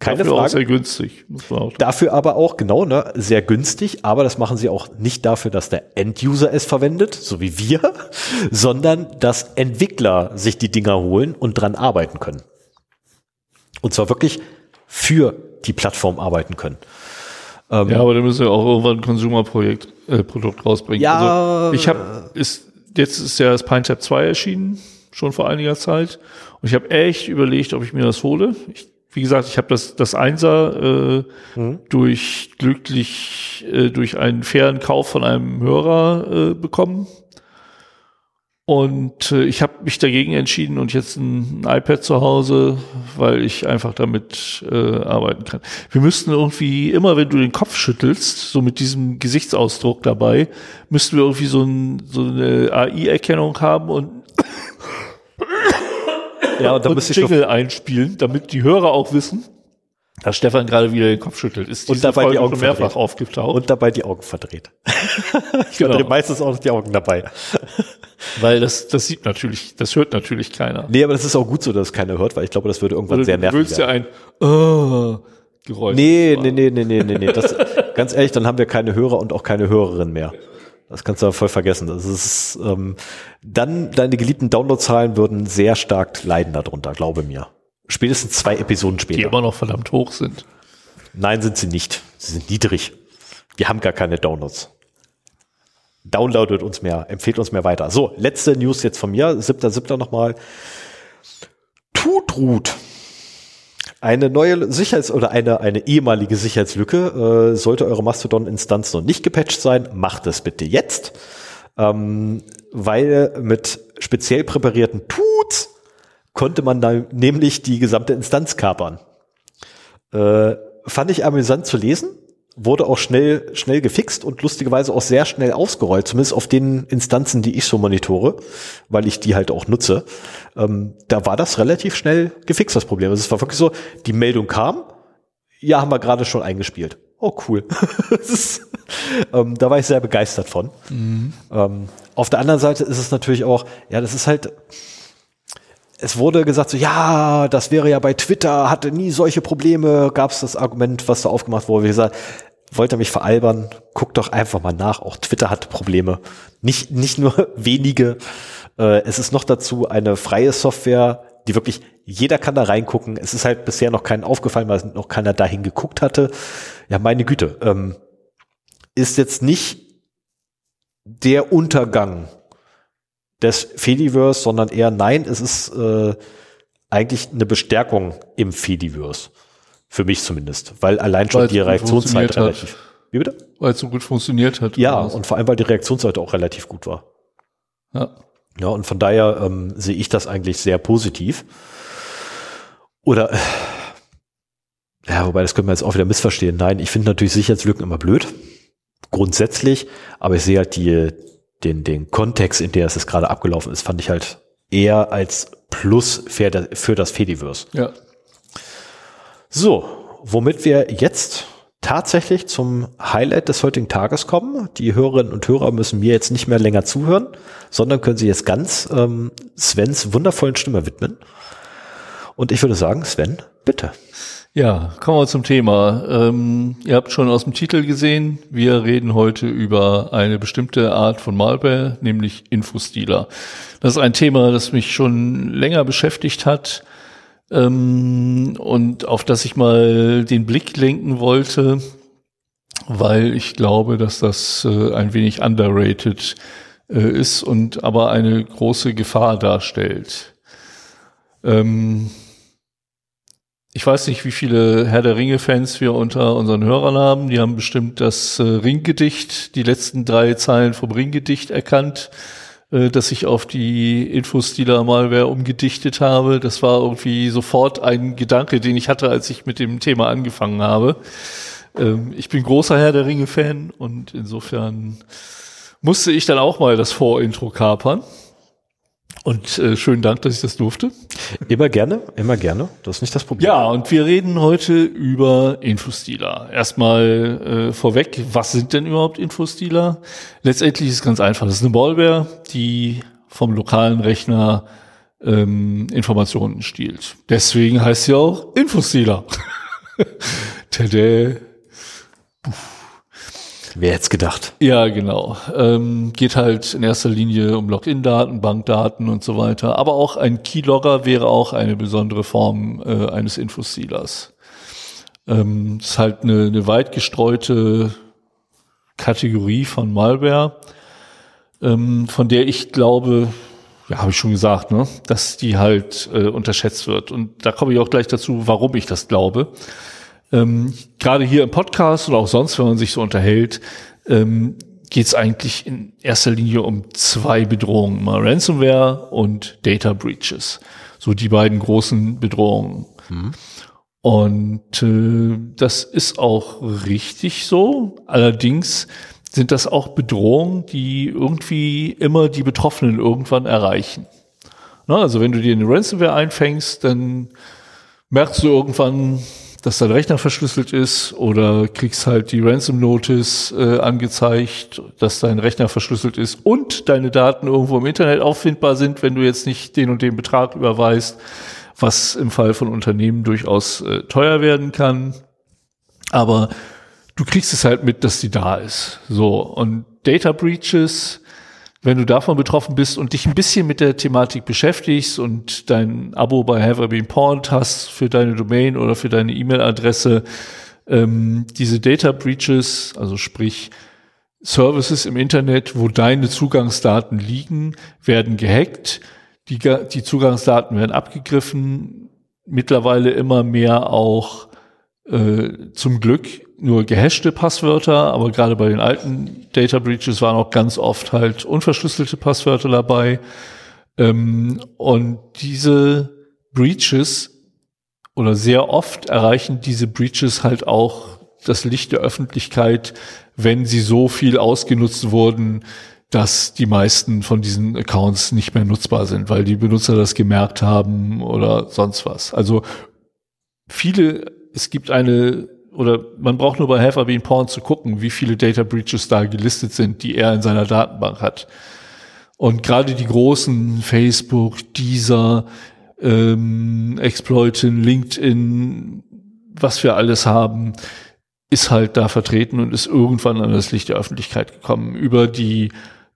Keine Dafür Frage. Auch sehr günstig. Auch dafür aber auch, genau, ne, sehr günstig, aber das machen sie auch nicht dafür, dass der End-User es verwendet, so wie wir, sondern dass Entwickler sich die Dinger holen und dran arbeiten können. Und zwar wirklich für die Plattform arbeiten können. Ähm, ja, aber da müssen wir auch irgendwann ein Consumer-Projekt, äh, Produkt rausbringen. Ja, also ich habe, ist, jetzt ist ja das PineTap 2 erschienen, schon vor einiger Zeit. Und ich habe echt überlegt, ob ich mir das hole. Ich, wie gesagt, ich habe das, das Einser äh, mhm. durch glücklich, äh, durch einen fairen Kauf von einem Hörer äh, bekommen. Und äh, ich habe mich dagegen entschieden und jetzt ein, iPad zu Hause, weil ich einfach damit äh, arbeiten kann. Wir müssten irgendwie, immer wenn du den Kopf schüttelst, so mit diesem Gesichtsausdruck dabei, müssten wir irgendwie so, ein, so eine AI-Erkennung haben und ja, und, und Jingle einspielen, damit die Hörer auch wissen, dass Stefan gerade wieder den Kopf schüttelt. Ist und dabei Folge die Augen mehrfach verdreht. aufgetaucht. Und dabei die Augen verdreht. ich genau. verdrehe meistens auch noch die Augen dabei. Weil das, das sieht natürlich, das hört natürlich keiner. Nee, aber das ist auch gut so, dass es keiner hört, weil ich glaube, das würde irgendwann Oder sehr nervig sein. Du willst ja ein, uh, Geräusch. Nee, nee, nee, nee, nee, nee, nee. Das, ganz ehrlich, dann haben wir keine Hörer und auch keine Hörerin mehr. Das kannst du voll vergessen. Das ist, ähm, dann deine geliebten Downloadzahlen würden sehr stark leiden darunter, glaube mir. Spätestens zwei Episoden später. Die immer noch verdammt hoch sind. Nein, sind sie nicht. Sie sind niedrig. Wir haben gar keine Downloads. Downloadet uns mehr, empfehlt uns mehr weiter. So, letzte News jetzt von mir. Siebter, siebter nochmal. Tutrut. Eine neue Sicherheits- oder eine, eine ehemalige Sicherheitslücke. Äh, sollte eure Mastodon-Instanz noch nicht gepatcht sein, macht es bitte jetzt. Ähm, weil mit speziell präparierten Tuts konnte man da nämlich die gesamte Instanz kapern. Äh, fand ich amüsant zu lesen, wurde auch schnell, schnell gefixt und lustigerweise auch sehr schnell ausgerollt, zumindest auf den Instanzen, die ich so monitore, weil ich die halt auch nutze. Ähm, da war das relativ schnell gefixt, das Problem. Also es war wirklich so, die Meldung kam, ja, haben wir gerade schon eingespielt. Oh, cool. ist, ähm, da war ich sehr begeistert von. Mhm. Ähm, auf der anderen Seite ist es natürlich auch, ja, das ist halt, es wurde gesagt, so ja, das wäre ja bei Twitter, hatte nie solche Probleme, gab es das Argument, was da aufgemacht wurde, wie gesagt, wollte mich veralbern, guck doch einfach mal nach, auch Twitter hat Probleme. Nicht, nicht nur wenige, Äh, es ist noch dazu eine freie Software, die wirklich jeder kann da reingucken. Es ist halt bisher noch keinen aufgefallen, weil noch keiner dahin geguckt hatte. Ja, meine Güte. Ähm, ist jetzt nicht der Untergang des Fediverse, sondern eher nein, es ist äh, eigentlich eine Bestärkung im Fediverse. Für mich zumindest. Weil allein schon weil die Reaktionszeit relativ. Wie bitte? Weil es so gut funktioniert hat. Ja, und vor allem, weil die Reaktionszeit auch relativ gut war. Ja. Ja, und von daher ähm, sehe ich das eigentlich sehr positiv. Oder, ja, wobei das können wir jetzt auch wieder missverstehen. Nein, ich finde natürlich Sicherheitslücken immer blöd. Grundsätzlich. Aber ich sehe halt die, den, den Kontext, in der es gerade abgelaufen ist, fand ich halt eher als Plus für, für das Fediverse. Ja. So, womit wir jetzt tatsächlich zum Highlight des heutigen Tages kommen. Die Hörerinnen und Hörer müssen mir jetzt nicht mehr länger zuhören, sondern können sich jetzt ganz ähm, Svens wundervollen Stimme widmen. Und ich würde sagen, Sven, bitte. Ja, kommen wir zum Thema. Ähm, ihr habt schon aus dem Titel gesehen, wir reden heute über eine bestimmte Art von Malware, nämlich Infostealer. Das ist ein Thema, das mich schon länger beschäftigt hat ähm, und auf das ich mal den Blick lenken wollte, weil ich glaube, dass das äh, ein wenig underrated äh, ist und aber eine große Gefahr darstellt. Ähm, ich weiß nicht, wie viele Herr der Ringe-Fans wir unter unseren Hörern haben. Die haben bestimmt das äh, Ringgedicht, die letzten drei Zeilen vom Ringgedicht erkannt äh, dass ich auf die Infostealer-Malware umgedichtet habe. Das war irgendwie sofort ein Gedanke, den ich hatte, als ich mit dem Thema angefangen habe. Ähm, ich bin großer Herr der Ringe-Fan und insofern musste ich dann auch mal das Vorintro kapern. Und äh, schönen Dank, dass ich das durfte. Immer gerne, immer gerne. Das ist nicht das Problem. Ja, und wir reden heute über Infostealer. Erstmal äh, vorweg, was sind denn überhaupt Infostealer? Letztendlich ist es ganz einfach. Das ist eine Malware, die vom lokalen Rechner ähm, Informationen stiehlt. Deswegen heißt sie auch Infostealer. Tada. Wer hätte gedacht? Ja, genau. Ähm, geht halt in erster Linie um Login-Daten, Bankdaten und so weiter. Aber auch ein Keylogger wäre auch eine besondere Form äh, eines Infostealers. Ähm, ist halt eine, eine weit gestreute Kategorie von Malware, ähm, von der ich glaube, ja, habe ich schon gesagt, ne, dass die halt äh, unterschätzt wird. Und da komme ich auch gleich dazu, warum ich das glaube. Ähm, Gerade hier im Podcast oder auch sonst, wenn man sich so unterhält, ähm, geht es eigentlich in erster Linie um zwei Bedrohungen, mal Ransomware und Data Breaches. So die beiden großen Bedrohungen. Mhm. Und äh, das ist auch richtig so. Allerdings sind das auch Bedrohungen, die irgendwie immer die Betroffenen irgendwann erreichen. Na, also wenn du dir eine Ransomware einfängst, dann merkst du irgendwann, dass dein Rechner verschlüsselt ist oder kriegst halt die Ransom Notice äh, angezeigt, dass dein Rechner verschlüsselt ist und deine Daten irgendwo im Internet auffindbar sind, wenn du jetzt nicht den und den Betrag überweist, was im Fall von Unternehmen durchaus äh, teuer werden kann. Aber du kriegst es halt mit, dass die da ist. So. Und Data Breaches wenn du davon betroffen bist und dich ein bisschen mit der Thematik beschäftigst und dein Abo bei Have I Been Pawned hast für deine Domain oder für deine E-Mail-Adresse, ähm, diese Data Breaches, also sprich Services im Internet, wo deine Zugangsdaten liegen, werden gehackt. Die, die Zugangsdaten werden abgegriffen, mittlerweile immer mehr auch äh, zum Glück nur gehashte Passwörter, aber gerade bei den alten Data Breaches waren auch ganz oft halt unverschlüsselte Passwörter dabei. Ähm, und diese Breaches oder sehr oft erreichen diese Breaches halt auch das Licht der Öffentlichkeit, wenn sie so viel ausgenutzt wurden, dass die meisten von diesen Accounts nicht mehr nutzbar sind, weil die Benutzer das gemerkt haben oder sonst was. Also viele, es gibt eine oder man braucht nur bei Have I Been Porn zu gucken, wie viele Data Breaches da gelistet sind, die er in seiner Datenbank hat. Und gerade die großen Facebook, dieser ähm, Exploitin, LinkedIn, was wir alles haben, ist halt da vertreten und ist irgendwann an das Licht der Öffentlichkeit gekommen über die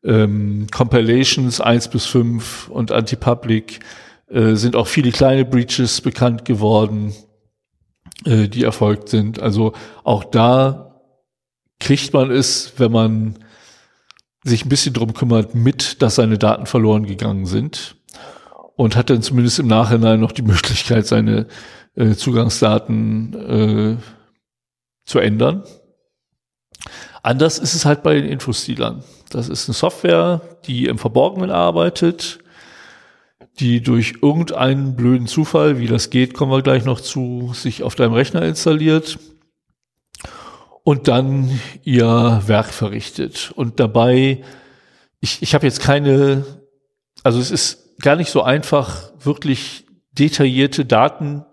ähm, Compilations 1 bis 5 und Anti-Public äh, sind auch viele kleine Breaches bekannt geworden, äh, die erfolgt sind. Also auch da kriegt man es, wenn man sich ein bisschen drum kümmert, mit, dass seine Daten verloren gegangen sind und hat dann zumindest im Nachhinein noch die Möglichkeit, seine äh, Zugangsdaten äh, zu ändern. Anders ist es halt bei den Infostilern. Das ist eine Software, die im Verborgenen arbeitet, die durch irgendeinen blöden Zufall, wie das geht, kommen wir gleich noch zu, sich auf deinem Rechner installiert und dann ihr Werk verrichtet. Und dabei, ich, ich habe jetzt keine, also es ist gar nicht so einfach, wirklich detaillierte Daten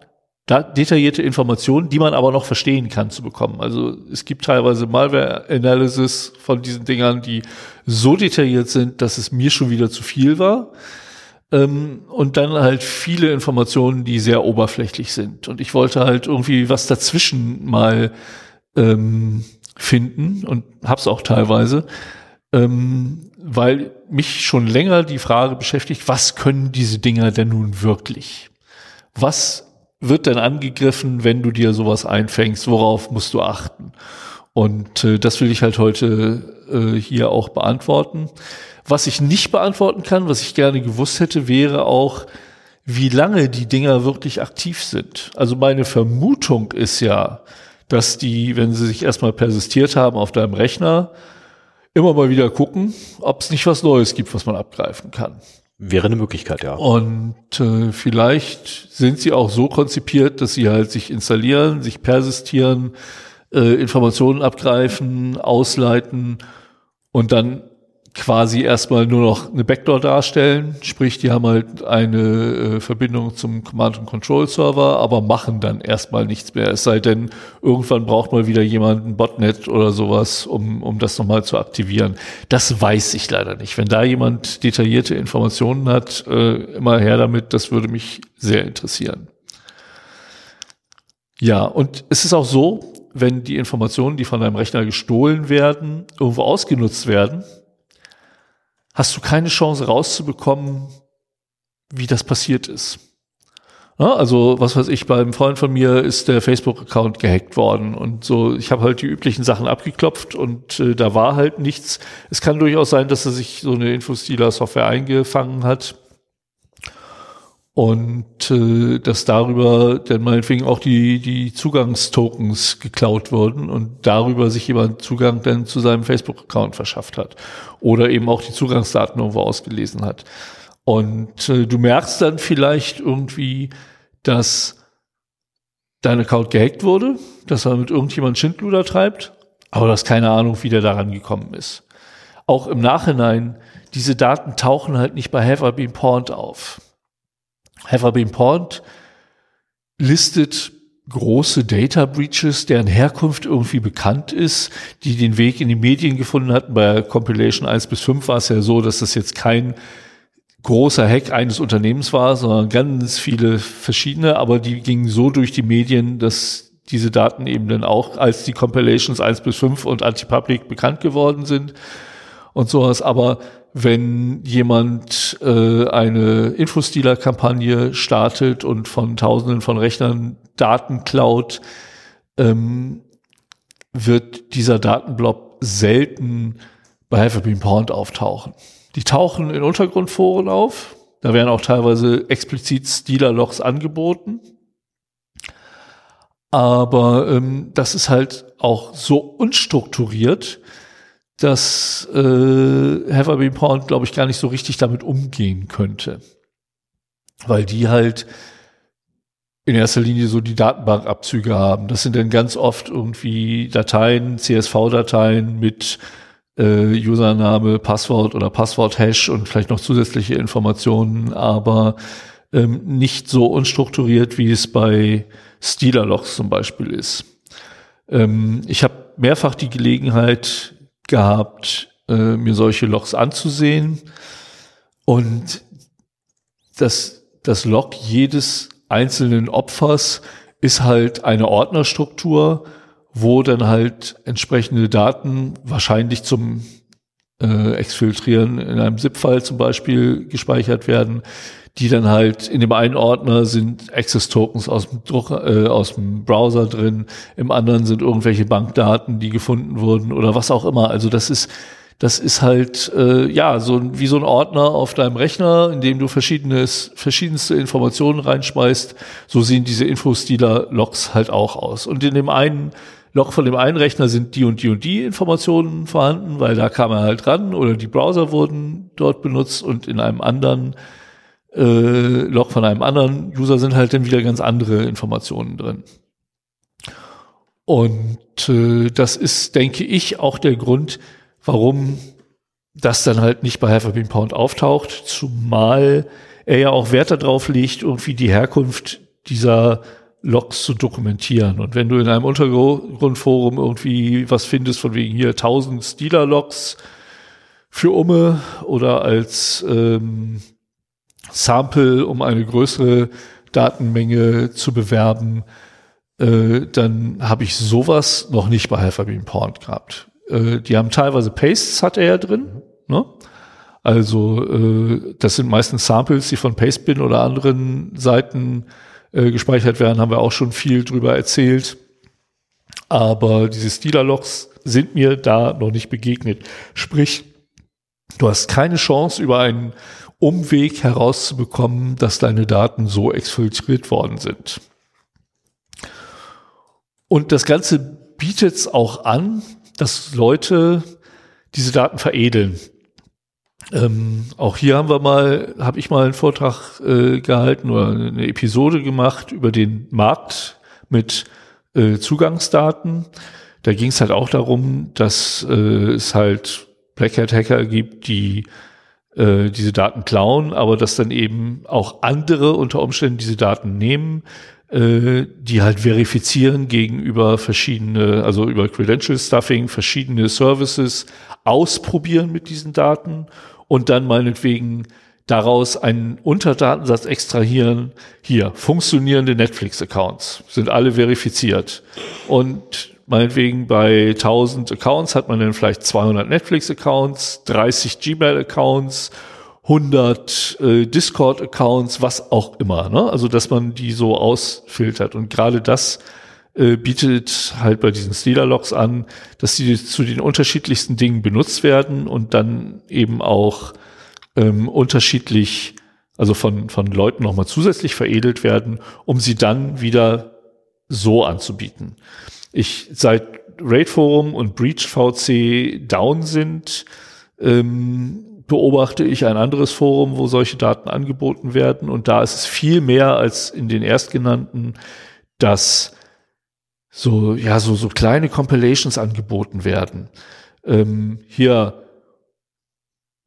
da, detaillierte Informationen, die man aber noch verstehen kann, zu bekommen. Also es gibt teilweise Malware-Analysis von diesen Dingern, die so detailliert sind, dass es mir schon wieder zu viel war. Ähm, und dann halt viele Informationen, die sehr oberflächlich sind. Und ich wollte halt irgendwie was dazwischen mal ähm, finden und hab's auch teilweise, ähm, weil mich schon länger die Frage beschäftigt, was können diese Dinger denn nun wirklich? Was wird denn angegriffen, wenn du dir sowas einfängst? Worauf musst du achten? Und äh, das will ich halt heute äh, hier auch beantworten. Was ich nicht beantworten kann, was ich gerne gewusst hätte, wäre auch, wie lange die Dinger wirklich aktiv sind. Also meine Vermutung ist ja, dass die, wenn sie sich erstmal persistiert haben auf deinem Rechner, immer mal wieder gucken, ob es nicht was Neues gibt, was man abgreifen kann. Wäre eine Möglichkeit, ja. Und äh, vielleicht sind sie auch so konzipiert, dass sie halt sich installieren, sich persistieren, äh, Informationen abgreifen, ausleiten und dann quasi erstmal nur noch eine Backdoor darstellen, sprich, die haben halt eine äh, Verbindung zum Command and Control Server, aber machen dann erstmal nichts mehr. Es sei denn, irgendwann braucht mal wieder jemand ein Botnet oder sowas, um, um das nochmal zu aktivieren. Das weiß ich leider nicht. Wenn da jemand detaillierte Informationen hat, äh, immer her damit, das würde mich sehr interessieren. Ja, und es ist auch so, wenn die Informationen, die von deinem Rechner gestohlen werden, irgendwo ausgenutzt werden, hast du keine Chance rauszubekommen, wie das passiert ist. Ja, also, was weiß ich, beim Freund von mir ist der Facebook-Account gehackt worden und so, ich habe halt die üblichen Sachen abgeklopft und äh, da war halt nichts. Es kann durchaus sein, dass er sich so eine Infostealer-Software eingefangen hat und äh, dass darüber dann meinetwegen auch die, die Zugangstokens geklaut wurden und darüber sich jemand Zugang dann zu seinem Facebook-Account verschafft hat oder eben auch die Zugangsdaten irgendwo ausgelesen hat. Und äh, du merkst dann vielleicht irgendwie, dass dein Account gehackt wurde, dass er mit irgendjemand Schindluder treibt, aber du hast keine Ahnung, wie der daran gekommen ist. Auch im Nachhinein, diese Daten tauchen halt nicht bei Have I Been Pawned auf. Have Been Pond listet große Data Breaches, deren Herkunft irgendwie bekannt ist, die den Weg in die Medien gefunden hatten. Bei Compilation 1 bis 5 war es ja so, dass das jetzt kein großer Hack eines Unternehmens war, sondern ganz viele verschiedene, aber die gingen so durch die Medien, dass diese Daten eben dann auch als die Compilations 1 bis 5 und Anti-Public bekannt geworden sind und sowas. Aber wenn jemand äh, eine Infostealer-Kampagne startet und von Tausenden von Rechnern Daten klaut, ähm, wird dieser Datenblob selten bei Been Pawned auftauchen. Die tauchen in Untergrundforen auf. Da werden auch teilweise explizit Stealer-Logs angeboten. Aber ähm, das ist halt auch so unstrukturiert, dass äh, Been Pawned, glaube ich, gar nicht so richtig damit umgehen könnte. Weil die halt in erster Linie so die Datenbankabzüge haben. Das sind dann ganz oft irgendwie Dateien, CSV-Dateien mit äh, Username, Passwort oder Passwort-Hash und vielleicht noch zusätzliche Informationen, aber ähm, nicht so unstrukturiert, wie es bei Stealer-Logs zum Beispiel ist. Ähm, ich habe mehrfach die Gelegenheit gehabt, äh, mir solche Logs anzusehen. Und das, das Log jedes einzelnen Opfers ist halt eine Ordnerstruktur, wo dann halt entsprechende Daten wahrscheinlich zum äh, exfiltrieren, in einem ZIP-File zum Beispiel gespeichert werden, die dann halt in dem einen Ordner sind Access-Tokens aus dem Druck, äh, aus dem Browser drin, im anderen sind irgendwelche Bankdaten, die gefunden wurden oder was auch immer. Also das ist das ist halt äh, ja so wie so ein Ordner auf deinem Rechner, in dem du verschiedenes, verschiedenste Informationen reinschmeißt. So sehen diese Infostealer-Logs halt auch aus. Und in dem einen Log von dem einen Rechner sind die und die und die Informationen vorhanden, weil da kam er halt ran oder die Browser wurden dort benutzt und in einem anderen äh, Log von einem anderen User sind halt dann wieder ganz andere Informationen drin. Und äh, das ist, denke ich, auch der Grund, warum das dann halt nicht bei Hyperbeam Pound auftaucht, zumal er ja auch Wert darauf legt, irgendwie die Herkunft dieser Logs zu dokumentieren. Und wenn du in einem Untergrundforum irgendwie was findest, von wegen hier 1000 Stealer-Logs für Umme oder als ähm, Sample, um eine größere Datenmenge zu bewerben, äh, dann habe ich sowas noch nicht bei Hyperbeam Porn gehabt. Äh, die haben teilweise Pastes, hat er ja drin. Ne? Also äh, das sind meistens Samples, die von Pastebin oder anderen Seiten äh, gespeichert werden, haben wir auch schon viel drüber erzählt. Aber diese Stealer-Logs sind mir da noch nicht begegnet. Sprich, du hast keine Chance, über einen Umweg herauszubekommen, dass deine Daten so exfiltriert worden sind. Und das Ganze bietet es auch an, dass Leute diese Daten veredeln. Ähm, auch hier haben wir mal, habe ich mal einen Vortrag äh, gehalten oder eine Episode gemacht über den Markt mit äh, Zugangsdaten. Da ging es halt auch darum, dass äh, es halt Black Hat Hacker gibt, die äh, diese Daten klauen, aber dass dann eben auch andere unter Umständen diese Daten nehmen, äh, die halt verifizieren gegenüber verschiedene, also über Credential Stuffing, verschiedene Services ausprobieren mit diesen Daten und dann meinetwegen daraus einen Unterdatensatz extrahieren. Hier, funktionierende Netflix-Accounts sind alle verifiziert. Und meinetwegen bei 1000 Accounts hat man dann vielleicht 200 Netflix-Accounts, 30 Gmail-Accounts 100 äh, Discord-Accounts, was auch immer. Ne? Also dass man die so ausfiltert. Und gerade das äh, bietet halt bei diesen Stealer-Logs an, dass sie zu den unterschiedlichsten Dingen benutzt werden und dann eben auch ähm, unterschiedlich, also von, von Leuten nochmal zusätzlich veredelt werden, um sie dann wieder so anzubieten. Ich seit Raid Forum und Breach VC down sind, ähm, beobachte ich ein anderes Forum, wo solche Daten angeboten werden. Und da ist es viel mehr als in den erstgenannten, dass so, ja, so, so kleine Compilations angeboten werden. Ähm, hier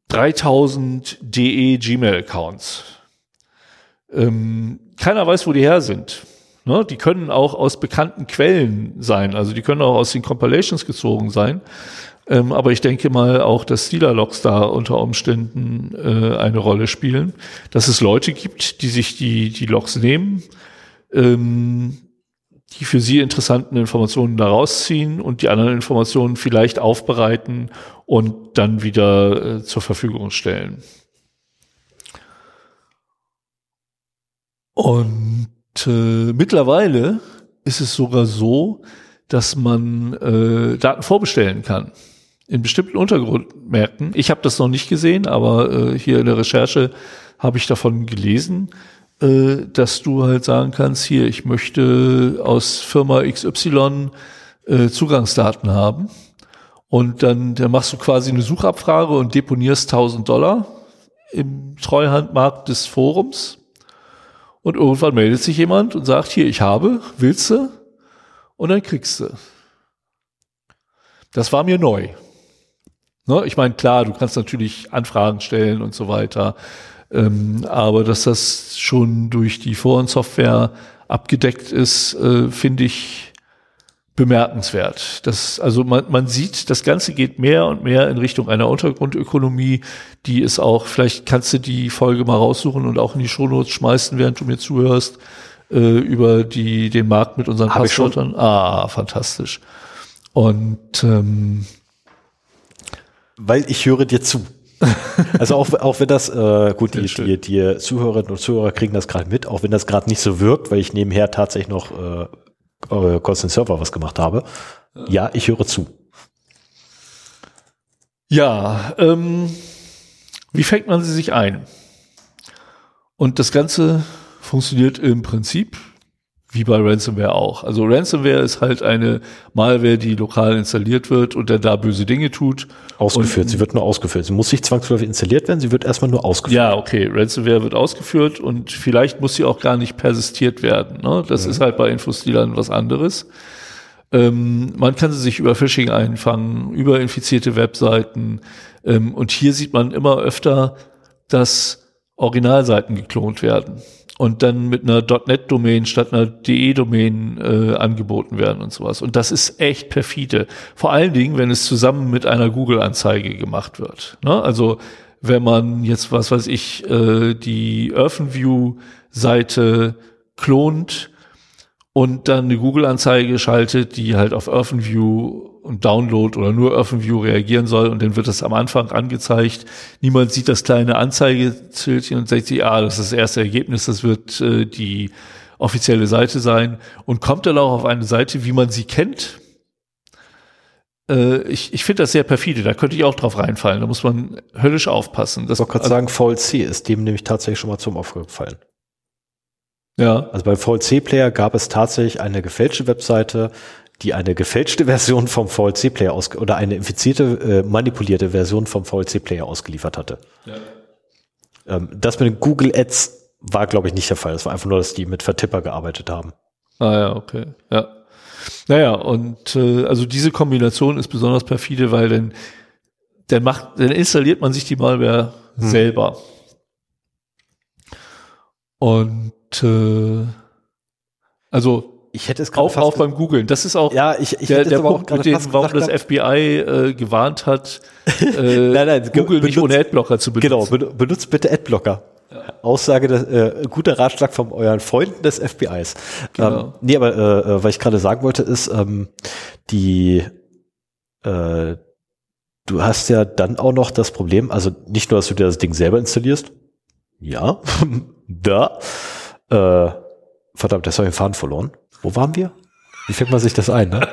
3000 DE Gmail-Accounts. Ähm, keiner weiß, wo die her sind. Ne? Die können auch aus bekannten Quellen sein. Also die können auch aus den Compilations gezogen sein. Ähm, aber ich denke mal auch, dass Stealer-Logs da unter Umständen äh, eine Rolle spielen. Dass es Leute gibt, die sich die, die Logs nehmen, ähm, die für sie interessanten Informationen daraus ziehen und die anderen Informationen vielleicht aufbereiten und dann wieder äh, zur Verfügung stellen. Und äh, mittlerweile ist es sogar so, dass man äh, Daten vorbestellen kann in bestimmten Untergrundmärkten. Ich habe das noch nicht gesehen, aber äh, hier in der Recherche habe ich davon gelesen, äh, dass du halt sagen kannst, hier, ich möchte aus Firma XY äh, Zugangsdaten haben. Und dann, dann machst du quasi eine Suchabfrage und deponierst 1000 Dollar im Treuhandmarkt des Forums. Und irgendwann meldet sich jemand und sagt, hier, ich habe, willst du? Und dann kriegst du. Das war mir neu. Ne? Ich meine, klar, du kannst natürlich Anfragen stellen und so weiter, ähm, aber dass das schon durch die Forensoftware abgedeckt ist, äh, finde ich bemerkenswert. Das, also man, man sieht, das Ganze geht mehr und mehr in Richtung einer Untergrundökonomie, die ist auch, vielleicht kannst du die Folge mal raussuchen und auch in die Shownotes schmeißen, während du mir zuhörst, äh, über die, den Markt mit unseren Hab Passwörtern. Ah, fantastisch. Und ähm, Weil ich höre dir zu. Also auch, auch wenn das, äh, gut, die, die, die Zuhörerinnen und Zuhörer kriegen das gerade mit, auch wenn das gerade nicht so wirkt, weil ich nebenher tatsächlich noch äh, äh, Constant Server was gemacht habe. Ja, ich höre zu. Ja, ähm, wie fängt man sie sich ein? Und das Ganze funktioniert im Prinzip wie bei Ransomware auch. Also Ransomware ist halt eine Malware, die lokal installiert wird und der da böse Dinge tut. Ausgeführt, und, sie wird nur ausgeführt. Sie muss nicht zwangsläufig installiert werden, sie wird erstmal nur ausgeführt. Ja, okay, Ransomware wird ausgeführt und vielleicht muss sie auch gar nicht persistiert werden. Ne? Das mhm. ist halt bei Infostealern was anderes. Ähm, man kann sie sich über Phishing einfangen, über infizierte Webseiten. Ähm, und hier sieht man immer öfter, dass Originalseiten geklont werden und dann mit einer .NET-Domain statt einer DE-Domain äh, angeboten werden und sowas. Und das ist echt perfide. Vor allen Dingen, wenn es zusammen mit einer Google-Anzeige gemacht wird. Ne? Also wenn man jetzt, was weiß ich, äh, die OrphanView-Seite klont und dann eine Google-Anzeige schaltet, die halt auf OrphanView und Download oder nur OpenView reagieren soll und dann wird das am Anfang angezeigt. Niemand sieht das kleine Anzeigeschildchen und sagt sich, ah, das ist das erste Ergebnis, das wird äh, die offizielle Seite sein und kommt dann auch auf eine Seite, wie man sie kennt. Äh, ich ich finde das sehr perfide, da könnte ich auch drauf reinfallen, da muss man höllisch aufpassen. Das, ich wollte gerade also, sagen, VLC ist dem nämlich tatsächlich schon mal zum Opfer gefallen. Ja. Also beim VLC-Player gab es tatsächlich eine gefälschte Webseite, die eine gefälschte Version vom VLC-Player aus oder eine infizierte, äh, manipulierte Version vom VLC-Player ausgeliefert hatte. Ja. Ähm, das mit den Google Ads war, glaube ich, nicht der Fall. Das war einfach nur, dass die mit Vertipper gearbeitet haben. Ah ja, okay. Ja. Naja, und äh, also diese Kombination ist besonders perfide, weil dann, dann macht, dann installiert man sich die Malware hm. selber. Und äh, also ich hätte es gerade auf, auf beim Googlen. Das ist auch ja, ich, ich der, der Punkt, mit dem, warum das FBI äh, gewarnt hat, äh, nein, nein, Google benutzt, nicht ohne Adblocker zu benutzen. Genau, benutzt bitte Adblocker. Ja. Aussage, äh, guter Ratschlag von euren Freunden des FBIs. Genau. Ähm, nee, aber äh, äh, was ich gerade sagen wollte, ist, ähm, die äh, du hast ja dann auch noch das Problem, also nicht nur, dass du dir das Ding selber installierst, ja, da, äh, verdammt, das habe ich den Faden verloren. Wo waren wir? Wie fängt man sich das ein, ne?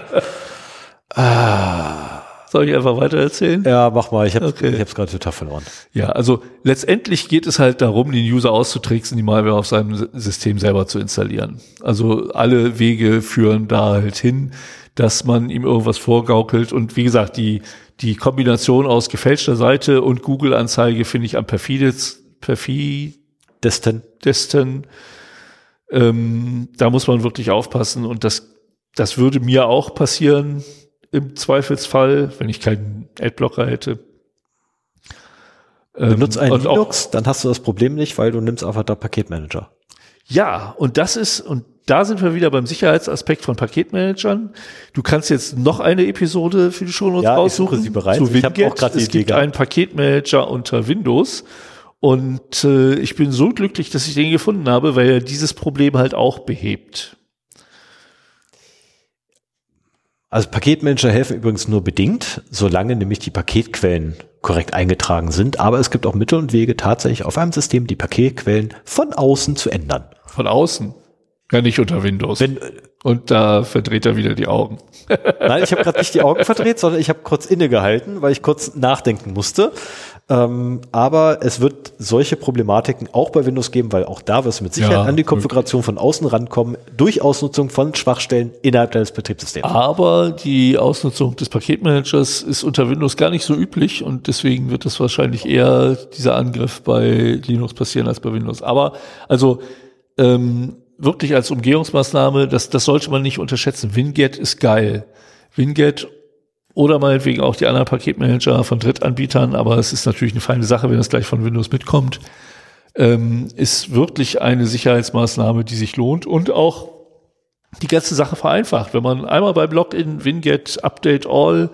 ah. Soll ich einfach weiter erzählen? Ja, mach mal. Ich habe okay. es gerade total verloren. Ja, also letztendlich geht es halt darum, den User auszutricksen, die Malware auf seinem System selber zu installieren. Also alle Wege führen da halt hin, dass man ihm irgendwas vorgaukelt. Und wie gesagt, die, die Kombination aus gefälschter Seite und Google-Anzeige finde ich am perfidesten. perfidesten. Desten ähm, da muss man wirklich aufpassen und das, das würde mir auch passieren im Zweifelsfall, wenn ich keinen Adblocker hätte. Ähm, Benutzt einen Linux, auch, dann hast du das Problem nicht, weil du nimmst einfach da Paketmanager. Ja, und das ist, und da sind wir wieder beim Sicherheitsaspekt von Paketmanagern. Du kannst jetzt noch eine Episode für die Shownotes ja, raussuchen. Ich sie bereits. Zu Winget. Ich auch es gibt einen Paketmanager unter Windows und äh, ich bin so glücklich, dass ich den gefunden habe, weil er dieses Problem halt auch behebt. Also Paketmanager helfen übrigens nur bedingt, solange nämlich die Paketquellen korrekt eingetragen sind. Aber es gibt auch Mittel und Wege, tatsächlich auf einem System die Paketquellen von außen zu ändern. Von außen? Ja, nicht unter Windows. Wenn, und da verdreht er wieder die Augen. Nein, ich habe gerade nicht die Augen verdreht, sondern ich habe kurz innegehalten, weil ich kurz nachdenken musste. Ähm, aber es wird solche Problematiken auch bei Windows geben, weil auch da wirst du mit Sicherheit ja, an die Konfiguration von außen rankommen, durch Ausnutzung von Schwachstellen innerhalb deines Betriebssystems. Aber die Ausnutzung des Paketmanagers ist unter Windows gar nicht so üblich und deswegen wird es wahrscheinlich eher dieser Angriff bei Linux passieren als bei Windows. Aber also ähm, wirklich als Umgehungsmaßnahme, das, das sollte man nicht unterschätzen. Winget ist geil. Winget oder meinetwegen auch die anderen Paketmanager von Drittanbietern, aber es ist natürlich eine feine Sache, wenn es gleich von Windows mitkommt, ähm, ist wirklich eine Sicherheitsmaßnahme, die sich lohnt und auch die ganze Sache vereinfacht. Wenn man einmal beim Login Winget Update All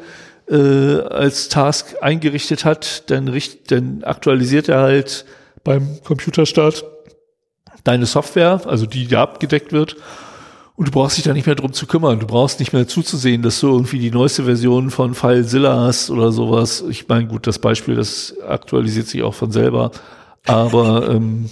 äh, als Task eingerichtet hat, dann, richt, dann aktualisiert er halt beim Computerstart deine Software, also die, die abgedeckt wird Und du brauchst dich da nicht mehr drum zu kümmern. Du brauchst nicht mehr zuzusehen, dass du irgendwie die neueste Version von FileZilla hast oder sowas. Ich meine, gut, das Beispiel, das aktualisiert sich auch von selber. Aber ähm,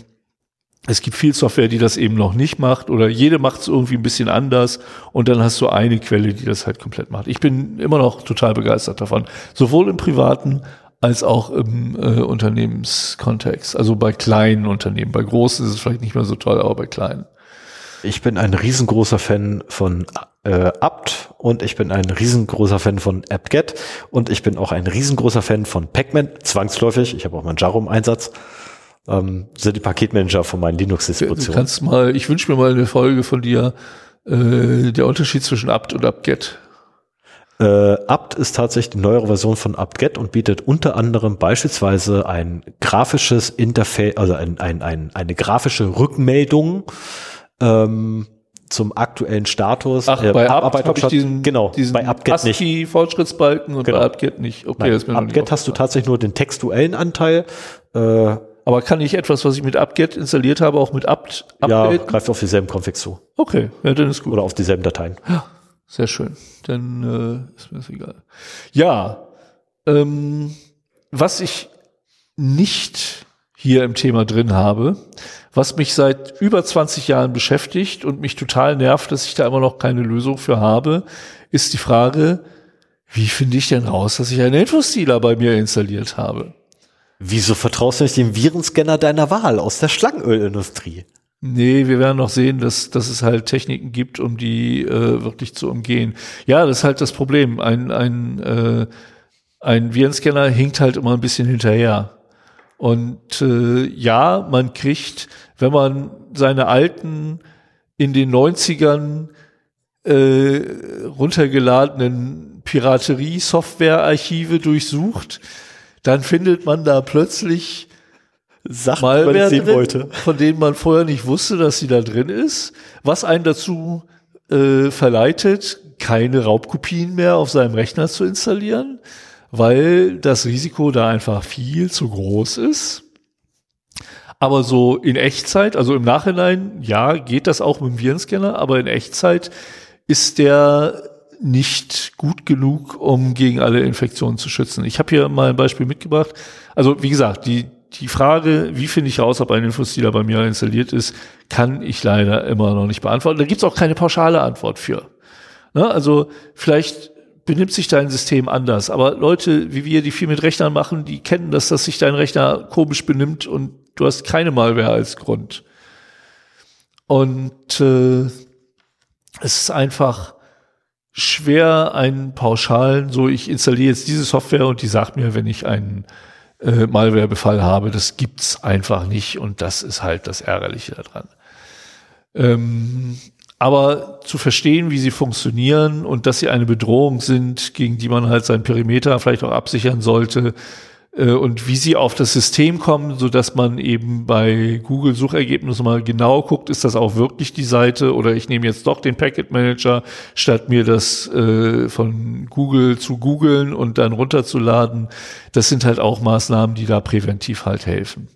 es gibt viel Software, die das eben noch nicht macht oder jede macht es irgendwie ein bisschen anders und dann hast du eine Quelle, die das halt komplett macht. Ich bin immer noch total begeistert davon, sowohl im privaten als auch im äh, Unternehmenskontext. Also bei kleinen Unternehmen, bei großen ist es vielleicht nicht mehr so toll, aber bei kleinen. Ich bin ein riesengroßer Fan von äh, apt und ich bin ein riesengroßer Fan von apt-get und ich bin auch ein riesengroßer Fan von Pacman, zwangsläufig. Ich habe auch Manjaro im Einsatz. Ähm, sind die Paketmanager von meinen Linux-Distributionen. Du kannst mal, ich wünsche mir mal eine Folge von dir, äh, der Unterschied zwischen apt und apt-get. Äh, apt ist tatsächlich die neuere Version von apt-get und bietet unter anderem beispielsweise ein grafisches Interface, also ein, ein, ein, eine grafische Rückmeldung ähm, zum aktuellen Status. Ach, äh, bei Apt habe ich diesen, genau, diesen bei AppGet nicht. Fortschrittsbalken und genau. bei AppGet nicht. Okay, Nein, das AppGet hast du tatsächlich nur den textuellen Anteil. Äh, aber kann ich etwas, was ich mit apt-get installiert habe, auch mit apt updaten? Ja, greift auf dieselben Configs zu. Okay, ja, dann ist gut. Oder auf dieselben Dateien. Ja, sehr schön. Dann äh, ist mir das egal. Ja, ähm, was ich nicht hier im Thema drin habe, was mich seit über 20 Jahren beschäftigt und mich total nervt, dass ich da immer noch keine Lösung für habe, ist die Frage, wie finde ich denn raus, dass ich einen Infostealer bei mir installiert habe? Wieso vertraust du nicht dem Virenscanner deiner Wahl aus der Schlangenölindustrie? Nee, wir werden noch sehen, dass, dass es halt Techniken gibt, um die äh, wirklich zu umgehen. Ja, das ist halt das Problem. Ein, ein, äh, ein Virenscanner hinkt halt immer ein bisschen hinterher. Und äh, ja, man kriegt, wenn man seine alten in den 90ern äh, runtergeladenen Piraterie-Software-Archive durchsucht, dann findet man da plötzlich Sachen, Malware drin, wollte. von denen man vorher nicht wusste, dass sie da drin ist, was einen dazu äh, verleitet, keine Raubkopien mehr auf seinem Rechner zu installieren weil das Risiko da einfach viel zu groß ist. Aber so in Echtzeit, also im Nachhinein, ja, geht das auch mit dem Virenscanner, aber in Echtzeit ist der nicht gut genug, um gegen alle Infektionen zu schützen. Ich habe hier mal ein Beispiel mitgebracht. Also wie gesagt, die, die Frage, wie finde ich raus, ob ein Infostealer bei mir installiert ist, kann ich leider immer noch nicht beantworten. Da gibt's auch keine pauschale Antwort für. Ne? Also vielleicht benimmt sich dein System anders. Aber Leute, wie wir, die viel mit Rechnern machen, die kennen das, dass sich dein Rechner komisch benimmt und du hast keine Malware als Grund. Und äh, es ist einfach schwer, einen pauschalen, so ich installiere jetzt diese Software und die sagt mir, wenn ich einen äh, Malwarebefall habe, das gibt's einfach nicht und das ist halt das Ärgerliche daran. Ähm, aber zu verstehen, wie sie funktionieren und dass sie eine Bedrohung sind, gegen die man halt sein Perimeter vielleicht auch absichern sollte äh, und wie sie auf das System kommen, so dass man eben bei Google Suchergebnissen mal genau guckt, ist das auch wirklich die Seite oder ich nehme jetzt doch den Packet Manager, statt mir das äh, von Google zu googeln und dann runterzuladen. Das sind halt auch Maßnahmen, die da präventiv halt helfen.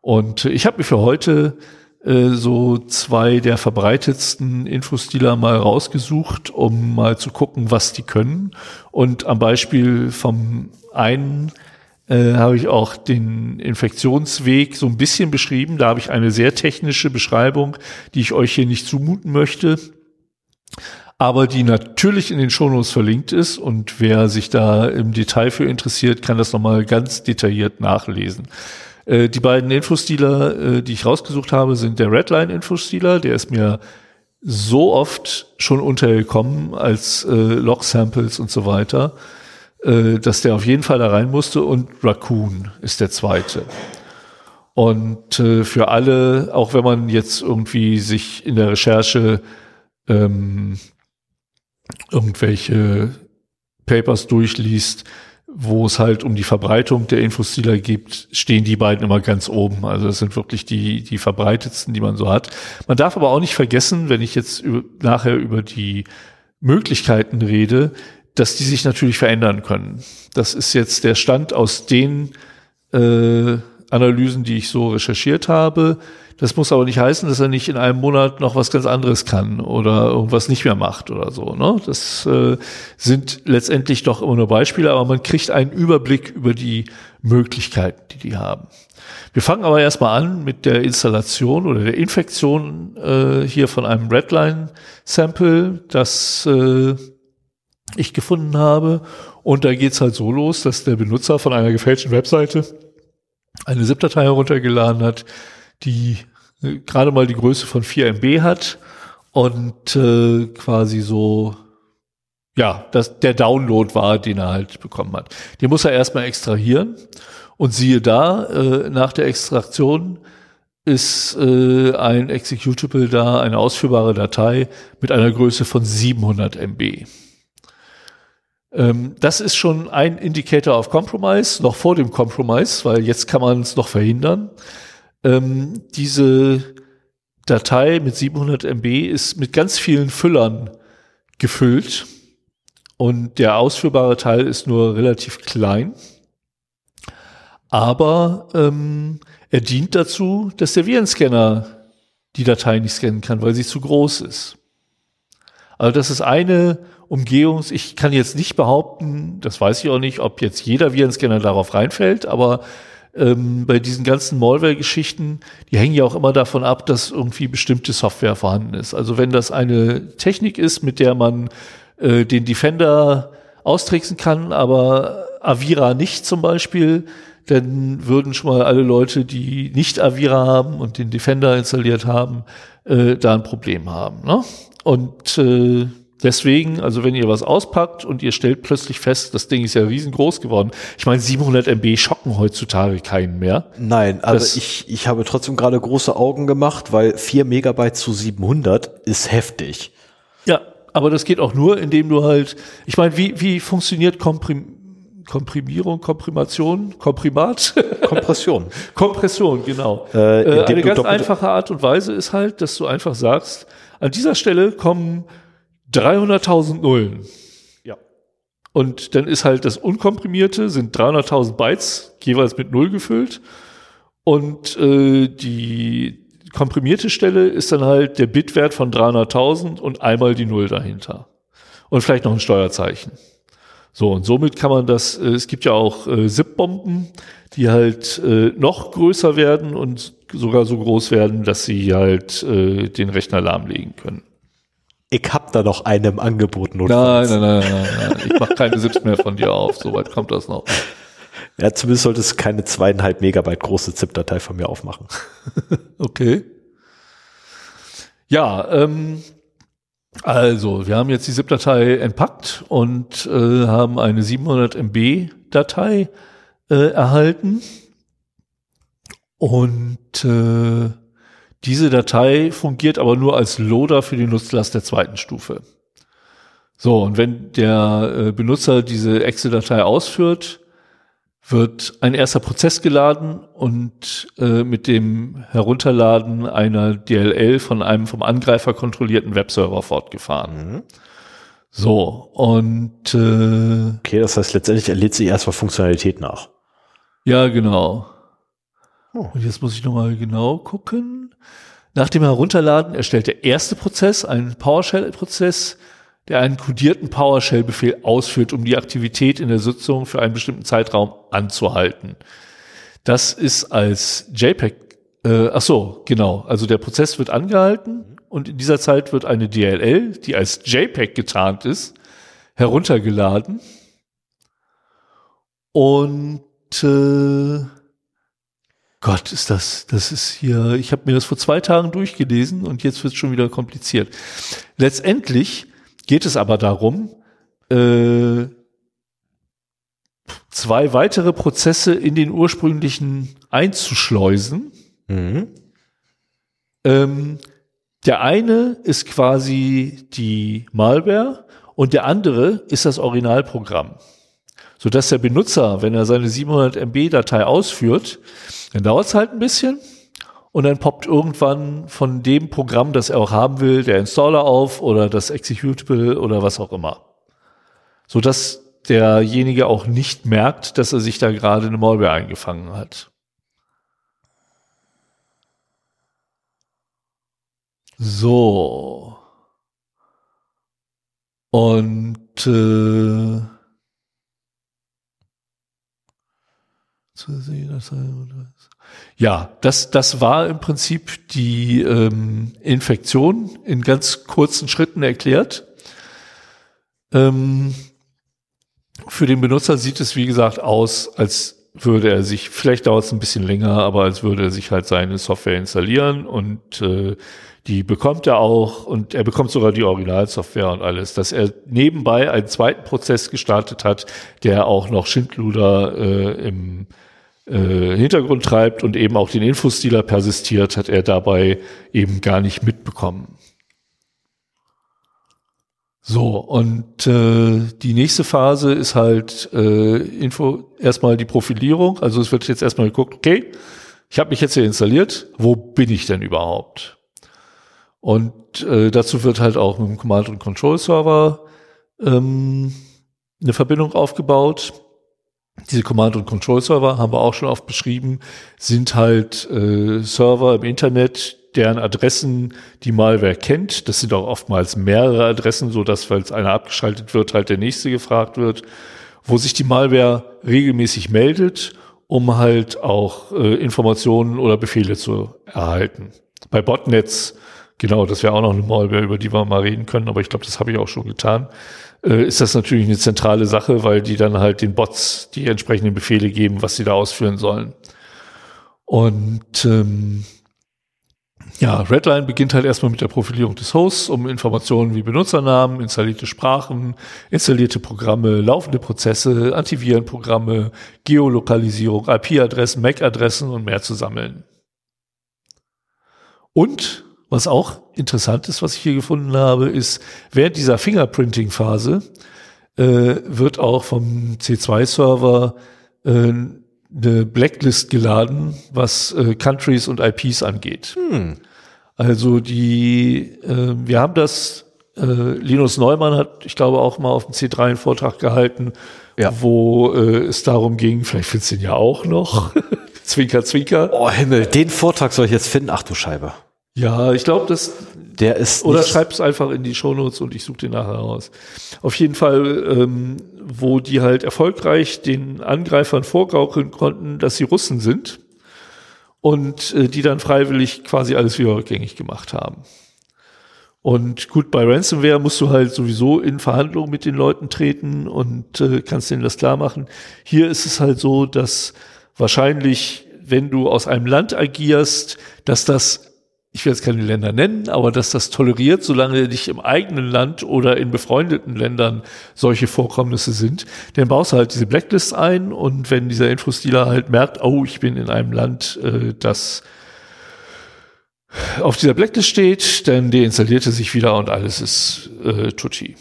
Und ich habe mir für heute äh, so zwei der verbreitetsten Infostiler mal rausgesucht, um mal zu gucken, was die können. Und am Beispiel vom einen äh, habe ich auch den Infektionsweg so ein bisschen beschrieben. Da habe ich eine sehr technische Beschreibung, die ich euch hier nicht zumuten möchte aber die natürlich in den Shownotes verlinkt ist und wer sich da im Detail für interessiert, kann das nochmal ganz detailliert nachlesen. Äh, die beiden Infostealer, äh, die ich rausgesucht habe, sind der Redline Infostealer, der ist mir so oft schon untergekommen als äh, Log-Samples und so weiter, äh, dass der auf jeden Fall da rein musste und Raccoon ist der zweite. Und äh, für alle, auch wenn man jetzt irgendwie sich in der Recherche ähm, irgendwelche Papers durchliest, wo es halt um die Verbreitung der Infostealer geht, stehen die beiden immer ganz oben. Also das sind wirklich die, die verbreitetsten, die man so hat. Man darf aber auch nicht vergessen, wenn ich jetzt über, nachher über die Möglichkeiten rede, dass die sich natürlich verändern können. Das ist jetzt der Stand aus den äh, Analysen, die ich so recherchiert habe. Das muss aber nicht heißen, dass er nicht in einem Monat noch was ganz anderes kann oder irgendwas nicht mehr macht oder so. Ne? Das äh, sind letztendlich doch immer nur Beispiele, aber man kriegt einen Überblick über die Möglichkeiten, die die haben. Wir fangen aber erstmal an mit der Installation oder der Infektion äh, hier von einem Redline-Sample, das äh, ich gefunden habe. Und da geht's halt so los, dass der Benutzer von einer gefälschten Webseite eine ZIP-Datei heruntergeladen hat, die äh, gerade mal die Größe von 4 MB hat und äh, quasi so ja, das, der Download war, den er halt bekommen hat. Den muss er erstmal extrahieren und siehe da, äh, nach der Extraktion ist äh, ein Executable da, eine ausführbare Datei mit einer Größe von 700 MB. Ähm, das ist schon ein Indicator of Compromise, noch vor dem Compromise, weil jetzt kann man es noch verhindern. Ähm, diese Datei mit 700 MB ist mit ganz vielen Füllern gefüllt und der ausführbare Teil ist nur relativ klein. Aber ähm, er dient dazu, dass der Virenscanner die Datei nicht scannen kann, weil sie zu groß ist. Also das ist eine Umgehungs, ich kann jetzt nicht behaupten, das weiß ich auch nicht, ob jetzt jeder Virenscanner darauf reinfällt, aber ähm, bei diesen ganzen Malware-Geschichten, die hängen ja auch immer davon ab, dass irgendwie bestimmte Software vorhanden ist. Also wenn das eine Technik ist, mit der man äh, den Defender austricksen kann, aber Avira nicht zum Beispiel, dann würden schon mal alle Leute, die nicht Avira haben und den Defender installiert haben, äh, da ein Problem haben. Ne? Und äh, Deswegen, also wenn ihr was auspackt und ihr stellt plötzlich fest, das Ding ist ja riesengroß geworden. Ich meine, 700 MB schocken heutzutage keinen mehr. Nein, also das ich, ich habe trotzdem gerade große Augen gemacht, weil 4 Megabyte zu 700 ist heftig. Ja, aber das geht auch nur, indem du halt, ich meine, wie, wie funktioniert Komprim Komprimierung, Komprimation, Komprimat? Kompression. Kompression, genau. Äh, äh, eine ganz einfache Art und Weise ist halt, dass du einfach sagst, an dieser Stelle kommen 300.000 Nullen. Ja. Und dann ist halt das Unkomprimierte, sind 300.000 Bytes, jeweils mit Null gefüllt. Und äh, die komprimierte Stelle ist dann halt der Bitwert von 300.000 und einmal die Null dahinter. Und vielleicht noch ein Steuerzeichen. So, und somit kann man das, äh, es gibt ja auch äh, SIP-Bomben, die halt äh, noch größer werden und sogar so groß werden, dass sie halt äh, den Rechner lahmlegen können ich hab da noch einen im Angebot notfalls. Nein, nein, nein, nein, nein. Ich mach keine Sips mehr von dir auf. Soweit kommt das noch. Ja, zumindest sollte es keine zweieinhalb Megabyte große ZIP-Datei von mir aufmachen. okay. Ja, ähm, also wir haben jetzt die ZIP-Datei entpackt und äh, haben eine 700 MB Datei äh, erhalten. Und äh, diese Datei fungiert aber nur als Loader für die Nutzlast der zweiten Stufe. So, und wenn der äh, Benutzer diese Excel-Datei ausführt, wird ein erster Prozess geladen und äh, mit dem Herunterladen einer DLL von einem vom Angreifer kontrollierten Webserver fortgefahren. Mhm. So, und äh, Okay, das heißt letztendlich erlädt sie erstmal Funktionalität nach. Ja, genau. Oh. Und jetzt muss ich nochmal genau gucken. Nach dem Herunterladen erstellt der erste Prozess einen PowerShell-Prozess, der einen kodierten PowerShell-Befehl ausführt, um die Aktivität in der Sitzung für einen bestimmten Zeitraum anzuhalten. Das ist als JPEG, äh, ach so, genau. Also der Prozess wird angehalten und in dieser Zeit wird eine DLL, die als JPEG getarnt ist, heruntergeladen und äh, Gott, ist das, das ist hier, ich habe mir das vor zwei Tagen durchgelesen und jetzt wird es schon wieder kompliziert. Letztendlich geht es aber darum, äh, zwei weitere Prozesse in den ursprünglichen einzuschleusen. Mhm. Ähm, der eine ist quasi die Malware und der andere ist das Originalprogramm sodass der Benutzer, wenn er seine 700 MB Datei ausführt, dann dauert es halt ein bisschen und dann poppt irgendwann von dem Programm, das er auch haben will, der Installer auf oder das Executable oder was auch immer. Sodass derjenige auch nicht merkt, dass er sich da gerade eine Malware eingefangen hat. So. Und äh, ja, das, das war im Prinzip die ähm, Infektion in ganz kurzen Schritten erklärt. Ähm, für den Benutzer sieht es, wie gesagt, aus, als würde er sich, vielleicht dauert es ein bisschen länger, aber als würde er sich halt seine Software installieren und äh, die bekommt er auch und er bekommt sogar die Originalsoftware und alles, dass er nebenbei einen zweiten Prozess gestartet hat, der auch noch Schindluder äh, im äh, Hintergrund treibt und eben auch den Infostealer persistiert, hat er dabei eben gar nicht mitbekommen. So, und äh, die nächste Phase ist halt äh, Info, erstmal die Profilierung. Also es wird jetzt erstmal geguckt, okay, ich habe mich jetzt hier installiert, wo bin ich denn überhaupt? Und äh, dazu wird halt auch mit dem Command- und Control-Server ähm, eine Verbindung aufgebaut. Diese Command- und Control-Server haben wir auch schon oft beschrieben, sind halt äh, Server im Internet, deren Adressen die Malware kennt. Das sind auch oftmals mehrere Adressen, so dass, falls einer abgeschaltet wird, halt der nächste gefragt wird, wo sich die Malware regelmäßig meldet, um halt auch äh, Informationen oder Befehle zu erhalten. Bei Botnets, genau, das wäre auch noch eine Malware, über die wir mal reden können, aber ich glaube, das habe ich auch schon getan äh, ist das natürlich eine zentrale Sache, weil die dann halt den Bots die entsprechenden Befehle geben, was sie da ausführen sollen. Und ähm, ja, Redline beginnt halt erstmal mit der Profilierung des Hosts, um Informationen wie Benutzernamen, installierte Sprachen, installierte Programme, laufende Prozesse, Antivirenprogramme, Geolokalisierung, IP-Adressen, MAC-Adressen und mehr zu sammeln. Und was auch interessant ist, was ich hier gefunden habe, ist, während dieser Fingerprinting-Phase äh, wird auch vom C2-Server äh, eine Blacklist geladen, was äh, Countries und IPs angeht. Hm. Also die, äh, wir haben das, äh, Linus Neumann hat, ich glaube, auch mal auf dem C3 einen Vortrag gehalten, ja. wo äh, es darum ging, vielleicht findest du ihn ja auch noch, zwinker, zwinker. Oh Himmel, den Vortrag soll ich jetzt finden? Ach du Scheibe. Ja, ich glaube, das. Der ist. Oder schreib es einfach in die Shownotes und ich suche den nachher raus. Auf jeden Fall, ähm, wo die halt erfolgreich den Angreifern vorgaukeln konnten, dass sie Russen sind und äh, die dann freiwillig quasi alles wieder rückgängig gemacht haben. Und gut, bei Ransomware musst du halt sowieso in Verhandlungen mit den Leuten treten und äh, kannst denen das klar machen. Hier ist es halt so, dass wahrscheinlich, wenn du aus einem Land agierst, dass das ich will jetzt keine Länder nennen, aber dass das toleriert, solange nicht im eigenen Land oder in befreundeten Ländern solche Vorkommnisse sind, dann baust du halt diese Blacklist ein und wenn dieser Infostealer halt merkt, oh, ich bin in einem Land, äh, das auf dieser Blacklist steht, dann deinstalliert er sich wieder und alles ist äh, Tucci.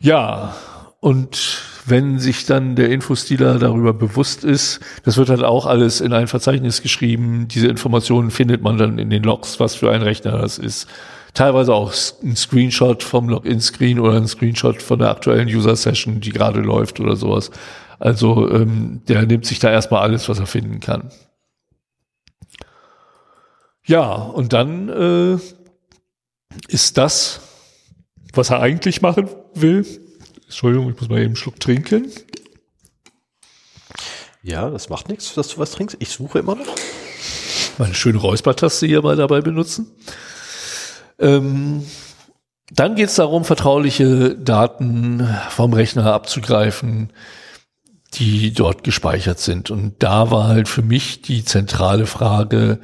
Ja, und wenn sich dann der Infostealer darüber bewusst ist, das wird halt auch alles in ein Verzeichnis geschrieben. Diese Informationen findet man dann in den Logs, was für ein Rechner das ist. Teilweise auch ein Screenshot vom Login-Screen oder ein Screenshot von der aktuellen User-Session, die gerade läuft oder sowas. Also ähm, der nimmt sich da erstmal alles, was er finden kann. Ja, und dann äh, ist das, was er eigentlich machen will, Entschuldigung, ich muss mal eben einen Schluck trinken. Ja, das macht nichts, dass du was trinkst. Ich suche immer noch. Meine schöne Räuspertaste hier mal dabei benutzen. Ähm, dann geht es darum, vertrauliche Daten vom Rechner abzugreifen, die dort gespeichert sind. Und da war halt für mich die zentrale Frage,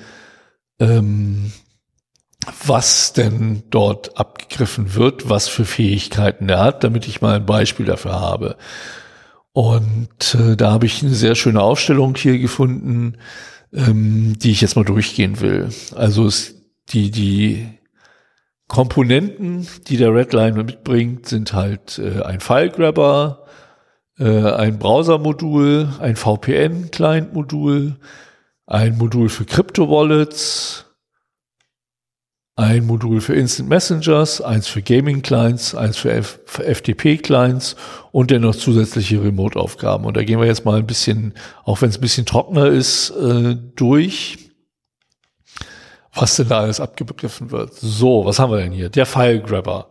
ähm, was denn dort abgegriffen wird, was für Fähigkeiten er hat, damit ich mal ein Beispiel dafür habe. Und äh, da habe ich eine sehr schöne Aufstellung hier gefunden, ähm, die ich jetzt mal durchgehen will. Also es, die, die Komponenten, die der Redline mitbringt, sind halt äh, ein Filegrabber, äh, ein Browser-Modul, ein VPN-Client-Modul, ein Modul für Crypto-Wallets, ein Modul für Instant Messengers, eins für Gaming Clients, eins für, F FTP Clients und dann noch zusätzliche Remote-Aufgaben. Und da gehen wir jetzt mal ein bisschen, auch wenn es ein bisschen trockener ist, äh, durch. was denn da alles abgegriffen wird. So, was haben wir denn hier? Der File Grabber.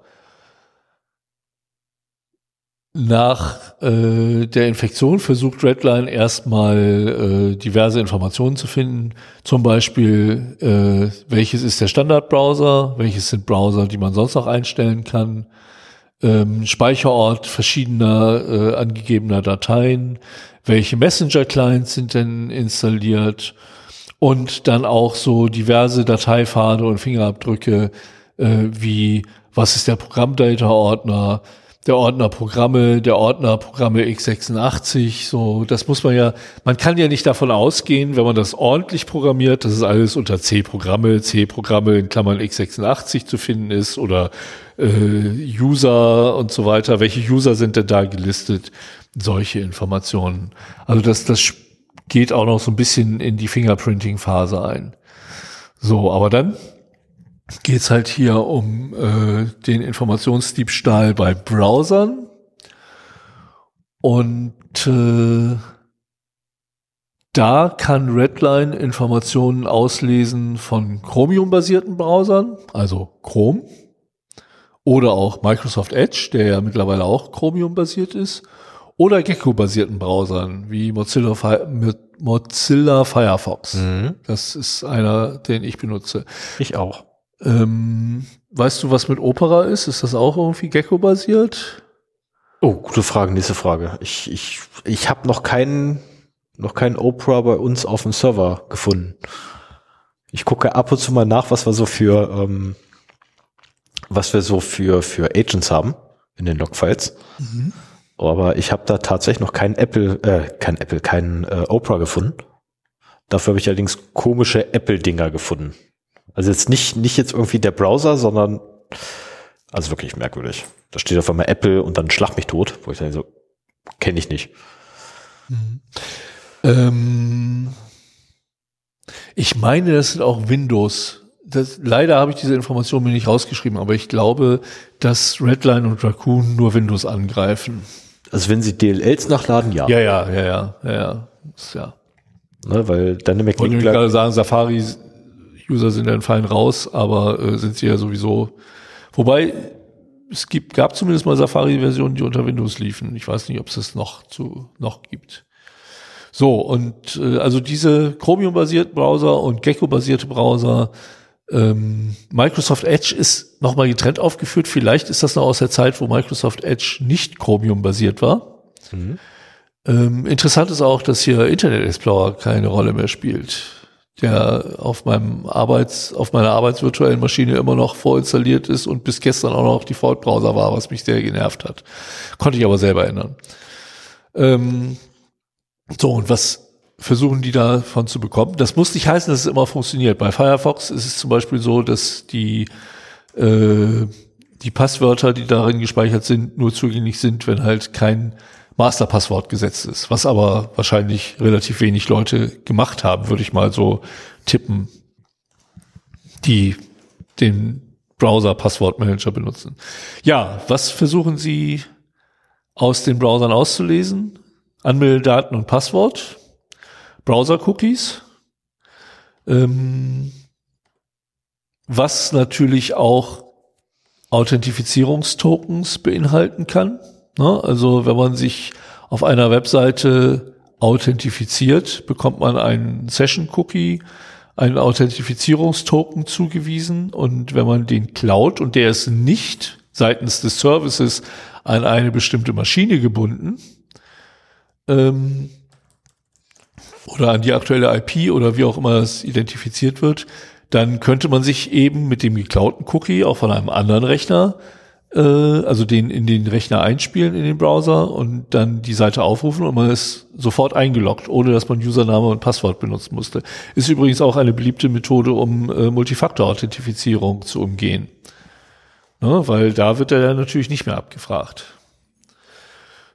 Nach äh, der Infektion versucht Redline erstmal äh, diverse Informationen zu finden. Zum Beispiel, äh, welches ist der Standardbrowser, welches sind Browser, die man sonst noch einstellen kann, ähm, Speicherort verschiedener äh, angegebener Dateien, welche Messenger-Clients sind denn installiert? Und dann auch so diverse Dateipfade und Fingerabdrücke äh, wie was ist der Programmdata-Ordner, der Ordner Programme, der Ordner Programme x86, so, das muss man ja, man kann ja nicht davon ausgehen, wenn man das ordentlich programmiert, dass es alles unter C-Programme, C-Programme in Klammern x86 zu finden ist oder äh, User und so weiter. Welche User sind denn da gelistet? Solche Informationen. Also das, das geht auch noch so ein bisschen in die Fingerprinting-Phase ein. So, aber dann geht's halt hier um äh, den Informationsdiebstahl bei Browsern. Und äh, da kann Redline Informationen auslesen von Chromium-basierten Browsern, also Chrome, oder auch Microsoft Edge, der ja mittlerweile auch Chromium-basiert ist, oder Gecko-basierten Browsern wie Mozilla, Mozilla Firefox. Mhm. Das ist einer, den ich benutze. Ich auch. Ähm, weißt du, was mit Opera ist? Ist das auch irgendwie Gecko-basiert? Oh, gute Frage, nächste Frage. Ich, ich, ich habe noch keinen, noch keinen Opera bei uns auf dem Server gefunden. Ich gucke ab und zu mal nach, was wir so für, ähm, was wir so für, für Agents haben in den Logfiles. Mhm. Aber ich habe da tatsächlich noch keinen Apple, äh, kein Apple, keinen äh, Opera gefunden. Dafür habe ich allerdings komische Apple-Dinger gefunden. Also jetzt nicht, nicht jetzt irgendwie der Browser, sondern also wirklich merkwürdig. Da steht auf einmal Apple und dann schlag mich tot, wo ich dann so, kenne ich nicht. Mhm. Ähm, ich meine, das sind auch Windows. Das, leider habe ich diese Information mir nicht rausgeschrieben, aber ich glaube, dass Redline und Raccoon nur Windows angreifen. Also wenn sie DLLs nachladen, ja. Ja, ja, ja, ja, ja, ja. Ne, weil Dynamic Link. Ich wollte gerade sagen, Safari User sind dann fallen raus, aber äh, sind sie ja sowieso. Wobei es gibt, gab zumindest mal Safari-Versionen, die unter Windows liefen. Ich weiß nicht, ob es das noch zu noch gibt. So und äh, also diese Chromium-basierten Browser und Gecko-basierte Browser. Ähm, Microsoft Edge ist nochmal getrennt aufgeführt. Vielleicht ist das noch aus der Zeit, wo Microsoft Edge nicht Chromium-basiert war. Mhm. Ähm, interessant ist auch, dass hier Internet Explorer keine Rolle mehr spielt der auf meinem Arbeits, auf meiner arbeitsvirtuellen Maschine immer noch vorinstalliert ist und bis gestern auch noch Default-Browser war, was mich sehr genervt hat. Konnte ich aber selber ändern. Ähm, so, und was versuchen die davon zu bekommen? Das muss nicht heißen, dass es immer funktioniert. Bei Firefox ist es zum Beispiel so, dass die, äh, die Passwörter, die darin gespeichert sind, nur zugänglich sind, wenn halt kein Masterpasswort gesetzt ist, was aber wahrscheinlich relativ wenig Leute gemacht haben, würde ich mal so tippen, die den Browser-Passwortmanager benutzen. Ja, was versuchen Sie aus den Browsern auszulesen? Anmeldedaten und Passwort, Browser-Cookies, ähm, was natürlich auch Authentifizierungstokens beinhalten kann. Ne? Also wenn man sich auf einer Webseite authentifiziert, bekommt man einen Session-Cookie, einen Authentifizierungstoken zugewiesen und wenn man den klaut und der ist nicht seitens des Services an eine bestimmte Maschine gebunden ähm, oder an die aktuelle IP oder wie auch immer es identifiziert wird, dann könnte man sich eben mit dem geklauten Cookie auch von einem anderen Rechner äh, also den in den Rechner einspielen in den Browser und dann die Seite aufrufen und man ist sofort eingeloggt, ohne dass man Username und Passwort benutzen musste. Ist übrigens auch eine beliebte Methode, um äh, Multifaktor-Authentifizierung zu umgehen. Ne, weil da wird er ja natürlich nicht mehr abgefragt.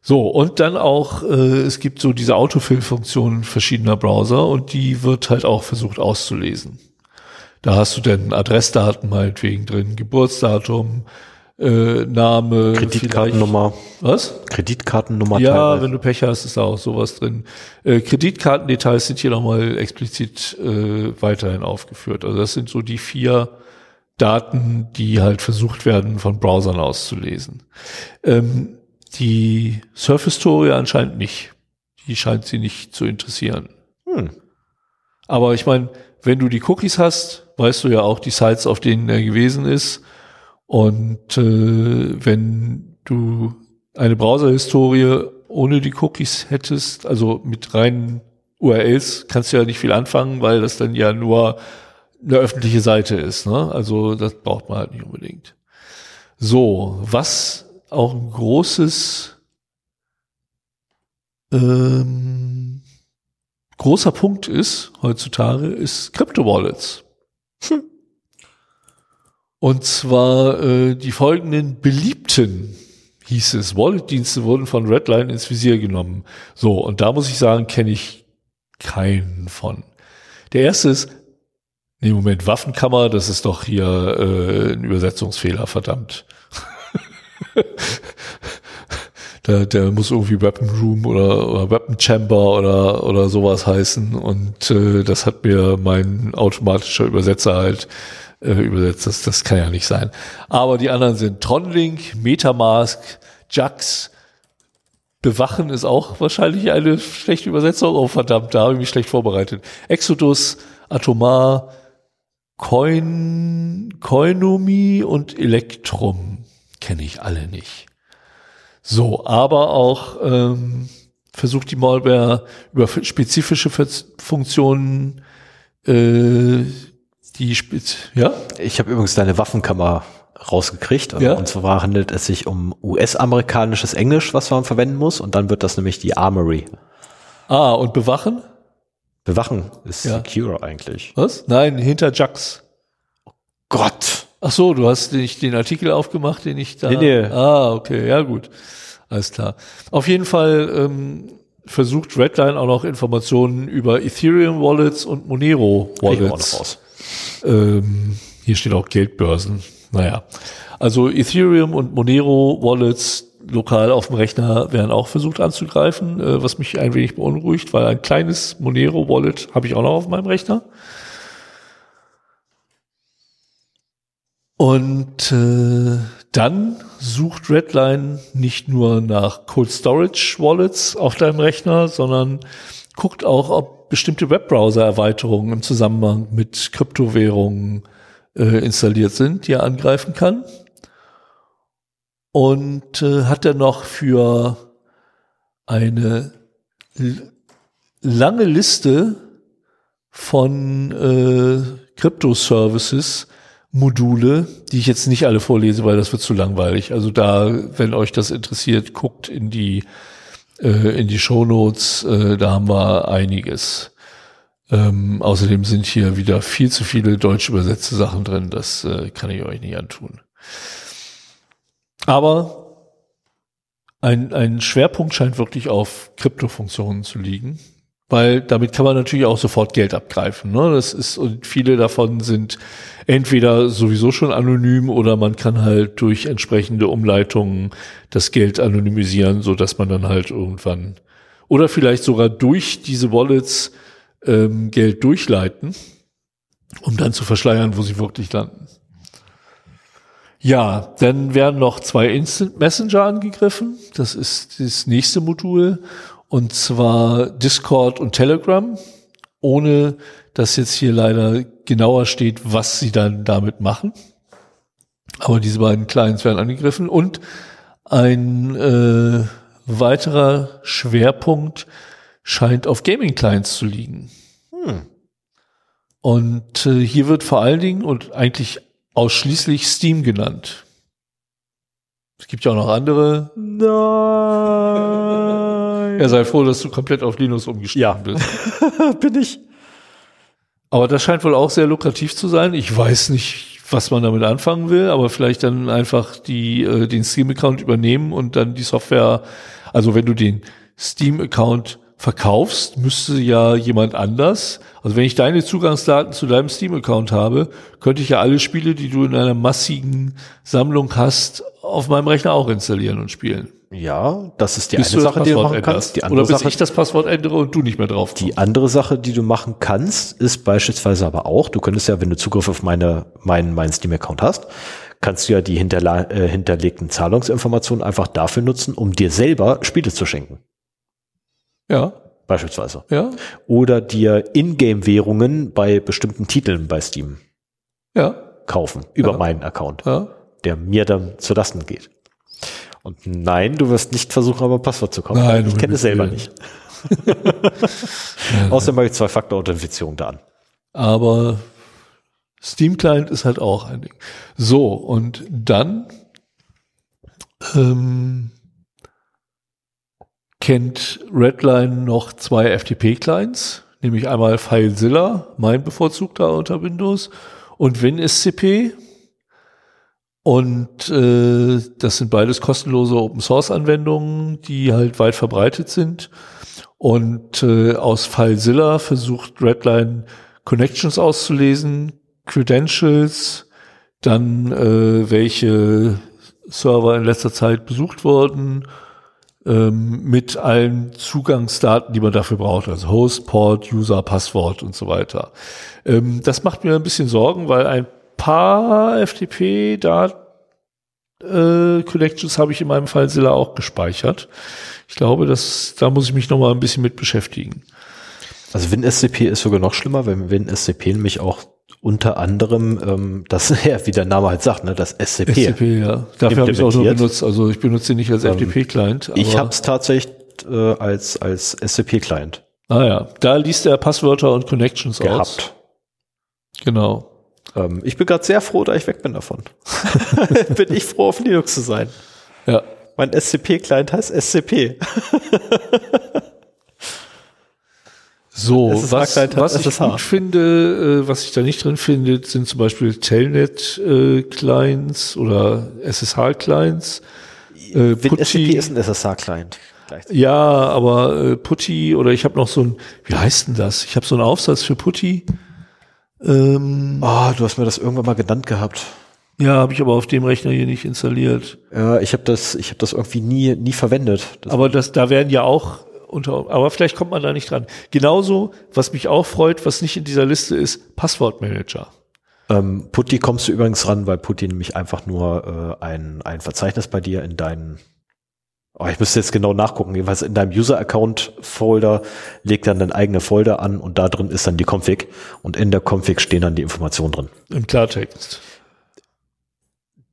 So, und dann auch, äh, es gibt so diese Autofill-Funktion verschiedener Browser und die wird halt auch versucht auszulesen. Da hast du dann Adressdaten meinetwegen drin, Geburtsdatum, äh, Name, Kreditkartennummer. Was? Kreditkartennummer. Ja, teilweise. wenn du Pech hast, ist da auch sowas drin. Äh, Kreditkartendetails sind hier nochmal explizit äh, weiterhin aufgeführt. Also das sind so die vier Daten, die halt versucht werden, von Browsern auszulesen. Ähm, die Surf-Historie anscheinend nicht. Die scheint sie nicht zu interessieren. Hm. Aber ich meine, wenn du die Cookies hast, weißt du ja auch die Sites, auf denen er gewesen ist. Und äh, wenn du eine Browser-Historie ohne die Cookies hättest, also mit reinen URLs, kannst du ja nicht viel anfangen, weil das dann ja nur eine öffentliche Seite ist. Ne? Also das braucht man halt nicht unbedingt. So, was auch ein großes ähm, großer Punkt ist heutzutage, ist Crypto-Wallets. Hm. Und zwar äh, die folgenden beliebten, hieß es, Wallet-Dienste wurden von Redline ins Visier genommen. So, und da muss ich sagen, kenne ich keinen von. Der erste ist, nee, Moment, Waffenkammer, das ist doch hier äh, ein Übersetzungsfehler, verdammt. der, der muss irgendwie Weapon Room oder, oder Weapon Chamber oder, oder sowas heißen. Und äh, das hat mir mein automatischer Übersetzer halt äh, übersetzt. Das, das kann ja nicht sein. Aber die anderen sind Tronlink, Metamask, Jax, Bewachen ist auch wahrscheinlich eine schlechte Übersetzung. Oh verdammt, da habe ich mich schlecht vorbereitet. Exodus, Atomar, Coin, Coinomi und Electrum kenne ich alle nicht. So, aber auch ähm, versucht die Malware über spezifische Funktionen äh, die Spitz, ja? Ich habe übrigens deine Waffenkammer rausgekriegt. Ja? Und zwar handelt es sich um US-amerikanisches Englisch, was man verwenden muss. Und dann wird das nämlich die Armory. Ah, und bewachen? Bewachen ist ja. secure eigentlich. Was? Nein, hinter Jux. Oh Gott. Ach so, du hast nicht den Artikel aufgemacht, den ich da. Nee, nee. Ah, okay, ja gut. Alles klar. Auf jeden Fall ähm, versucht Redline auch noch Informationen über Ethereum Wallets und Monero Wallets. Ähm, hier steht auch Geldbörsen. Naja. Also Ethereum und Monero Wallets lokal auf dem Rechner werden auch versucht anzugreifen, äh, was mich ein wenig beunruhigt, weil ein kleines Monero Wallet habe ich auch noch auf meinem Rechner. Und äh, dann sucht Redline nicht nur nach Cold Storage Wallets auf deinem Rechner, sondern guckt auch, ob bestimmte Webbrowser-Erweiterungen im Zusammenhang mit Kryptowährungen äh, installiert sind, die er angreifen kann. Und äh, hat er noch für eine lange Liste von äh, Crypto-Services Module, die ich jetzt nicht alle vorlese, weil das wird zu langweilig. Also da, wenn euch das interessiert, guckt in die äh, in die Shownotes, äh, da haben wir einiges. Ähm, außerdem sind hier wieder viel zu viele deutsch übersetzte Sachen drin, das äh, kann ich euch nicht antun. Aber ein, ein Schwerpunkt scheint wirklich auf Kryptofunktionen zu liegen weil damit kann man natürlich auch sofort Geld abgreifen. Ne? Das ist und viele davon sind entweder sowieso schon anonym oder man kann halt durch entsprechende Umleitungen das Geld anonymisieren, so dass man dann halt irgendwann oder vielleicht sogar durch diese Wallets ähm, Geld durchleiten, um dann zu verschleiern, wo sie wirklich landen. Ja, dann werden noch zwei Instant Messenger angegriffen. Das ist das nächste Modul. Und zwar Discord und Telegram, ohne dass jetzt hier leider genauer steht, was sie dann damit machen. Aber diese beiden Clients werden angegriffen. Und ein äh, weiterer Schwerpunkt scheint auf Gaming-Clients zu liegen. Hm. Und äh, hier wird vor allen Dingen und eigentlich ausschließlich Steam genannt. Es gibt ja auch noch andere. Nein. Ja, sei froh, dass du komplett auf Linux umgestiegen ja. bist. Bin ich. Aber das scheint wohl auch sehr lukrativ zu sein. Ich weiß nicht, was man damit anfangen will, aber vielleicht dann einfach die, äh, den Steam-Account übernehmen und dann die Software, also wenn du den Steam-Account verkaufst, müsste ja jemand anders, also wenn ich deine Zugangsdaten zu deinem Steam-Account habe, könnte ich ja alle Spiele, die du in einer massigen Sammlung hast, auf meinem Rechner auch installieren und spielen. Ja, das ist die Bis eine Sache, die du machen änderst. kannst. Die andere Oder bis Sache, ich das Passwort ändere und du nicht mehr drauf Die andere Sache, die du machen kannst, ist beispielsweise aber auch, du könntest ja, wenn du Zugriff auf meine, meinen, meinen Steam-Account hast, kannst du ja die äh, hinterlegten Zahlungsinformationen einfach dafür nutzen, um dir selber Spiele zu schenken. Ja, Beispielsweise. ja, Oder dir Ingame-Währungen bei bestimmten Titeln bei Steam ja, kaufen, über Ja. meinen Account, ja. der mir dann zu Lasten geht. Und nein, du wirst nicht versuchen, aber Passwort zu kaufen. Nein, ich kenne es selber nicht. Außerdem habe ich Zwei-Faktor-Authentifizierung da an. Aber Steam Client ist halt auch ein Ding. So, und dann ähm, kennt Redline noch zwei FTP-Clients, nämlich einmal FileZilla, mein bevorzugter unter Windows, und WinSCP. Und äh, das sind beides kostenlose Open-Source-Anwendungen, die halt weit verbreitet sind. Und äh, aus FileZilla versucht Redline Connections auszulesen, Credentials, dann äh, welche Server in letzter Zeit besucht wurden, ähm, mit allen Zugangsdaten, die man dafür braucht, also Host, Port, User, Passwort und so weiter. Ähm, das macht mir ein bisschen Sorgen, weil ein paar FTP da äh, Connections habe ich in meinem FileZilla auch gespeichert. Ich glaube, dass da muss ich mich noch mal ein bisschen mit beschäftigen. Also WinSCP ist sogar noch schlimmer, weil WinSCP nämlich auch unter anderem, ähm, das ja, wie der Name halt sagt, ne, das SCP. SCP, ja. Dafür habe ich es auch nur benutzt. Also ich benutze ihn nicht als Ähm, FTP-Client. Ich aber- habe es tatsächlich äh, als, als SCP-Client Ah ja, da liest er Passwörter und Connections aus. gehabt. Genau. Ähm, ich bin gerade sehr froh, da ich weg bin davon. bin ich froh, auf Linux zu sein. Ja. Mein SCP-Client heißt SCP. So, was, hat was ich gut finde, äh, was ich da nicht drin finde, sind zum Beispiel Telnet-Clients oder SSH-Clients. Äh, WinSCP ist ein SSH-Client. ja, aber äh, Putty oder ich habe noch so ein, wie heißt denn das? Ich habe so einen Aufsatz für Putty. Ähm, Oh, du hast mir das irgendwann mal genannt gehabt. ja, habe ich aber auf dem Rechner hier nicht installiert. Ja, ich habe das, ich habe das irgendwie nie, nie verwendet. Das, Aber das, da werden ja auch unter, aber vielleicht kommt man da nicht dran. Genauso, was mich auch freut, was nicht in dieser Liste ist, Passwortmanager. ähm, Putty kommst du übrigens ran, weil Putty nämlich einfach nur äh, ein, ein Verzeichnis bei dir in deinen Oh, ich müsste jetzt genau nachgucken. Jedenfalls in deinem User-Account-Folder legt dann dein eigener Folder an und da drin ist dann die Config und in der Config stehen dann die Informationen drin. Im Klartext.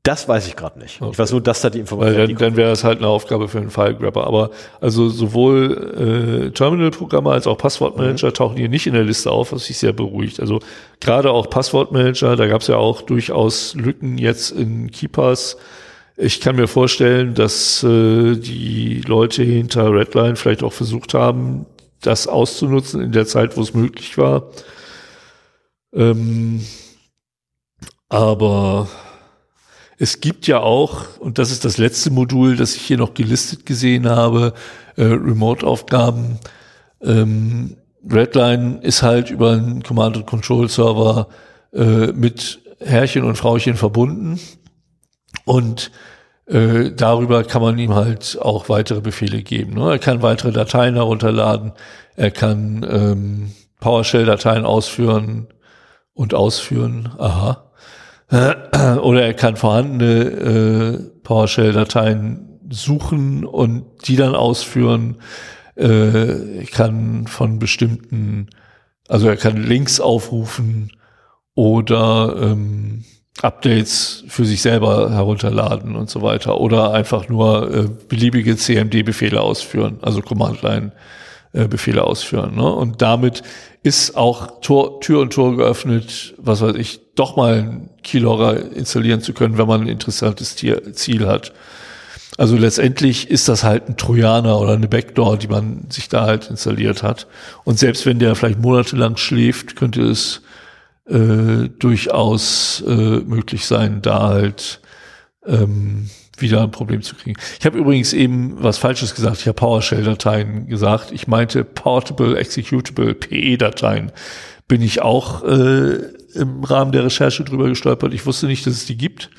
Das weiß ich gerade nicht. Okay. Ich weiß nur, dass da die Weil Informationen. dann, dann wäre es halt eine Aufgabe für einen File-Grabber. Aber also sowohl äh, Terminal-Programme als auch Passwortmanager tauchen hier nicht in der Liste auf, was sich sehr beruhigt. Also gerade auch Passwortmanager, da gab es ja auch durchaus Lücken jetzt in Keepers. Ich kann mir vorstellen, dass äh, die Leute hinter Redline vielleicht auch versucht haben, das auszunutzen in der Zeit, wo es möglich war. Ähm, aber es gibt ja auch, und das ist das letzte Modul, das ich hier noch gelistet gesehen habe, äh, Remote-Aufgaben. Ähm, Redline ist halt über einen Command-and-Control-Server äh, mit Herrchen und Frauchen verbunden. Und äh, darüber kann man ihm halt auch weitere Befehle geben. Ne? Er kann weitere Dateien herunterladen, er kann ähm, PowerShell-Dateien ausführen und ausführen. Aha. Oder er kann vorhandene äh, PowerShell-Dateien suchen und die dann ausführen. Äh, er kann von bestimmten, also er kann Links aufrufen oder ähm, Updates für sich selber herunterladen und so weiter oder einfach nur äh, beliebige CMD-Befehle ausführen, also Command-Line-Befehle ausführen. Ne? Und damit ist auch Tor, Tür und Tor geöffnet, was weiß ich, doch mal ein Keylogger installieren zu können, wenn man ein interessantes Ziel hat. Also letztendlich ist das halt ein Trojaner oder eine Backdoor, die man sich da halt installiert hat. Und selbst wenn der vielleicht monatelang schläft, könnte es äh, durchaus äh, möglich sein, da halt ähm, wieder ein Problem zu kriegen. Ich habe übrigens eben was Falsches gesagt. Ich habe PowerShell-Dateien gesagt. Ich meinte Portable Executable PE-Dateien. Bin ich auch äh, im Rahmen der Recherche drüber gestolpert. Ich wusste nicht, dass es die gibt.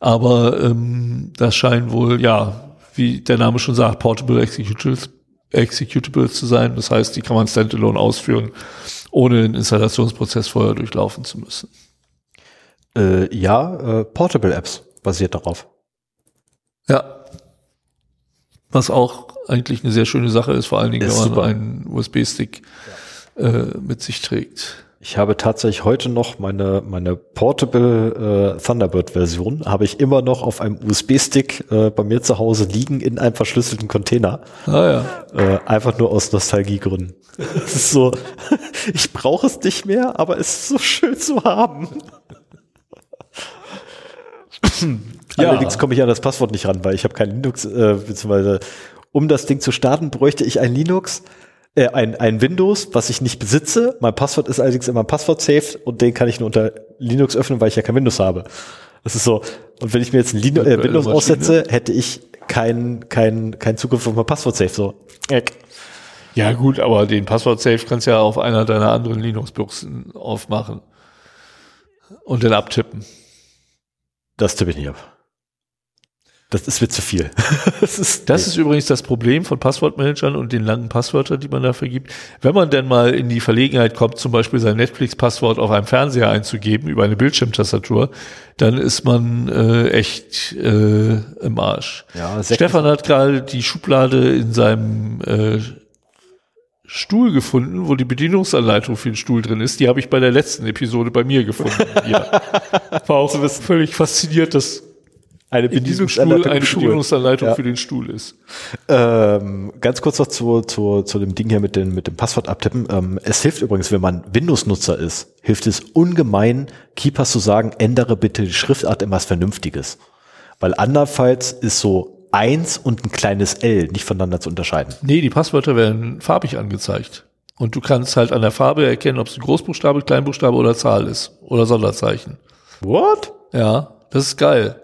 Aber ähm, das scheinen wohl, ja, wie der Name schon sagt, Portable Executables, Executables zu sein. Das heißt, die kann man standalone ausführen, ohne den Installationsprozess vorher durchlaufen zu müssen. Äh, ja, äh, Portable Apps basiert darauf. Ja. Was auch eigentlich eine sehr schöne Sache ist, vor allen Dingen, ist wenn man super. einen USB-Stick ja. äh, mit sich trägt. Ich habe tatsächlich heute noch meine, meine Portable äh, Thunderbird-Version, habe ich immer noch auf einem USB-Stick äh, bei mir zu Hause liegen in einem verschlüsselten Container. Ah, ja. Äh, einfach nur aus Nostalgiegründen. Es ist so, ich brauche es nicht mehr, aber es ist so schön zu haben. ja. Allerdings komme ich an das Passwort nicht ran, weil ich habe kein Linux, äh, beziehungsweise um das Ding zu starten, bräuchte ich ein Linux, äh, ein, ein Windows, was ich nicht besitze. Mein Passwort ist allerdings immer ein Passwort-safe und den kann ich nur unter Linux öffnen, weil ich ja kein Windows habe. Das ist so. Und wenn ich mir jetzt ein Linux, äh, Windows aussetze, hätte ich keinen kein, kein Zugriff auf mein Passwort-safe. So. Ja gut, aber den Passwort-safe kannst du ja auf einer deiner anderen Linux-Büchsen aufmachen und dann abtippen. Das tippe ich nicht ab. Das ist mir zu viel. das ist, das ist übrigens das Problem von Passwortmanagern und den langen Passwörtern, die man dafür gibt. Wenn man denn mal in die Verlegenheit kommt, zum Beispiel sein Netflix-Passwort auf einem Fernseher einzugeben über eine Bildschirmtastatur, dann ist man äh, echt äh, im Arsch. Ja, Stefan hat gerade die Schublade in seinem äh, Stuhl gefunden, wo die Bedienungsanleitung für den Stuhl drin ist. Die habe ich bei der letzten Episode bei mir gefunden. ja. War auch völlig fasziniert, dass eine Bedienungsanleitung, eine Bedienungsanleitung ja. für den Stuhl ist. Ähm, ganz kurz noch zu, zu, zu dem Ding hier mit, den, mit dem Passwort abtippen. Ähm, es hilft übrigens, wenn man Windows-Nutzer ist, hilft es ungemein, Keepers zu sagen, ändere bitte die Schriftart in was Vernünftiges. Weil andernfalls ist so eins und ein kleines L nicht voneinander zu unterscheiden. Nee, die Passwörter werden farbig angezeigt. Und du kannst halt an der Farbe erkennen, ob es ein Großbuchstabe, Kleinbuchstabe oder Zahl ist. Oder Sonderzeichen. What? Ja, das ist geil.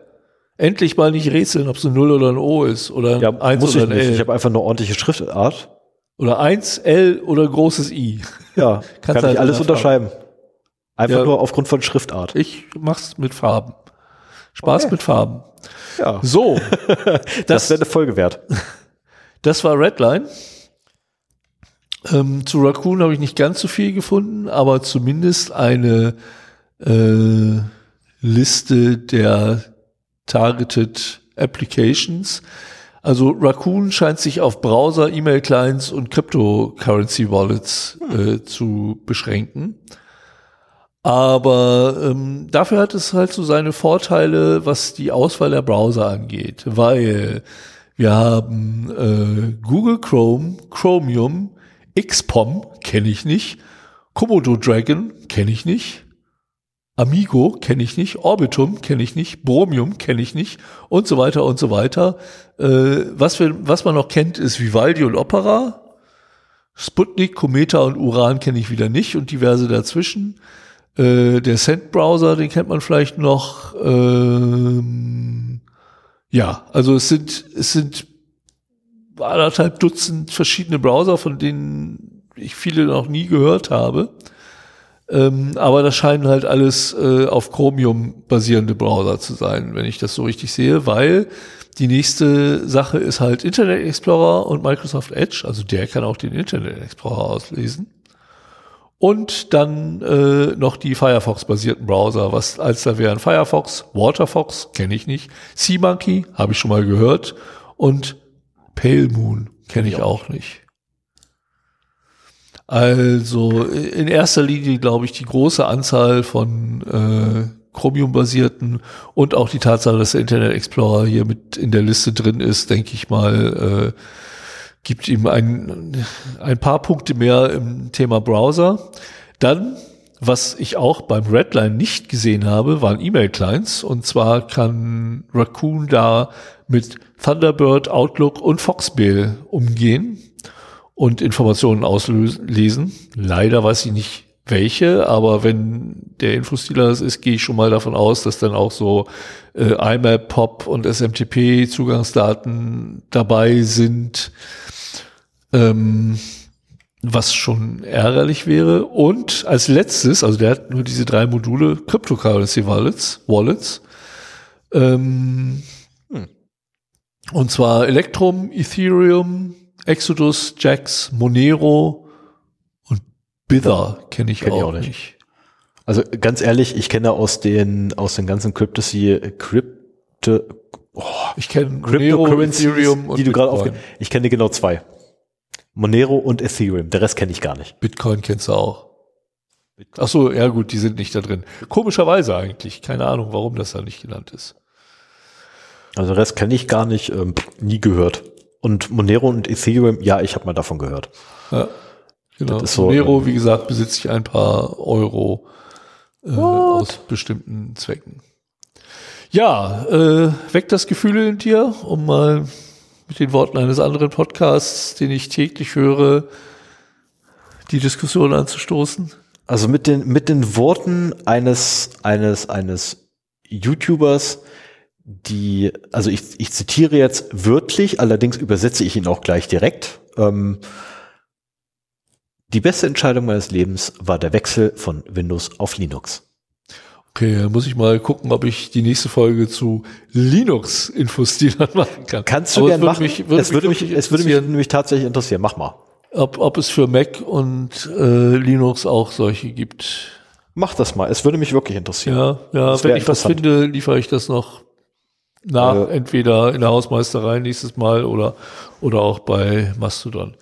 Endlich mal nicht rätseln, ob es ein Null oder ein O ist. Oder ja, eins muss oder ich ein nicht. L. Ich habe einfach eine ordentliche Schriftart. Oder eins, L oder großes I. Ja, kann halt ich alles unterscheiden. Einfach ja, nur aufgrund von Schriftart. Ich mach's mit Farben. Spaß okay. mit Farben. Ja. So. Das, das wäre eine Folge wert. Das war Redline. Ähm, zu Raccoon habe ich nicht ganz so viel gefunden, aber zumindest eine äh, Liste der Targeted Applications. Also Raccoon scheint sich auf Browser, E-Mail-Clients und Cryptocurrency-Wallets äh, zu beschränken. Aber ähm, dafür hat es halt so seine Vorteile, was die Auswahl der Browser angeht, weil wir haben äh, Google Chrome, Chromium, XPOM kenne ich nicht, Komodo Dragon kenne ich nicht, Amigo kenne ich nicht, Orbitum kenne ich nicht, Bromium kenne ich nicht und so weiter und so weiter. Äh, was, wir, was man noch kennt, ist Vivaldi und Opera. Sputnik, Cometa und Uran kenne ich wieder nicht und diverse dazwischen. Äh, der Send-Browser, den kennt man vielleicht noch. Ähm, ja, also es sind, es sind anderthalb Dutzend verschiedene Browser, von denen ich viele noch nie gehört habe. Ähm, aber das scheinen halt alles äh, auf Chromium basierende Browser zu sein, wenn ich das so richtig sehe, weil die nächste Sache ist halt Internet Explorer und Microsoft Edge, also der kann auch den Internet Explorer auslesen. Und dann äh, noch die Firefox-basierten Browser, was als da wären Firefox, Waterfox, kenne ich nicht, SeaMonkey, habe ich schon mal gehört, und Pale Moon kenne ich auch nicht. Also in erster Linie glaube ich die große Anzahl von äh, Chromium-basierten und auch die Tatsache, dass der Internet Explorer hier mit in der Liste drin ist, denke ich mal, äh, gibt ihm ein, ein paar Punkte mehr im Thema Browser. Dann, was ich auch beim Redline nicht gesehen habe, waren E-Mail-Clients. Und zwar kann Raccoon da mit Thunderbird, Outlook und Foxmail umgehen und Informationen auslesen. Leider weiß ich nicht, welche, aber wenn der Infostealer das ist, gehe ich schon mal davon aus, dass dann auch so äh, IMAP, POP und SMTP Zugangsdaten dabei sind, ähm, was schon ärgerlich wäre. Und als letztes, also der hat nur diese drei Module Cryptocurrency Wallets, Wallets, ähm, hm. und zwar Electrum, Ethereum, Exodus, Jax, Monero, Bither kenne ich, kenn auch, ich auch nicht. nicht. Also ganz ehrlich, ich kenne aus den aus den ganzen Cryptosy Crypto oh, ich kenne Cryptocurrencies, Ethereum die du gerade auf ich kenne genau zwei. Monero und Ethereum, der Rest kenne ich gar nicht. Bitcoin kennst du auch. Ach so, ja gut, die sind nicht da drin. Komischerweise eigentlich, keine Ahnung, warum das da nicht genannt ist. Also Rest kenne ich gar nicht, ähm, nie gehört. Und Monero und Ethereum, ja, ich habe mal davon gehört. Ja. Genau. So, Monero, wie gesagt, besitze ich ein paar Euro äh, aus bestimmten Zwecken. Ja, äh, weckt das Gefühl in dir, um mal mit den Worten eines anderen Podcasts, den ich täglich höre, die Diskussion anzustoßen? Also mit den, mit den Worten eines, eines, eines YouTubers, die, also ich, ich zitiere jetzt wörtlich, allerdings übersetze ich ihn auch gleich direkt. Ähm, die beste Entscheidung meines Lebens war der Wechsel von Windows auf Linux. Okay, dann muss ich mal gucken, ob ich die nächste Folge zu Linux-Infostilern machen kann. Kannst du gerne machen. Mich, würde es, würde mich, es würde mich nämlich tatsächlich interessieren. Mach mal. Ob, ob es für Mac und äh, Linux auch solche gibt. Mach das mal. Es würde mich wirklich interessieren. Ja, ja. Wenn ich was finde, liefere ich das noch nach, äh, entweder in der Hausmeisterei nächstes Mal oder, oder auch bei Mastodon.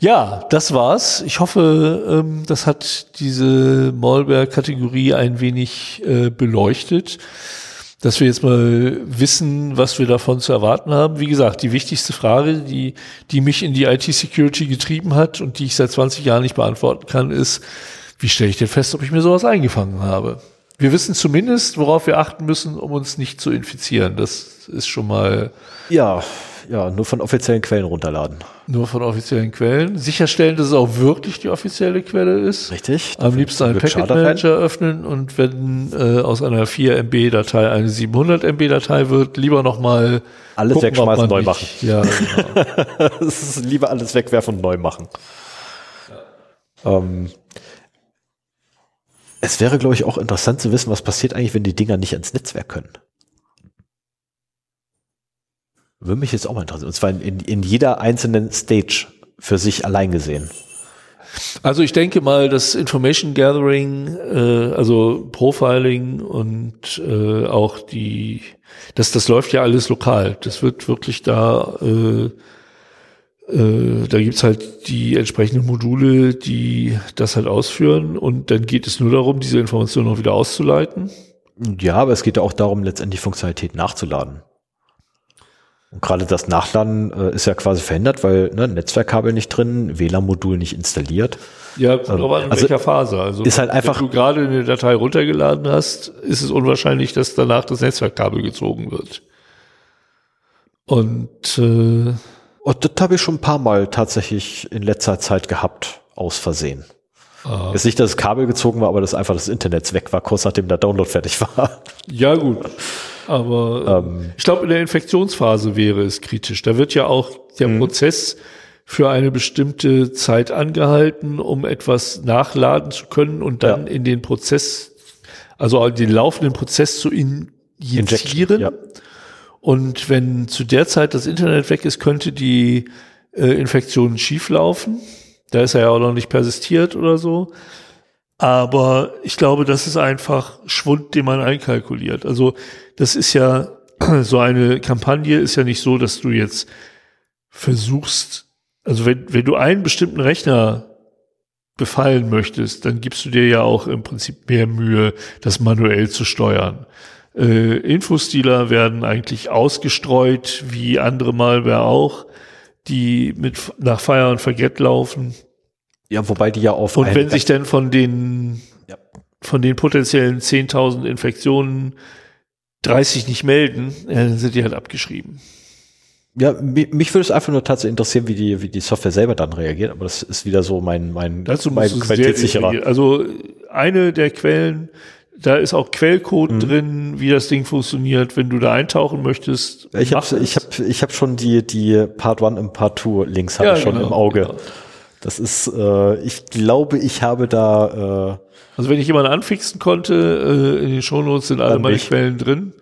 Ja, das war's. Ich hoffe, ähm, das hat diese Malware-Kategorie ein wenig äh, beleuchtet, dass wir jetzt mal wissen, was wir davon zu erwarten haben. Wie gesagt, die wichtigste Frage, die, die mich in die IT-Security getrieben hat und die ich seit 20 Jahren nicht beantworten kann, ist, wie stelle ich denn fest, ob ich mir sowas eingefangen habe? Wir wissen zumindest, worauf wir achten müssen, um uns nicht zu infizieren. Das ist schon mal. Ja, ja, nur von offiziellen Quellen runterladen. Nur von offiziellen Quellen. Sicherstellen, dass es auch wirklich die offizielle Quelle ist. Richtig. Am liebsten einen Packet Manager öffnen und wenn äh, aus einer 4 MB Datei eine 700 MB Datei wird, lieber nochmal alles gucken, wegschmeißen, neu machen. Ja, genau. lieber alles wegwerfen und neu machen. Ja. Ähm, es wäre, glaube ich, auch interessant zu wissen, was passiert eigentlich, wenn die Dinger nicht ans Netzwerk können. Würde mich jetzt auch mal interessieren. Und zwar in, in jeder einzelnen Stage für sich allein gesehen. Also ich denke mal, das Information Gathering, äh, also Profiling und äh, auch die, das, das läuft ja alles lokal. Das wird wirklich da äh, äh, da gibt's halt die entsprechenden Module, die das halt ausführen und dann geht es nur darum, diese Informationen auch wieder auszuleiten. Ja, aber es geht ja auch darum, letztendlich Funktionalität nachzuladen. Und gerade das Nachladen äh, ist ja quasi verhindert, weil ne, Netzwerkkabel nicht drin, WLAN-Modul nicht installiert. Ja, kommt ähm, in also welcher Phase. Also ist halt einfach, wenn du gerade eine Datei runtergeladen hast, ist es unwahrscheinlich, dass danach das Netzwerkkabel gezogen wird. Und äh, und das habe ich schon ein paar Mal tatsächlich in letzter Zeit gehabt, aus Versehen. Ah. Ist nicht, dass das Kabel gezogen war, aber dass einfach das Internet weg war, kurz nachdem der Download fertig war. Ja, gut. Aber ähm, ich glaube, in der Infektionsphase wäre es kritisch. Da wird ja auch der mh. Prozess für eine bestimmte Zeit angehalten, um etwas nachladen zu können und dann ja. in den Prozess, also den laufenden Prozess zu injizieren. Ja. Und wenn zu der Zeit das Internet weg ist, könnte die äh, Infektion schieflaufen. Da ist er ja auch noch nicht persistiert oder so. Aber ich glaube, das ist einfach Schwund, den man einkalkuliert. Also das ist ja so eine Kampagne ist ja nicht so, dass du jetzt versuchst, also wenn, wenn du einen bestimmten Rechner befallen möchtest, dann gibst du dir ja auch im Prinzip mehr Mühe, das manuell zu steuern. Äh, Infostealer werden eigentlich ausgestreut, wie andere Malware auch, die mit nach Fire und Forget laufen. Ja, wobei die ja auf Und wenn sich denn von den ja. von den potenziellen 10.000 Infektionen 30 nicht melden, dann sind die halt abgeschrieben. Ja, mich, mich würde es einfach nur tatsächlich interessieren, wie die, wie die Software selber dann reagiert, aber das ist wieder so mein, mein, Dazu mein sehr Also eine der Quellen, da ist auch Quellcode mhm. drin, wie das Ding funktioniert, wenn du da eintauchen möchtest. Ich habe ich hab, ich hab schon die, die Part 1 und Part 2 Links habe ja, ich schon genau, im Auge. Genau. Das ist, äh, ich glaube, ich habe da. Äh, also wenn ich jemanden anfixen konnte, äh, in den Shownotes sind alle meine nicht. Quellen drin.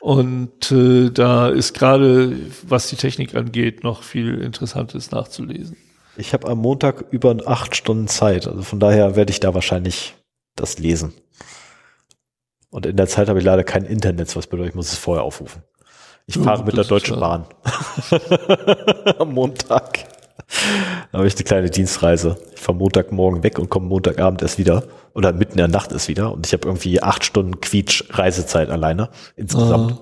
Und äh, da ist gerade, was die Technik angeht, noch viel Interessantes nachzulesen. Ich habe am Montag über acht Stunden Zeit, also von daher werde ich da wahrscheinlich das lesen. Und in der Zeit habe ich leider kein Internet, was bedeutet, ich muss es vorher aufrufen. Ich fahre ja, mit der Deutschen Bahn. am Montag. Da habe ich eine kleine Dienstreise. Ich fahre Montagmorgen weg und komme Montagabend erst wieder. Oder mitten in der Nacht erst wieder. Und ich habe irgendwie acht Stunden Quietsch-Reisezeit alleine insgesamt. Uh.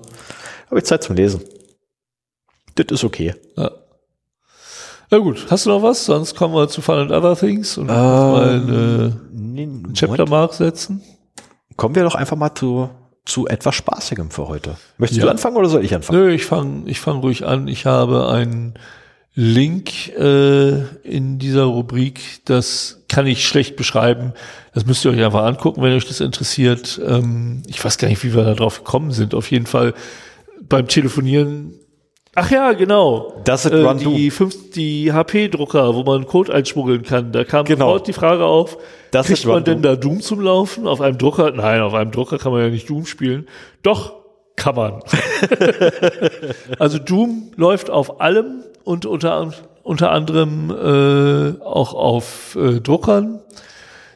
Habe ich Zeit zum Lesen. Das ist okay. Ja. Na gut, hast du noch was? Sonst kommen wir zu Fun and Other Things und ähm, mal eine, nee, Chaptermark setzen. Kommen wir doch einfach mal zu, zu etwas Spaßigem für heute. Möchtest ja. du anfangen oder soll ich anfangen? Nö, ich fange ich fang ruhig an. Ich habe einen Link äh, in dieser Rubrik. Das kann ich schlecht beschreiben. Das müsst ihr euch einfach angucken, wenn euch das interessiert. Ähm, ich weiß gar nicht, wie wir da drauf gekommen sind. Auf jeden Fall beim Telefonieren. Ach ja, genau. Das ist äh, die, fünf, die HP-Drucker, wo man Code einschmuggeln kann. Da kam genau. sofort die Frage auf, das kriegt man denn da Doom zum Laufen? Auf einem Drucker? Nein, auf einem Drucker kann man ja nicht Doom spielen. Doch, kann man. also Doom läuft auf allem und unter, unter anderem äh, auch auf äh, Druckern.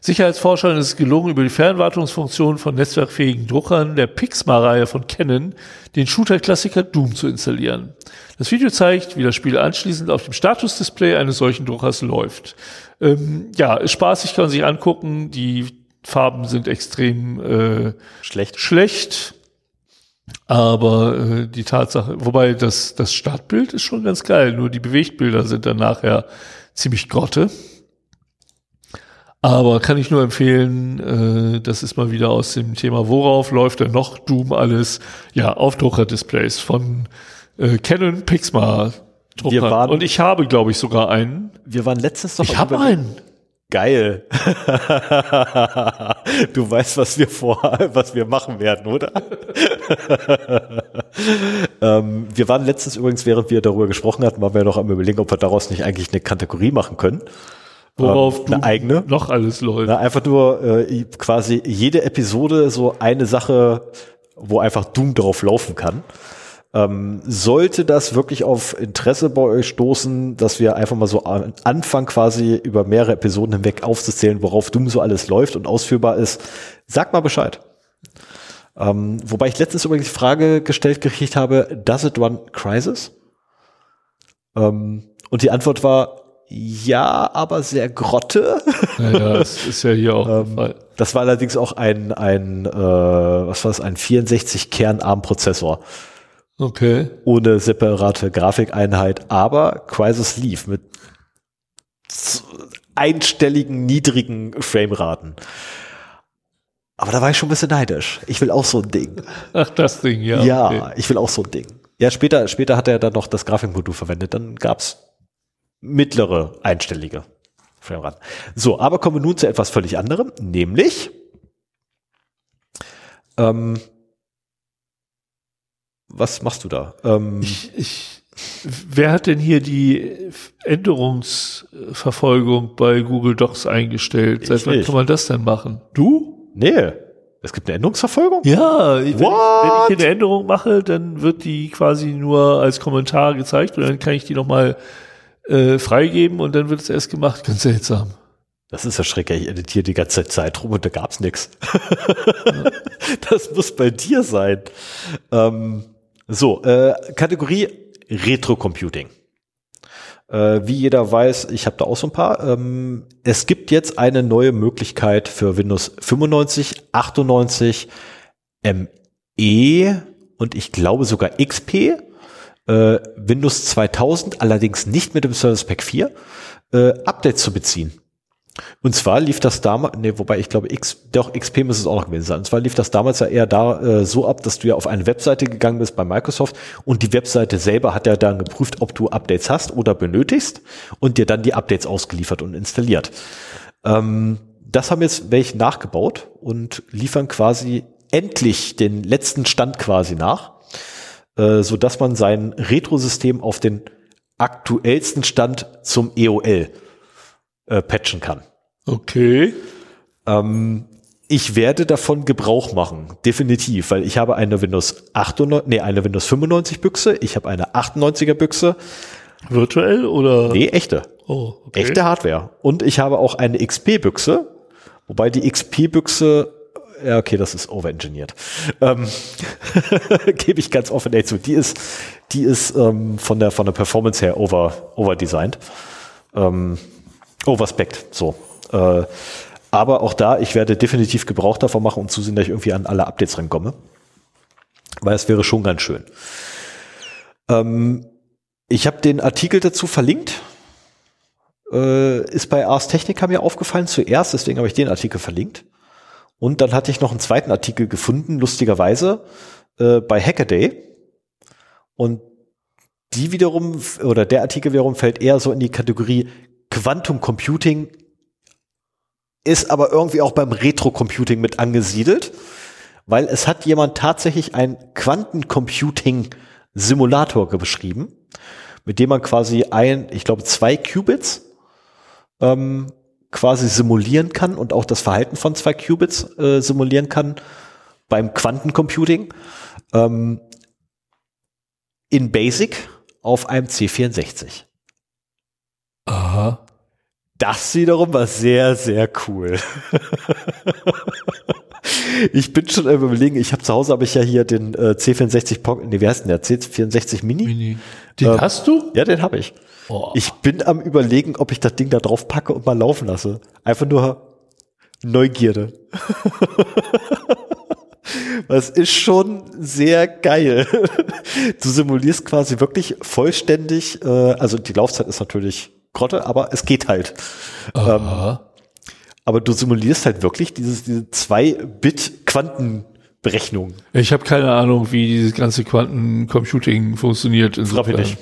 Sicherheitsforschern ist es gelungen, über die Fernwartungsfunktion von netzwerkfähigen Druckern der Pixma-Reihe von Canon den Shooter-Klassiker Doom zu installieren. Das Video zeigt, wie das Spiel anschließend auf dem Status-Display eines solchen Druckers läuft. Ähm, ja, ist spaßig, kann man sich angucken. Die Farben sind extrem äh, schlecht. schlecht. Aber äh, die Tatsache, wobei das, das Startbild ist schon ganz geil, nur die Bewegtbilder sind dann nachher ziemlich grotte. Aber kann ich nur empfehlen, äh, das ist mal wieder aus dem Thema, worauf läuft denn noch Doom alles? Ja, auf Druckerdisplays von äh, Canon Pixma Druckern. Und ich habe, glaube ich, sogar einen. Wir waren letztens doch. Ich habe einen. Geil. du weißt, was wir vor, was wir machen werden, oder? ähm, wir waren letztens übrigens, während wir darüber gesprochen hatten, waren wir noch am überlegen, ob wir daraus nicht eigentlich eine Kategorie machen können. Worauf ähm, eine eigene. noch alles läuft. Na, einfach nur äh, quasi jede Episode so eine Sache, wo einfach Doom drauf laufen kann. Ähm, sollte das wirklich auf Interesse bei euch stoßen, dass wir einfach mal so anfangen, quasi über mehrere Episoden hinweg aufzuzählen, worauf Doom so alles läuft und ausführbar ist, sagt mal Bescheid. Ähm, wobei ich letztens übrigens die Frage gestellt gekriegt habe, does it run Crisis? Ähm, und die Antwort war, ja, aber sehr grotte. Ja, ja das ist ja hier auch ähm, Das war allerdings auch ein, ein äh, was war das, ein 64-Kern-ARM-Prozessor. Okay. Ohne separate Grafikeinheit, aber Crisis lief mit einstelligen, niedrigen Frameraten. Aber da war ich schon ein bisschen neidisch. Ich will auch so ein Ding. Ach, das Ding, ja. Ja, okay. ich will auch so ein Ding. Ja, später, später hat er dann noch das Grafikmodul verwendet. Dann gab's mittlere einstellige Frameraten. So, aber kommen wir nun zu etwas völlig anderem, nämlich ähm, was machst du da? Ähm, ich, ich, wer hat denn hier die Änderungsverfolgung bei Google Docs eingestellt? Seit wann kann man das denn machen? Du? Nee. Es gibt eine Änderungsverfolgung? Ja, wenn ich, wenn ich hier eine Änderung mache, dann wird die quasi nur als Kommentar gezeigt und dann kann ich die nochmal äh, freigeben und dann wird es erst gemacht. Ganz seltsam. Das ist ja schrecklich. Ich editiere die ganze Zeit rum und da gab's nichts. Das muss bei dir sein. Ähm, so, äh, Kategorie Retro-Computing. Äh, wie jeder weiß, ich habe da auch so ein paar. Ähm, es gibt jetzt eine neue Möglichkeit für Windows 95, 98, ME und ich glaube sogar XP, äh, Windows 2000, allerdings nicht mit dem Service Pack 4, äh, Updates zu beziehen. Und zwar lief das damals, nee, wobei ich glaube, X, doch XP müsste es auch noch gewesen sein. Und zwar lief das damals ja eher da äh, so ab, dass du ja auf eine Webseite gegangen bist bei Microsoft und die Webseite selber hat ja dann geprüft, ob du Updates hast oder benötigst und dir dann die Updates ausgeliefert und installiert. Ähm, das haben jetzt welche nachgebaut und liefern quasi endlich den letzten Stand quasi nach, äh, so dass man sein Retro-System auf den aktuellsten Stand zum EOL äh, patchen kann. Okay. Ähm, ich werde davon Gebrauch machen, definitiv, weil ich habe eine Windows 98, nee, eine Windows 95 Büchse, ich habe eine 98er Büchse. Virtuell oder? Nee, echte. Oh, okay. Echte Hardware. Und ich habe auch eine XP-Büchse, wobei die XP-Büchse, ja, okay, das ist overengineert. Ähm, Gebe ich ganz offen zu. Die ist, die ist ähm, von der von der Performance her over overdesigned. Ähm, overspect, so. Äh, aber auch da, ich werde definitiv Gebrauch davon machen und zusehen, dass ich irgendwie an alle Updates rankomme. Weil es wäre schon ganz schön. Ähm, ich habe den Artikel dazu verlinkt. Äh, ist bei Ars Technica mir aufgefallen zuerst, deswegen habe ich den Artikel verlinkt. Und dann hatte ich noch einen zweiten Artikel gefunden, lustigerweise, äh, bei Hackaday. Und die wiederum, oder der Artikel wiederum fällt eher so in die Kategorie Quantum Computing ist aber irgendwie auch beim Retro-Computing mit angesiedelt, weil es hat jemand tatsächlich ein Quantencomputing-Simulator beschrieben, mit dem man quasi ein, ich glaube, zwei Qubits ähm, quasi simulieren kann und auch das Verhalten von zwei Qubits äh, simulieren kann beim Quantencomputing ähm, in Basic auf einem C64. Aha. Das wiederum war sehr, sehr cool. ich bin schon am überlegen, ich habe zu Hause habe ich ja hier den äh, C64 Pocket, nee, wie heißt denn der? C64 Mini? Mini. Den ähm, hast du? Ja, den habe ich. Oh. Ich bin am überlegen, ob ich das Ding da drauf packe und mal laufen lasse. Einfach nur Neugierde. Das ist schon sehr geil. Du simulierst quasi wirklich vollständig, äh, also die Laufzeit ist natürlich Grotte, aber es geht halt. Ähm, aber du simulierst halt wirklich dieses, diese 2-Bit-Quantenberechnung. Ich habe keine Ahnung, wie dieses ganze Quantencomputing funktioniert. Frag ich nicht.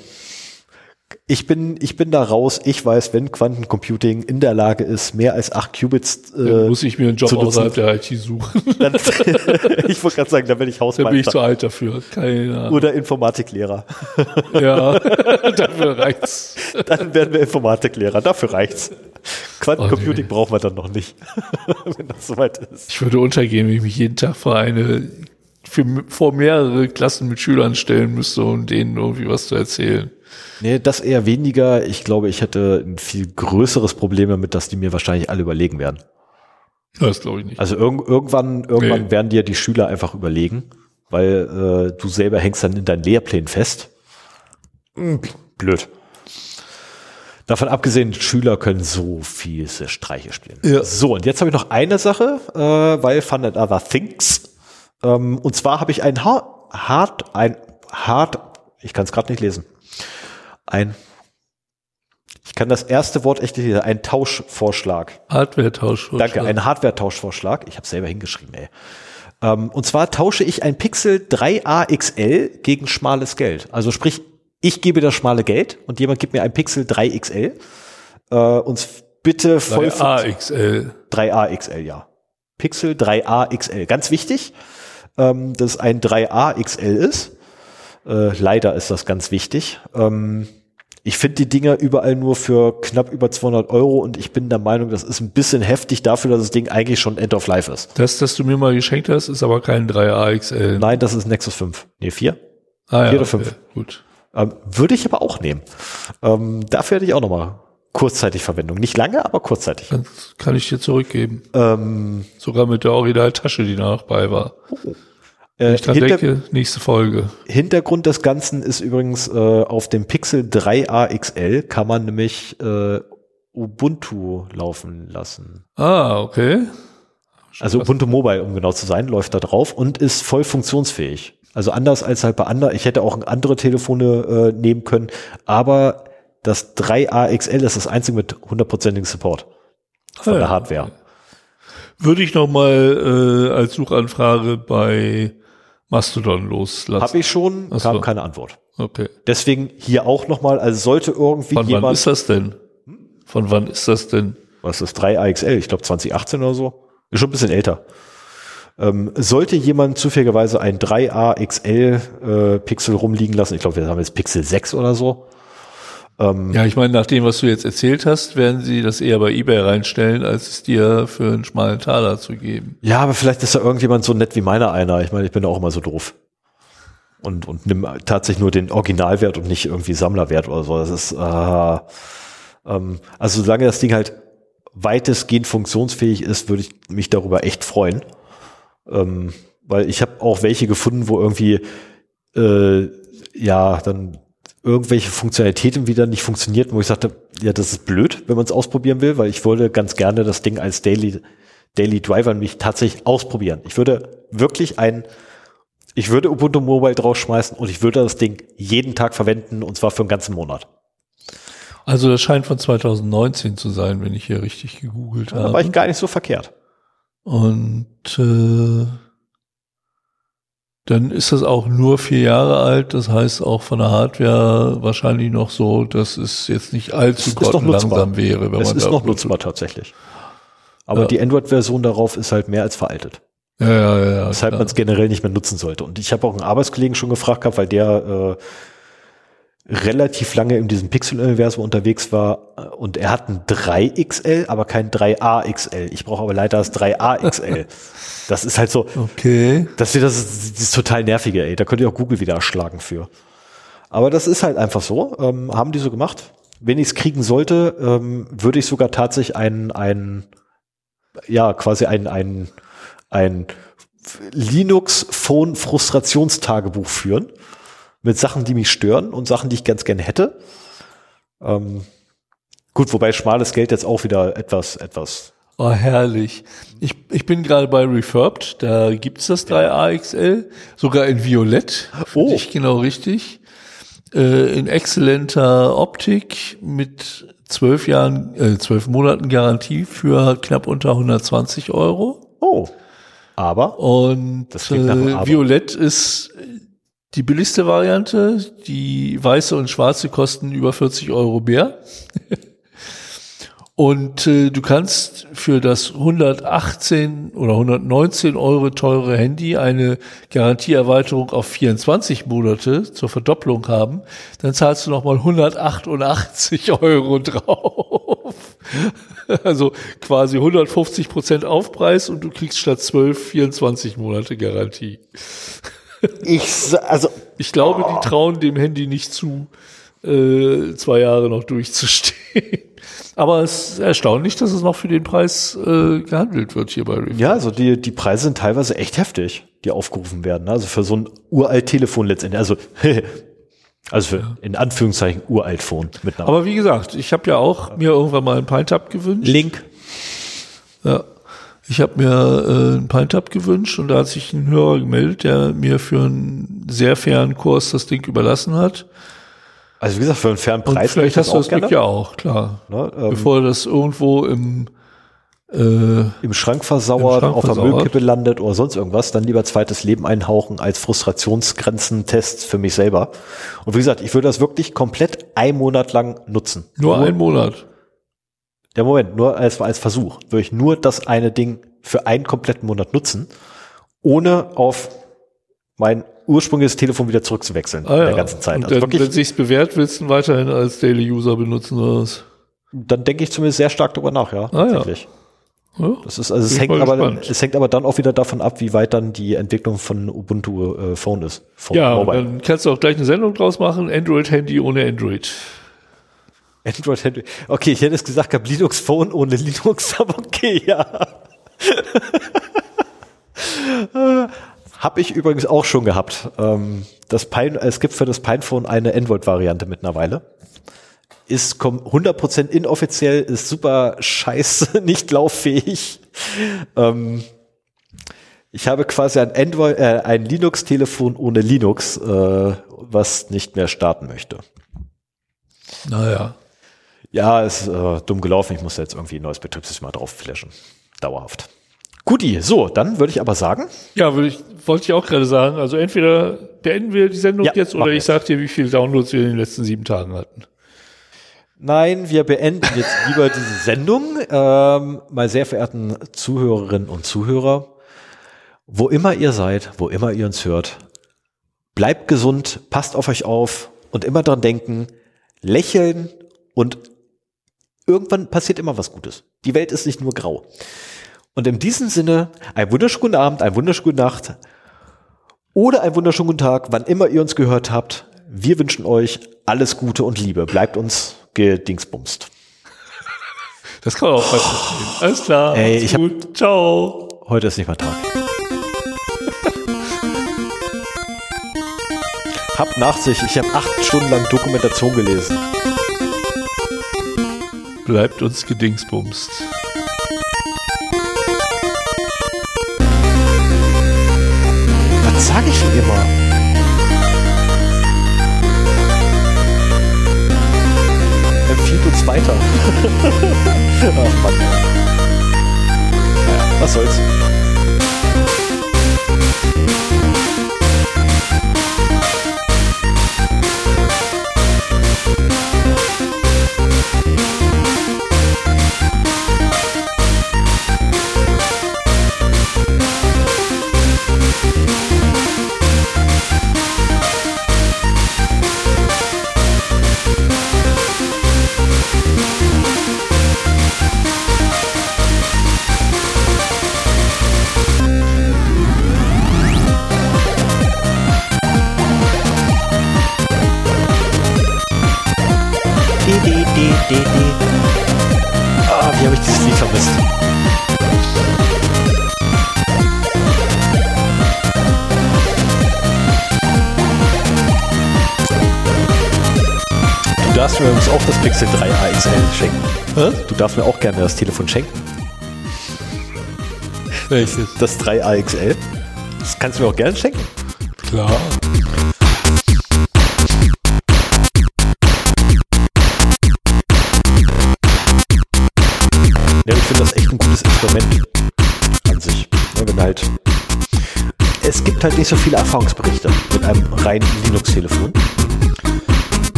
Ich bin, ich bin da raus. Ich weiß, wenn Quantencomputing in der Lage ist, mehr als acht Qubits äh, dann muss ich mir einen Job außerhalb der IT suchen. Dann, ich wollte gerade sagen, da bin ich Hausmeister. Da bin ich zu alt dafür. Keine Ahnung. Oder Informatiklehrer. Ja, dafür reicht's. Dann werden wir Informatiklehrer. Dafür reicht's. Quantencomputing okay. brauchen wir dann noch nicht, wenn das soweit ist. Ich würde untergehen, wenn ich mich jeden Tag vor eine für, vor mehrere Klassen mit Schülern stellen müsste, um denen irgendwie was zu erzählen. Nee, das eher weniger. Ich glaube, ich hätte ein viel größeres Problem damit, dass die mir wahrscheinlich alle überlegen werden. Das glaube ich nicht. Also irg irgendwann, irgendwann nee. werden dir die Schüler einfach überlegen, weil äh, du selber hängst dann in deinen Lehrplänen fest. Hm, blöd. Davon abgesehen, Schüler können so viel Streiche spielen. Ja. So, und jetzt habe ich noch eine Sache, äh, weil Fun and Other Things. Ähm, und zwar habe ich ein Hard, ein Hard, ich kann es gerade nicht lesen ein, ich kann das erste Wort echt nicht ein Tauschvorschlag. Hardware-Tauschvorschlag. Danke, ein Hardware-Tauschvorschlag. Ich habe selber hingeschrieben, ey. Ähm, und zwar tausche ich ein Pixel 3a XL gegen schmales Geld. Also sprich, ich gebe das schmale Geld und jemand gibt mir ein Pixel 3XL. Äh, uns bitte voll 3A XL. 3A XL, ja. Pixel 3A XL. Ganz wichtig, ähm, dass ein 3A XL ist. Äh, leider ist das ganz wichtig. Ähm, ich finde die Dinger überall nur für knapp über 200 Euro und ich bin der Meinung, das ist ein bisschen heftig dafür, dass das Ding eigentlich schon End of Life ist. Das, das du mir mal geschenkt hast, ist aber kein 3A XL. Nein, das ist Nexus 5. Nee, 4? Ah, ja, 4 oder 5. Okay, gut. Ähm, würde ich aber auch nehmen. Ähm, dafür hätte ich auch nochmal kurzzeitig Verwendung. Nicht lange, aber kurzzeitig. Das kann ich dir zurückgeben. Ähm, Sogar mit der Originaltasche, die danach bei war. Oh. Äh, ich dran Hinter denke, nächste Folge. Hintergrund des Ganzen ist übrigens äh, auf dem Pixel 3a XL kann man nämlich äh, Ubuntu laufen lassen. Ah, okay. Schon also Ubuntu Mobile, um genau zu sein, läuft da drauf und ist voll funktionsfähig. Also anders als halt bei anderen, ich hätte auch andere Telefone äh, nehmen können, aber das 3a XL ist das einzige mit hundertprozentigen Support. von ja, der Hardware. Würde ich noch mal äh, als Suchanfrage bei Mastodon loslassen. Habe ich schon, Achso. kam keine Antwort. Okay. Deswegen hier auch noch mal, also sollte irgendwie Von jemand... Von wann ist das denn? Von wann ist das denn? Was ist das, 3 AXL? Ich glaube 2018 oder so. Ist schon ein bisschen älter. Ähm, sollte jemand zufälligerweise ein 3A XL äh, Pixel rumliegen lassen, ich glaube, wir haben jetzt Pixel 6 oder so. Ähm, ja, ich meine, nach dem, was du jetzt erzählt hast, werden sie das eher bei eBay reinstellen, als es dir für einen schmalen Taler zu geben. Ja, aber vielleicht ist da irgendjemand so nett wie meiner einer. Ich meine, ich bin auch immer so doof. Und, und nimm tatsächlich nur den Originalwert und nicht irgendwie Sammlerwert oder so. Das ist, äh, ähm, also solange das Ding halt weitestgehend funktionsfähig ist, würde ich mich darüber echt freuen. Ähm, weil ich habe auch welche gefunden, wo irgendwie äh, ja dann irgendwelche Funktionalitäten wieder nicht funktionierten, wo ich sagte, ja, das ist blöd, wenn man es ausprobieren will, weil ich wollte ganz gerne das Ding als Daily, Daily Driver mich tatsächlich ausprobieren. Ich würde wirklich ein, ich würde Ubuntu Mobile draufschmeißen und ich würde das Ding jeden Tag verwenden und zwar für einen ganzen Monat. Also das scheint von 2019 zu sein, wenn ich hier richtig gegoogelt ja, habe. Da war ich gar nicht so verkehrt. Und äh, dann ist das auch nur vier Jahre alt. Das heißt auch von der Hardware wahrscheinlich noch so, dass es jetzt nicht allzu langsam wäre. Wenn es man ist noch nutzbar tatsächlich. Aber ja. die Android-Version darauf ist halt mehr als veraltet. Ja, ja, ja. Weshalb man es generell nicht mehr nutzen sollte. Und ich habe auch einen Arbeitskollegen schon gefragt gehabt, weil der äh, relativ lange in diesem Pixel-Universum unterwegs war äh, und er hat ein 3XL, aber kein 3AXL. Ich brauche aber leider das 3AXL. Das ist halt so. Okay. Das, das, ist, das ist total nervige, ey. Da könnt ihr auch Google wieder erschlagen für. Aber das ist halt einfach so. Ähm, haben die so gemacht. Wenn ich es kriegen sollte, ähm, würde ich sogar tatsächlich ein, ein ja, quasi ein, ein, ein Linux-Phone-Frustrationstagebuch führen mit Sachen, die mich stören und Sachen, die ich ganz gerne hätte. Ähm, gut, wobei schmales Geld jetzt auch wieder etwas, etwas. Oh, herrlich. Ich, ich bin gerade bei Refurbed, da gibt's das 3AXL, sogar in Violett. Oh. Ich genau richtig. Äh, in exzellenter Optik mit zwölf Jahren, äh, zwölf Monaten Garantie für knapp unter 120 Euro. Oh. Aber? Und äh, Violett ist die billigste Variante, die weiße und schwarze kosten über 40 Euro mehr. und äh, du kannst für das 118 oder 119 Euro teure Handy eine Garantieerweiterung auf 24 Monate zur Verdopplung haben. Dann zahlst du nochmal 188 Euro drauf. Also quasi 150 Prozent Aufpreis und du kriegst statt 12 24 Monate Garantie. Ich, also. Ich glaube, oh. die trauen dem Handy nicht zu, äh, zwei Jahre noch durchzustehen. Aber es ist erstaunlich, dass es noch für den Preis äh, gehandelt wird hier bei Review. Ja, also die, die Preise sind teilweise echt heftig, die aufgerufen werden. Ne? Also für so ein uralt Telefon letztendlich. Also, also für ja. in Anführungszeichen uralt Phone. Aber wie gesagt, ich habe ja auch mir irgendwann mal ein Pine-Tab gewünscht. Link. Ja. Ich habe mir äh, einen Pint-Up gewünscht und da hat sich ein Hörer gemeldet, der mir für einen sehr fairen Kurs das Ding überlassen hat. Also wie gesagt, für einen fairen Preis. Und vielleicht hast du das Glück ja auch, klar. Ne, ähm, Bevor das irgendwo im äh, im Schrank versauert, im Schrank auf der Müllkippe landet oder sonst irgendwas, dann lieber zweites Leben einhauchen als Frustrationsgrenzentest für mich selber. Und wie gesagt, ich würde das wirklich komplett ein Monat lang nutzen. Nur, nur ein Monat. Der Moment, nur als, als Versuch, würde ich nur das eine Ding für einen kompletten Monat nutzen, ohne auf mein ursprüngliches Telefon wieder zurückzuwechseln ah, in der ja. ganzen Zeit. Und also wenn sich's bewährt, willst du weiterhin als Daily User benutzen oder was? Dann denke ich zumindest sehr stark darüber nach, ja. Ah, tatsächlich. Ja. ja. Das ist, also es hängt aber, es hängt aber dann auch wieder davon ab, wie weit dann die Entwicklung von Ubuntu äh, Phone ist. Phone ja, Mobile. dann kannst du auch gleich eine Sendung draus machen. Android Handy ohne Android. Android Handy. Okay, ich hätte es gesagt, gab Linux Phone ohne Linux, aber okay, ja. Hab ich übrigens auch schon gehabt. Ähm, das Pine, es gibt für das Pinephone eine Android-Variante mittlerweile. Ist 100% inoffiziell, ist super scheiße, nicht lauffähig. Ähm, ich habe quasi ein Android, äh, ein Linux-Telefon ohne Linux, äh, was nicht mehr starten möchte. Naja. Ja, ist äh, dumm gelaufen. Ich muss jetzt irgendwie ein neues Betriebssystem mal drauf flashen. Dauerhaft. Guti, so, dann würde ich aber sagen. Ja, würde ich, wollte ich auch gerade sagen. Also entweder beenden wir die Sendung ja, jetzt oder ich sage dir, wie viele Downloads wir in den letzten sieben Tagen hatten. Nein, wir beenden jetzt lieber diese Sendung. Ähm, meine sehr verehrten Zuhörerinnen und Zuhörer, wo immer ihr seid, wo immer ihr uns hört, bleibt gesund, passt auf euch auf und immer dran denken, lächeln und irgendwann passiert immer was Gutes. Die Welt ist nicht nur grau. Und in diesem Sinne, einen wunderschönen Abend, einen wunderschönen Nacht oder einen wunderschönen guten Tag, wann immer ihr uns gehört habt. Wir wünschen euch alles Gute und Liebe. Bleibt uns gedingsbumst. Das kann man auch falsch verstehen. Alles klar. Ey, ich gut. Hab, Ciao. Heute ist nicht mal Tag. Habt Nachsicht, ich habe acht Stunden lang Dokumentation gelesen. Bleibt uns gedingsbumst. Was sage ich denn immer? uns weiter. Ach Mann. Was soll's. Das Pixel 3 AXL schenken. Hä? Du darfst mir auch gerne das Telefon schenken. Welches? Das 3 AXL. Das kannst du mir auch gerne schenken. Klar. Ja, ich finde das echt ein gutes Instrument an sich. Ja, wenn halt es gibt halt nicht so viele Erfahrungsberichte mit einem reinen Linux-Telefon.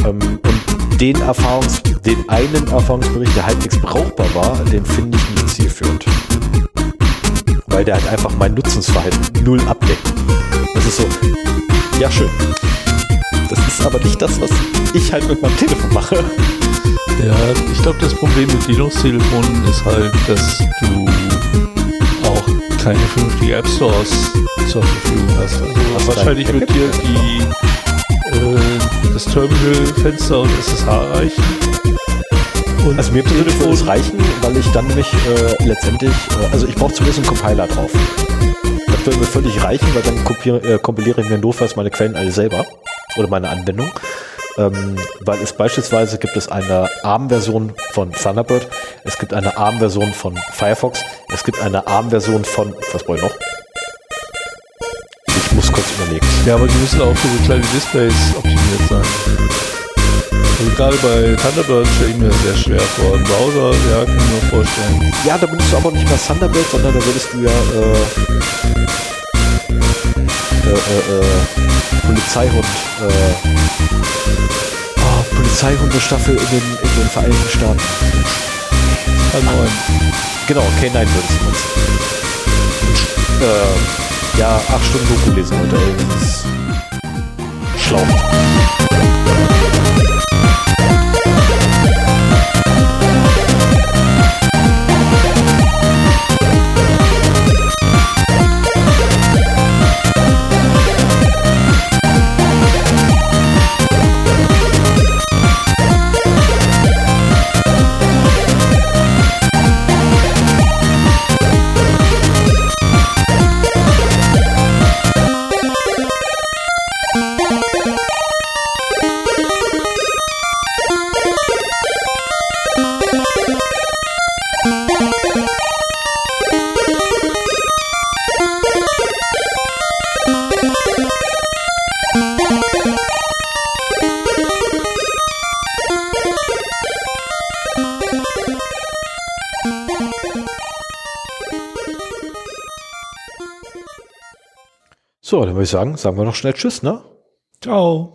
Ähm, den Erfahrungs, den einen Erfahrungsbericht, der halbwegs brauchbar war, den finde ich nicht zielführend. Weil der halt einfach mein Nutzungsverhalten null abdeckt. Das ist so, ja schön. Das ist aber nicht das, was ich halt mit meinem Telefon mache. Ja, ich glaube, das Problem mit Linux-Telefonen ist halt, dass du auch keine vernünftigen App Stores zur Verfügung hast. Also wahrscheinlich wird dir die, äh, das Terminal-Fenster und SSH reichen. Und also mir persönlich würde es reichen, weil ich dann mich äh, letztendlich, äh, also ich brauche zumindest einen Compiler drauf. Das würde mir völlig reichen, weil dann kopiere, äh, kompiliere ich mir notfalls meine Quellen alle selber oder meine Anwendung ähm, weil es beispielsweise gibt es eine ARM-Version von Thunderbird, es gibt eine ARM-Version von Firefox, es gibt eine ARM-Version von, was brauche ich noch? Muss kurz überlegen. Ja, aber die müssen auch für so kleine Displays optimiert sein. Also gerade bei Thunderbird stelle ich mir das sehr schwer vor. Im Browser, ja, kann ich mir vorstellen. Ja, da benutzt du aber nicht mehr Thunderbird, sondern da würdest du ja äh, äh, äh, äh Polizeihund äh, Polizeihundestaffel in den, in den Vereinigten Staaten. K9. Genau, K9 würde es äh, Ja, acht Stunden Doku lesen heute. Das ist schlau. So, dann würde ich sagen, sagen wir noch schnell Tschüss, ne? Ciao.